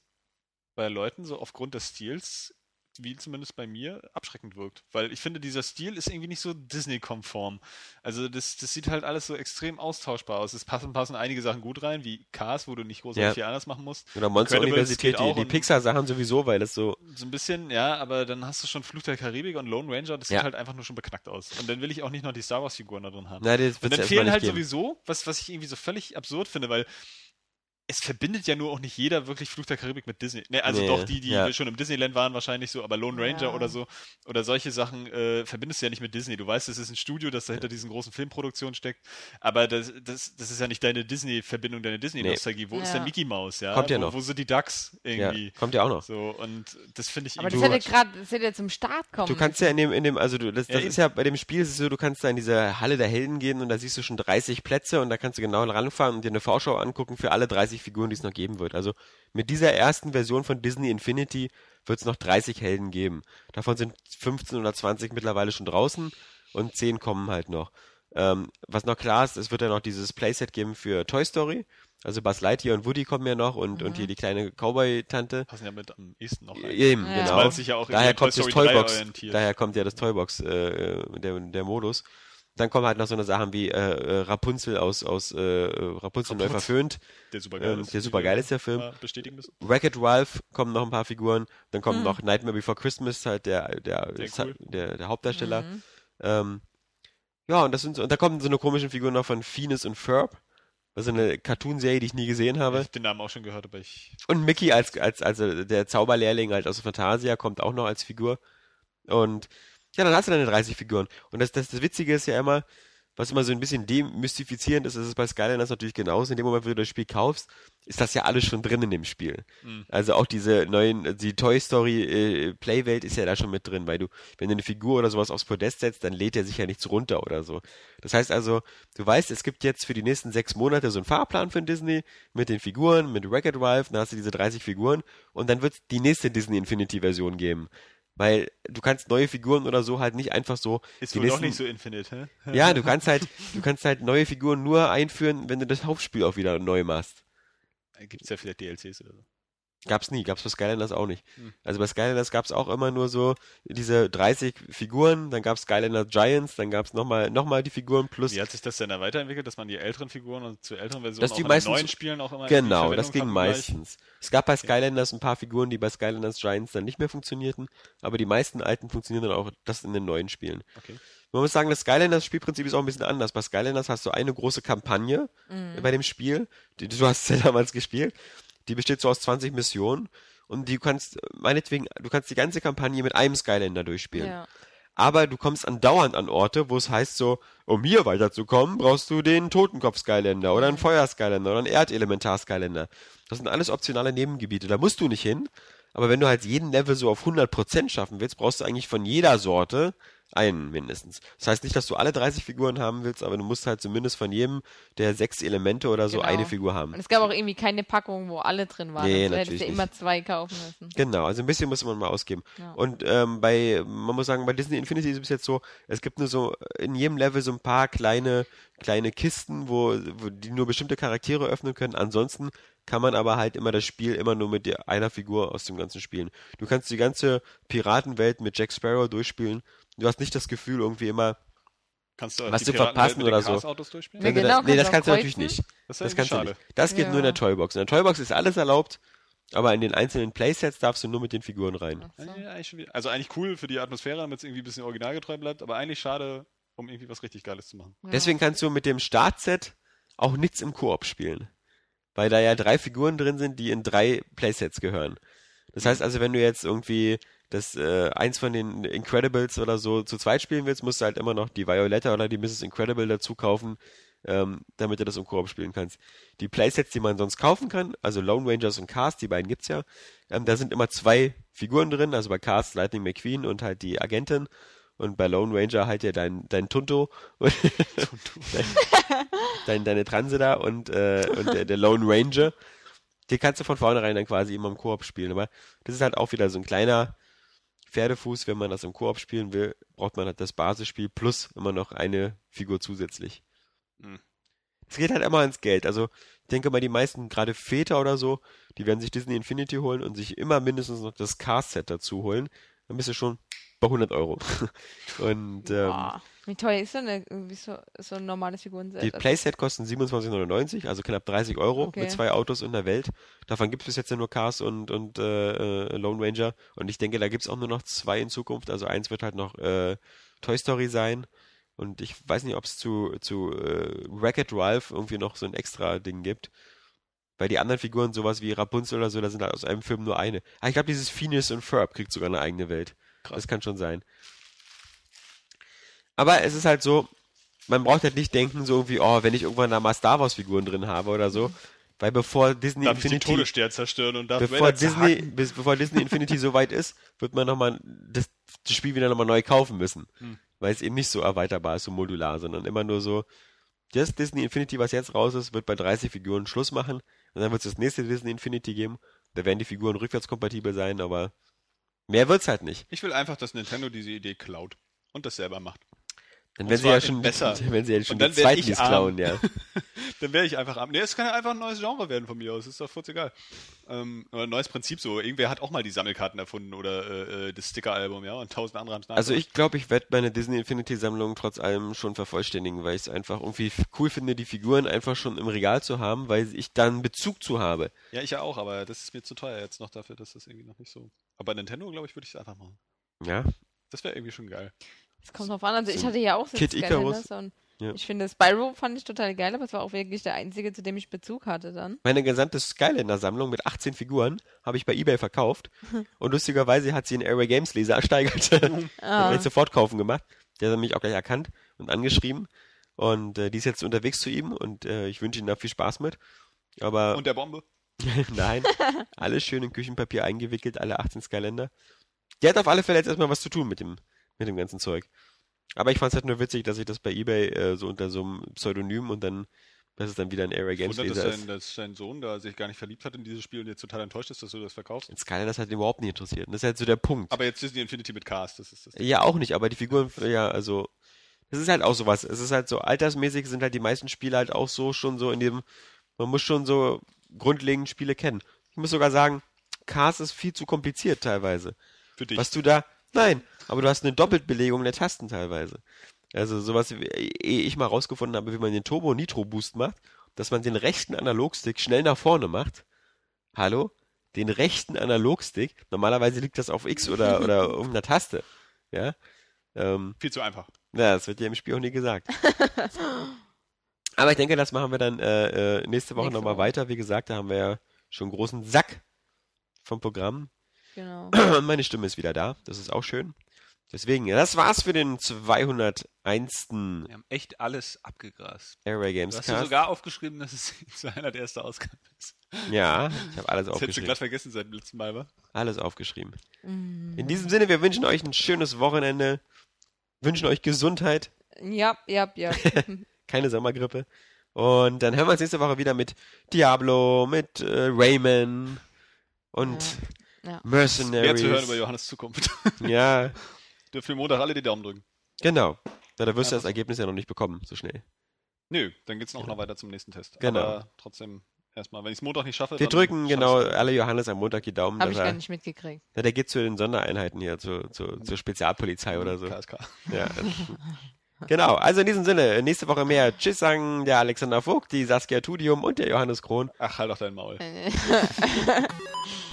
bei Leuten so aufgrund des Stils, wie zumindest bei mir, abschreckend wirkt. Weil ich finde, dieser Stil ist irgendwie nicht so Disney-konform. Also das, das sieht halt alles so extrem austauschbar aus. Es passen, passen einige Sachen gut rein, wie Cars, wo du nicht großartig Ja. viel anders machen musst. Oder Monster Incredibles Universität, geht die, die Pixar-Sachen sowieso, weil das so. So ein bisschen, ja, aber dann hast du schon Fluch der Karibik und Lone Ranger, das Ja. sieht halt einfach nur schon beknackt aus. Und dann will ich auch nicht noch die Star Wars-Figuren da drin haben. Na, das Und dann fehlen halt geben. sowieso, was, was ich irgendwie so völlig absurd finde, weil es verbindet ja nur auch nicht jeder wirklich Fluch der Karibik mit Disney. Ne, also Nee, doch, die, die ja. schon im Disneyland waren, wahrscheinlich so, aber Lone Ranger Ja. oder so, oder solche Sachen äh, verbindest du ja nicht mit Disney. Du weißt, es ist ein Studio, das dahinter diesen großen Filmproduktionen steckt, aber das, das, das ist ja nicht deine Disney-Verbindung, deine Disney-Nostalgie. Wo ist Ja. der Mickey Mouse, ja? Kommt ja wo, noch. Wo sind die Ducks Ja, irgendwie? kommt ja auch noch. So, und das finde ich Aber das hätte gerade, das hätte ja zum Start kommen. Du kannst ja in dem, in dem, also du, das, Ja, das ist ja bei dem Spiel ist es so, du kannst da in diese Halle der Helden gehen und da siehst du schon 30 Plätze und da kannst du genau ranfahren und dir eine Vorschau angucken für alle 30 Figuren, die es noch geben wird. Also mit dieser ersten Version von Disney Infinity wird es noch 30 Helden geben. Davon sind 15 oder 20 mittlerweile schon draußen und 10 kommen halt noch. Ähm, was noch klar ist, es wird ja noch dieses Playset geben für Toy Story. Also Buzz Lightyear und Woody kommen ja noch und, und hier die kleine Cowboy-Tante. passen ja mit am ehesten noch rein. Eben, Ja. genau. Ja auch Daher kommt an das Toy Story 3 Toybox, orientiert. daher kommt ja das Toybox, äh, der, der Modus. Dann kommen halt noch so eine Sachen wie äh, äh, Rapunzel aus, aus äh, Rapunzel neu Rapunzel. verföhnt. Der super geil Ähm, ist. der super geil ist der Film. Bestätigen müssen. Wreck-It Ralph kommen noch ein paar Figuren. Dann kommt noch Nightmare Before Christmas, halt der, der, cool. der, der Hauptdarsteller. Mhm. Ähm, ja, und das sind so, und da kommen so eine komischen Figuren noch von Phineas und Ferb. Das ist eine Cartoon-Serie, die ich nie gesehen Ich habe. hab den Namen auch schon gehört, aber ich. Und Mickey als, als, also der Zauberlehrling halt aus Fantasia kommt auch noch als Figur. Und ja, dann hast du deine 30 Figuren. Und das, das, das Witzige ist ja immer, was immer so ein bisschen demystifizierend ist, ist bei Skylanders natürlich genauso. In dem Moment, wo du das Spiel kaufst, ist das ja alles schon drin in dem Spiel. Mhm. Also auch diese neuen, die Toy Story äh, Playwelt ist ja da schon mit drin, weil du, wenn du eine Figur oder sowas aufs Podest setzt, dann lädt er sich ja nichts runter oder so. Das heißt also, du weißt, es gibt jetzt für die nächsten sechs Monate so einen Fahrplan von Disney mit den Figuren, mit Wreck-It Ralph, dann hast du diese 30 Figuren und dann wird es die nächste Disney Infinity Version geben. Weil du kannst neue Figuren oder so halt nicht einfach so. Ist wohl doch nächsten- nicht so Infinite, hä? Ja, du kannst halt, du kannst halt neue Figuren nur einführen, wenn du das Hauptspiel auch wieder neu machst. Gibt es ja vielleicht DLCs oder so. Gab's nie, gab's bei Skylanders auch nicht. Hm. Also bei Skylanders gab's auch immer nur so diese 30 Figuren, dann gab's Skylanders Giants, dann gab's nochmal noch mal die Figuren plus. Wie hat sich das denn da weiterentwickelt, dass man die älteren Figuren und zu älteren Versionen Dass auch die in meistens- den neuen Spielen auch immer Genau, das ging fanden gleich? meistens. Es gab bei Skylanders ein paar Figuren, die bei Skylanders Giants dann nicht mehr funktionierten, aber die meisten alten funktionieren dann auch das in den neuen Spielen. Okay. Man muss sagen, das Skylanders Spielprinzip ist auch ein bisschen anders. Bei Skylanders hast du eine große Kampagne bei dem Spiel. Die, du hast es ja damals gespielt. Die besteht so aus 20 Missionen und die kannst, meinetwegen, du kannst die ganze Kampagne mit einem Skylander durchspielen. Ja. aber du kommst andauernd an Orte, wo es heißt so, um hier weiterzukommen, brauchst du den Totenkopf-Skylander oder einen Feuer-Skylander oder einen Erdelementar-Skylander. Das sind alles optionale Nebengebiete, da musst du nicht hin. Aber wenn du halt jeden Level so auf 100% schaffen willst, brauchst du eigentlich von jeder Sorte einen mindestens. Das heißt nicht, dass du alle 30 Figuren haben willst, aber du musst halt zumindest von jedem der sechs Elemente oder so Genau. eine Figur haben. Und es gab auch irgendwie keine Packung, wo alle drin waren. Nee, also du hättest natürlich ja immer zwei kaufen müssen. Genau, also ein bisschen muss man mal ausgeben. Ja. Und ähm, bei, man muss sagen, bei Disney Infinity ist es jetzt so, es gibt nur so in jedem Level so ein paar kleine, kleine Kisten, wo, wo die nur bestimmte Charaktere öffnen können. Ansonsten kann man aber halt immer das Spiel immer nur mit einer Figur aus dem Ganzen spielen. Du kannst die ganze Piratenwelt mit Jack Sparrow durchspielen. Du hast nicht das Gefühl, irgendwie immer, Kannst du Was zu verpassen oder so. Du genau, das, nee, kannst das du kannst du natürlich nicht. Das Das kannst du nicht. Das geht Ja. nur in der Toybox. In der Toybox ist alles erlaubt, aber in den einzelnen Playsets darfst du nur mit den Figuren rein. So. Also eigentlich cool für die Atmosphäre, damit es irgendwie ein bisschen originalgetreu bleibt, aber eigentlich schade, um irgendwie was richtig Geiles zu machen. Ja. Deswegen kannst du mit dem Startset auch nichts im Koop spielen. Weil da ja drei Figuren drin sind, die in drei Playsets gehören. Das heißt also, wenn du jetzt irgendwie das äh, eins von den Incredibles oder so zu zweit spielen willst, musst du halt immer noch die Violetta oder die Mrs. Incredible dazu kaufen, ähm, damit du das im Koop spielen kannst. Die Playsets, die man sonst kaufen kann, also Lone Rangers und Cars, die beiden gibt's ja, ähm, da sind immer zwei Figuren drin, also bei Cars Lightning McQueen und halt die Agentin und bei Lone Ranger halt ja dein, dein Tunto und dein, deine Transe da und, äh, und der, der Lone Ranger. Die kannst du von vornherein dann quasi immer im Koop spielen. Aber das ist halt auch wieder so ein kleiner Pferdefuß. Wenn man das im Koop spielen will, braucht man halt das Basisspiel plus immer noch eine Figur zusätzlich. Hm. Es geht halt immer ins Geld. Also ich denke mal, die meisten, gerade Väter oder so, die werden sich Disney Infinity holen und sich immer mindestens noch das Cast-Set dazu holen. Dann bist du schon bei 100 Euro. und ähm. Wie teuer ist denn eine, so, so ein normales Figurenset? Die Also- Playset kosten 27,99, also knapp 30 Euro Okay. mit zwei Autos in der Welt. Davon gibt es bis jetzt ja nur Cars und, und äh, äh, Lone Ranger. Und ich denke, da gibt es auch nur noch zwei in Zukunft. Also eins wird halt noch äh, Toy Story sein. Und ich weiß nicht, ob es zu, zu äh, Wreck-It Ralph irgendwie noch so ein extra Ding gibt. Weil die anderen Figuren, sowas wie Rapunzel oder so, da sind halt aus einem Film nur eine. Ah, ich glaube, dieses Phineas und Ferb kriegt sogar eine eigene Welt. Krass. Das kann schon sein. Aber es ist halt so, man braucht halt nicht denken, so wie, oh, wenn ich irgendwann da mal Star Wars Figuren drin habe oder so. Weil bevor Disney Darf ich den Infinity, Todesstern zerstören und darf bevor Disney, bis, bevor Disney Infinity so weit ist, wird man nochmal das, das Spiel wieder nochmal neu kaufen müssen. Hm. Weil es eben nicht so erweiterbar ist, so modular, sondern immer nur so, das Disney Infinity, was jetzt raus ist, wird bei 30 Figuren Schluss machen. Und dann wird es das nächste Disney Infinity geben. Da werden die Figuren rückwärtskompatibel sein, aber mehr wird's halt nicht. Ich will einfach, dass Nintendo diese Idee klaut und das selber macht. Dann Und werden sie ja schon, besser. wenn sie ja schon werd zweiten arm. klauen, ja. Dann wäre ich einfach am. Nee, es kann ja einfach ein neues Genre werden von mir aus. Ist doch furz egal. Ähm, oder ein neues Prinzip so. Irgendwer hat auch mal die Sammelkarten erfunden oder äh, äh, das Sticker-Album, ja, und tausend andere haben es Also ich glaube, ich werde meine Disney Infinity Sammlung trotz allem schon vervollständigen, weil ich es einfach irgendwie cool finde, die Figuren einfach schon im Regal zu haben, weil ich dann Bezug zu habe. Ja, ich ja auch, aber das ist mir zu teuer jetzt noch dafür, dass das irgendwie noch nicht so. Aber bei Nintendo, glaube ich, würde ich es einfach machen. Ja, Das wäre irgendwie schon geil. Es kommt drauf an. Also ich hatte ja auch Kid Icarus. Skylanders und Ja. ich finde Spyro fand ich total geil, aber es war auch wirklich der einzige, zu dem ich Bezug hatte dann. meine gesamte Skylander-Sammlung mit 18 Figuren habe ich bei eBay verkauft und lustigerweise hat sie einen Airway Games Leser ersteigert. Ah. Hat gleich sofort kaufen gemacht. Der hat mich auch gleich erkannt und angeschrieben und äh, die ist jetzt unterwegs zu ihm und äh, ich wünsche ihm da viel Spaß mit. Aber Und der Bombe? Nein, alles schön in Küchenpapier eingewickelt, alle 18 Skyländer. Die hat auf alle Fälle jetzt erstmal was zu tun mit dem, mit dem ganzen Zeug. Aber ich fand es halt nur witzig, dass ich das bei Ebay äh, so unter so einem Pseudonym und dann, dass es dann wieder ein Area Games Wundert, dass Leser dein, ist. dass dein Sohn da sich gar nicht verliebt hat in dieses Spiel und jetzt total enttäuscht ist, dass du das verkaufst. Skylanders hat ihn überhaupt nicht interessiert. Und das ist halt so der Punkt. Aber jetzt Disney Infinity mit Cast, das ist das. Ja, auch nicht, aber die Figuren, ja, also, das ist halt auch sowas. Es ist halt so, altersmäßig sind halt die meisten Spiele halt auch so schon so in dem, man muss schon so grundlegend Spiele kennen. Ich muss sogar sagen, Cars ist viel zu kompliziert teilweise. Für dich. Was du da, nein, aber du hast eine Doppeltbelegung der Tasten teilweise. Also sowas, wie ehe ich mal rausgefunden habe, wie man den Turbo-Nitro-Boost macht, dass man den rechten Analogstick schnell nach vorne macht. Hallo? Den rechten Analogstick. Normalerweise liegt das auf X oder, oder irgendeiner Taste. Ja? Ähm, Viel zu einfach. na, das wird ja im Spiel auch nie gesagt. Aber ich denke, das machen wir dann äh, äh, nächste Woche nochmal weiter. Wie gesagt, da haben wir ja schon einen großen Sack vom Programm. Genau. Und meine Stimme ist wieder da. Das ist auch schön. Deswegen, das war's für den 201. Wir haben echt alles abgegrast. Airway Games Du hast ja Cast. sogar aufgeschrieben, dass es 200 erste Ausgabe ist. Ja, ich habe alles Das hättest du aufgeschrieben. glatt vergessen seit dem letzten Mal, wa? Alles aufgeschrieben. Mhm. In diesem Sinne, wir wünschen euch ein schönes Wochenende, wünschen euch Gesundheit, Ja, ja, ja. keine Sommergrippe. Und dann hören wir uns nächste Woche wieder mit Diablo, mit äh, Rayman und Ja. Mercenaries. Mehr zu hören über Johannes Zukunft. Ja, Dürfen wir Montag alle die Daumen drücken. genau. Ja, da wirst du das Ergebnis ja noch nicht bekommen, so schnell. Nö, dann geht's auch noch weiter zum nächsten Test. Genau. Aber trotzdem erstmal, wenn ich es Montag nicht schaffe, Wir dann drücken genau alle Johannes am Montag die Daumen. Habe ich gar er, nicht mitgekriegt. ja, der geht zu den Sondereinheiten hier, zu, zu, zur Spezialpolizei oder so. KSK. Ja. genau, also in diesem Sinne, nächste Woche mehr. Tschüss sagen der Alexander Vogt, die Saskia Tudium und der Johannes Kron. Ach, halt doch dein Maul.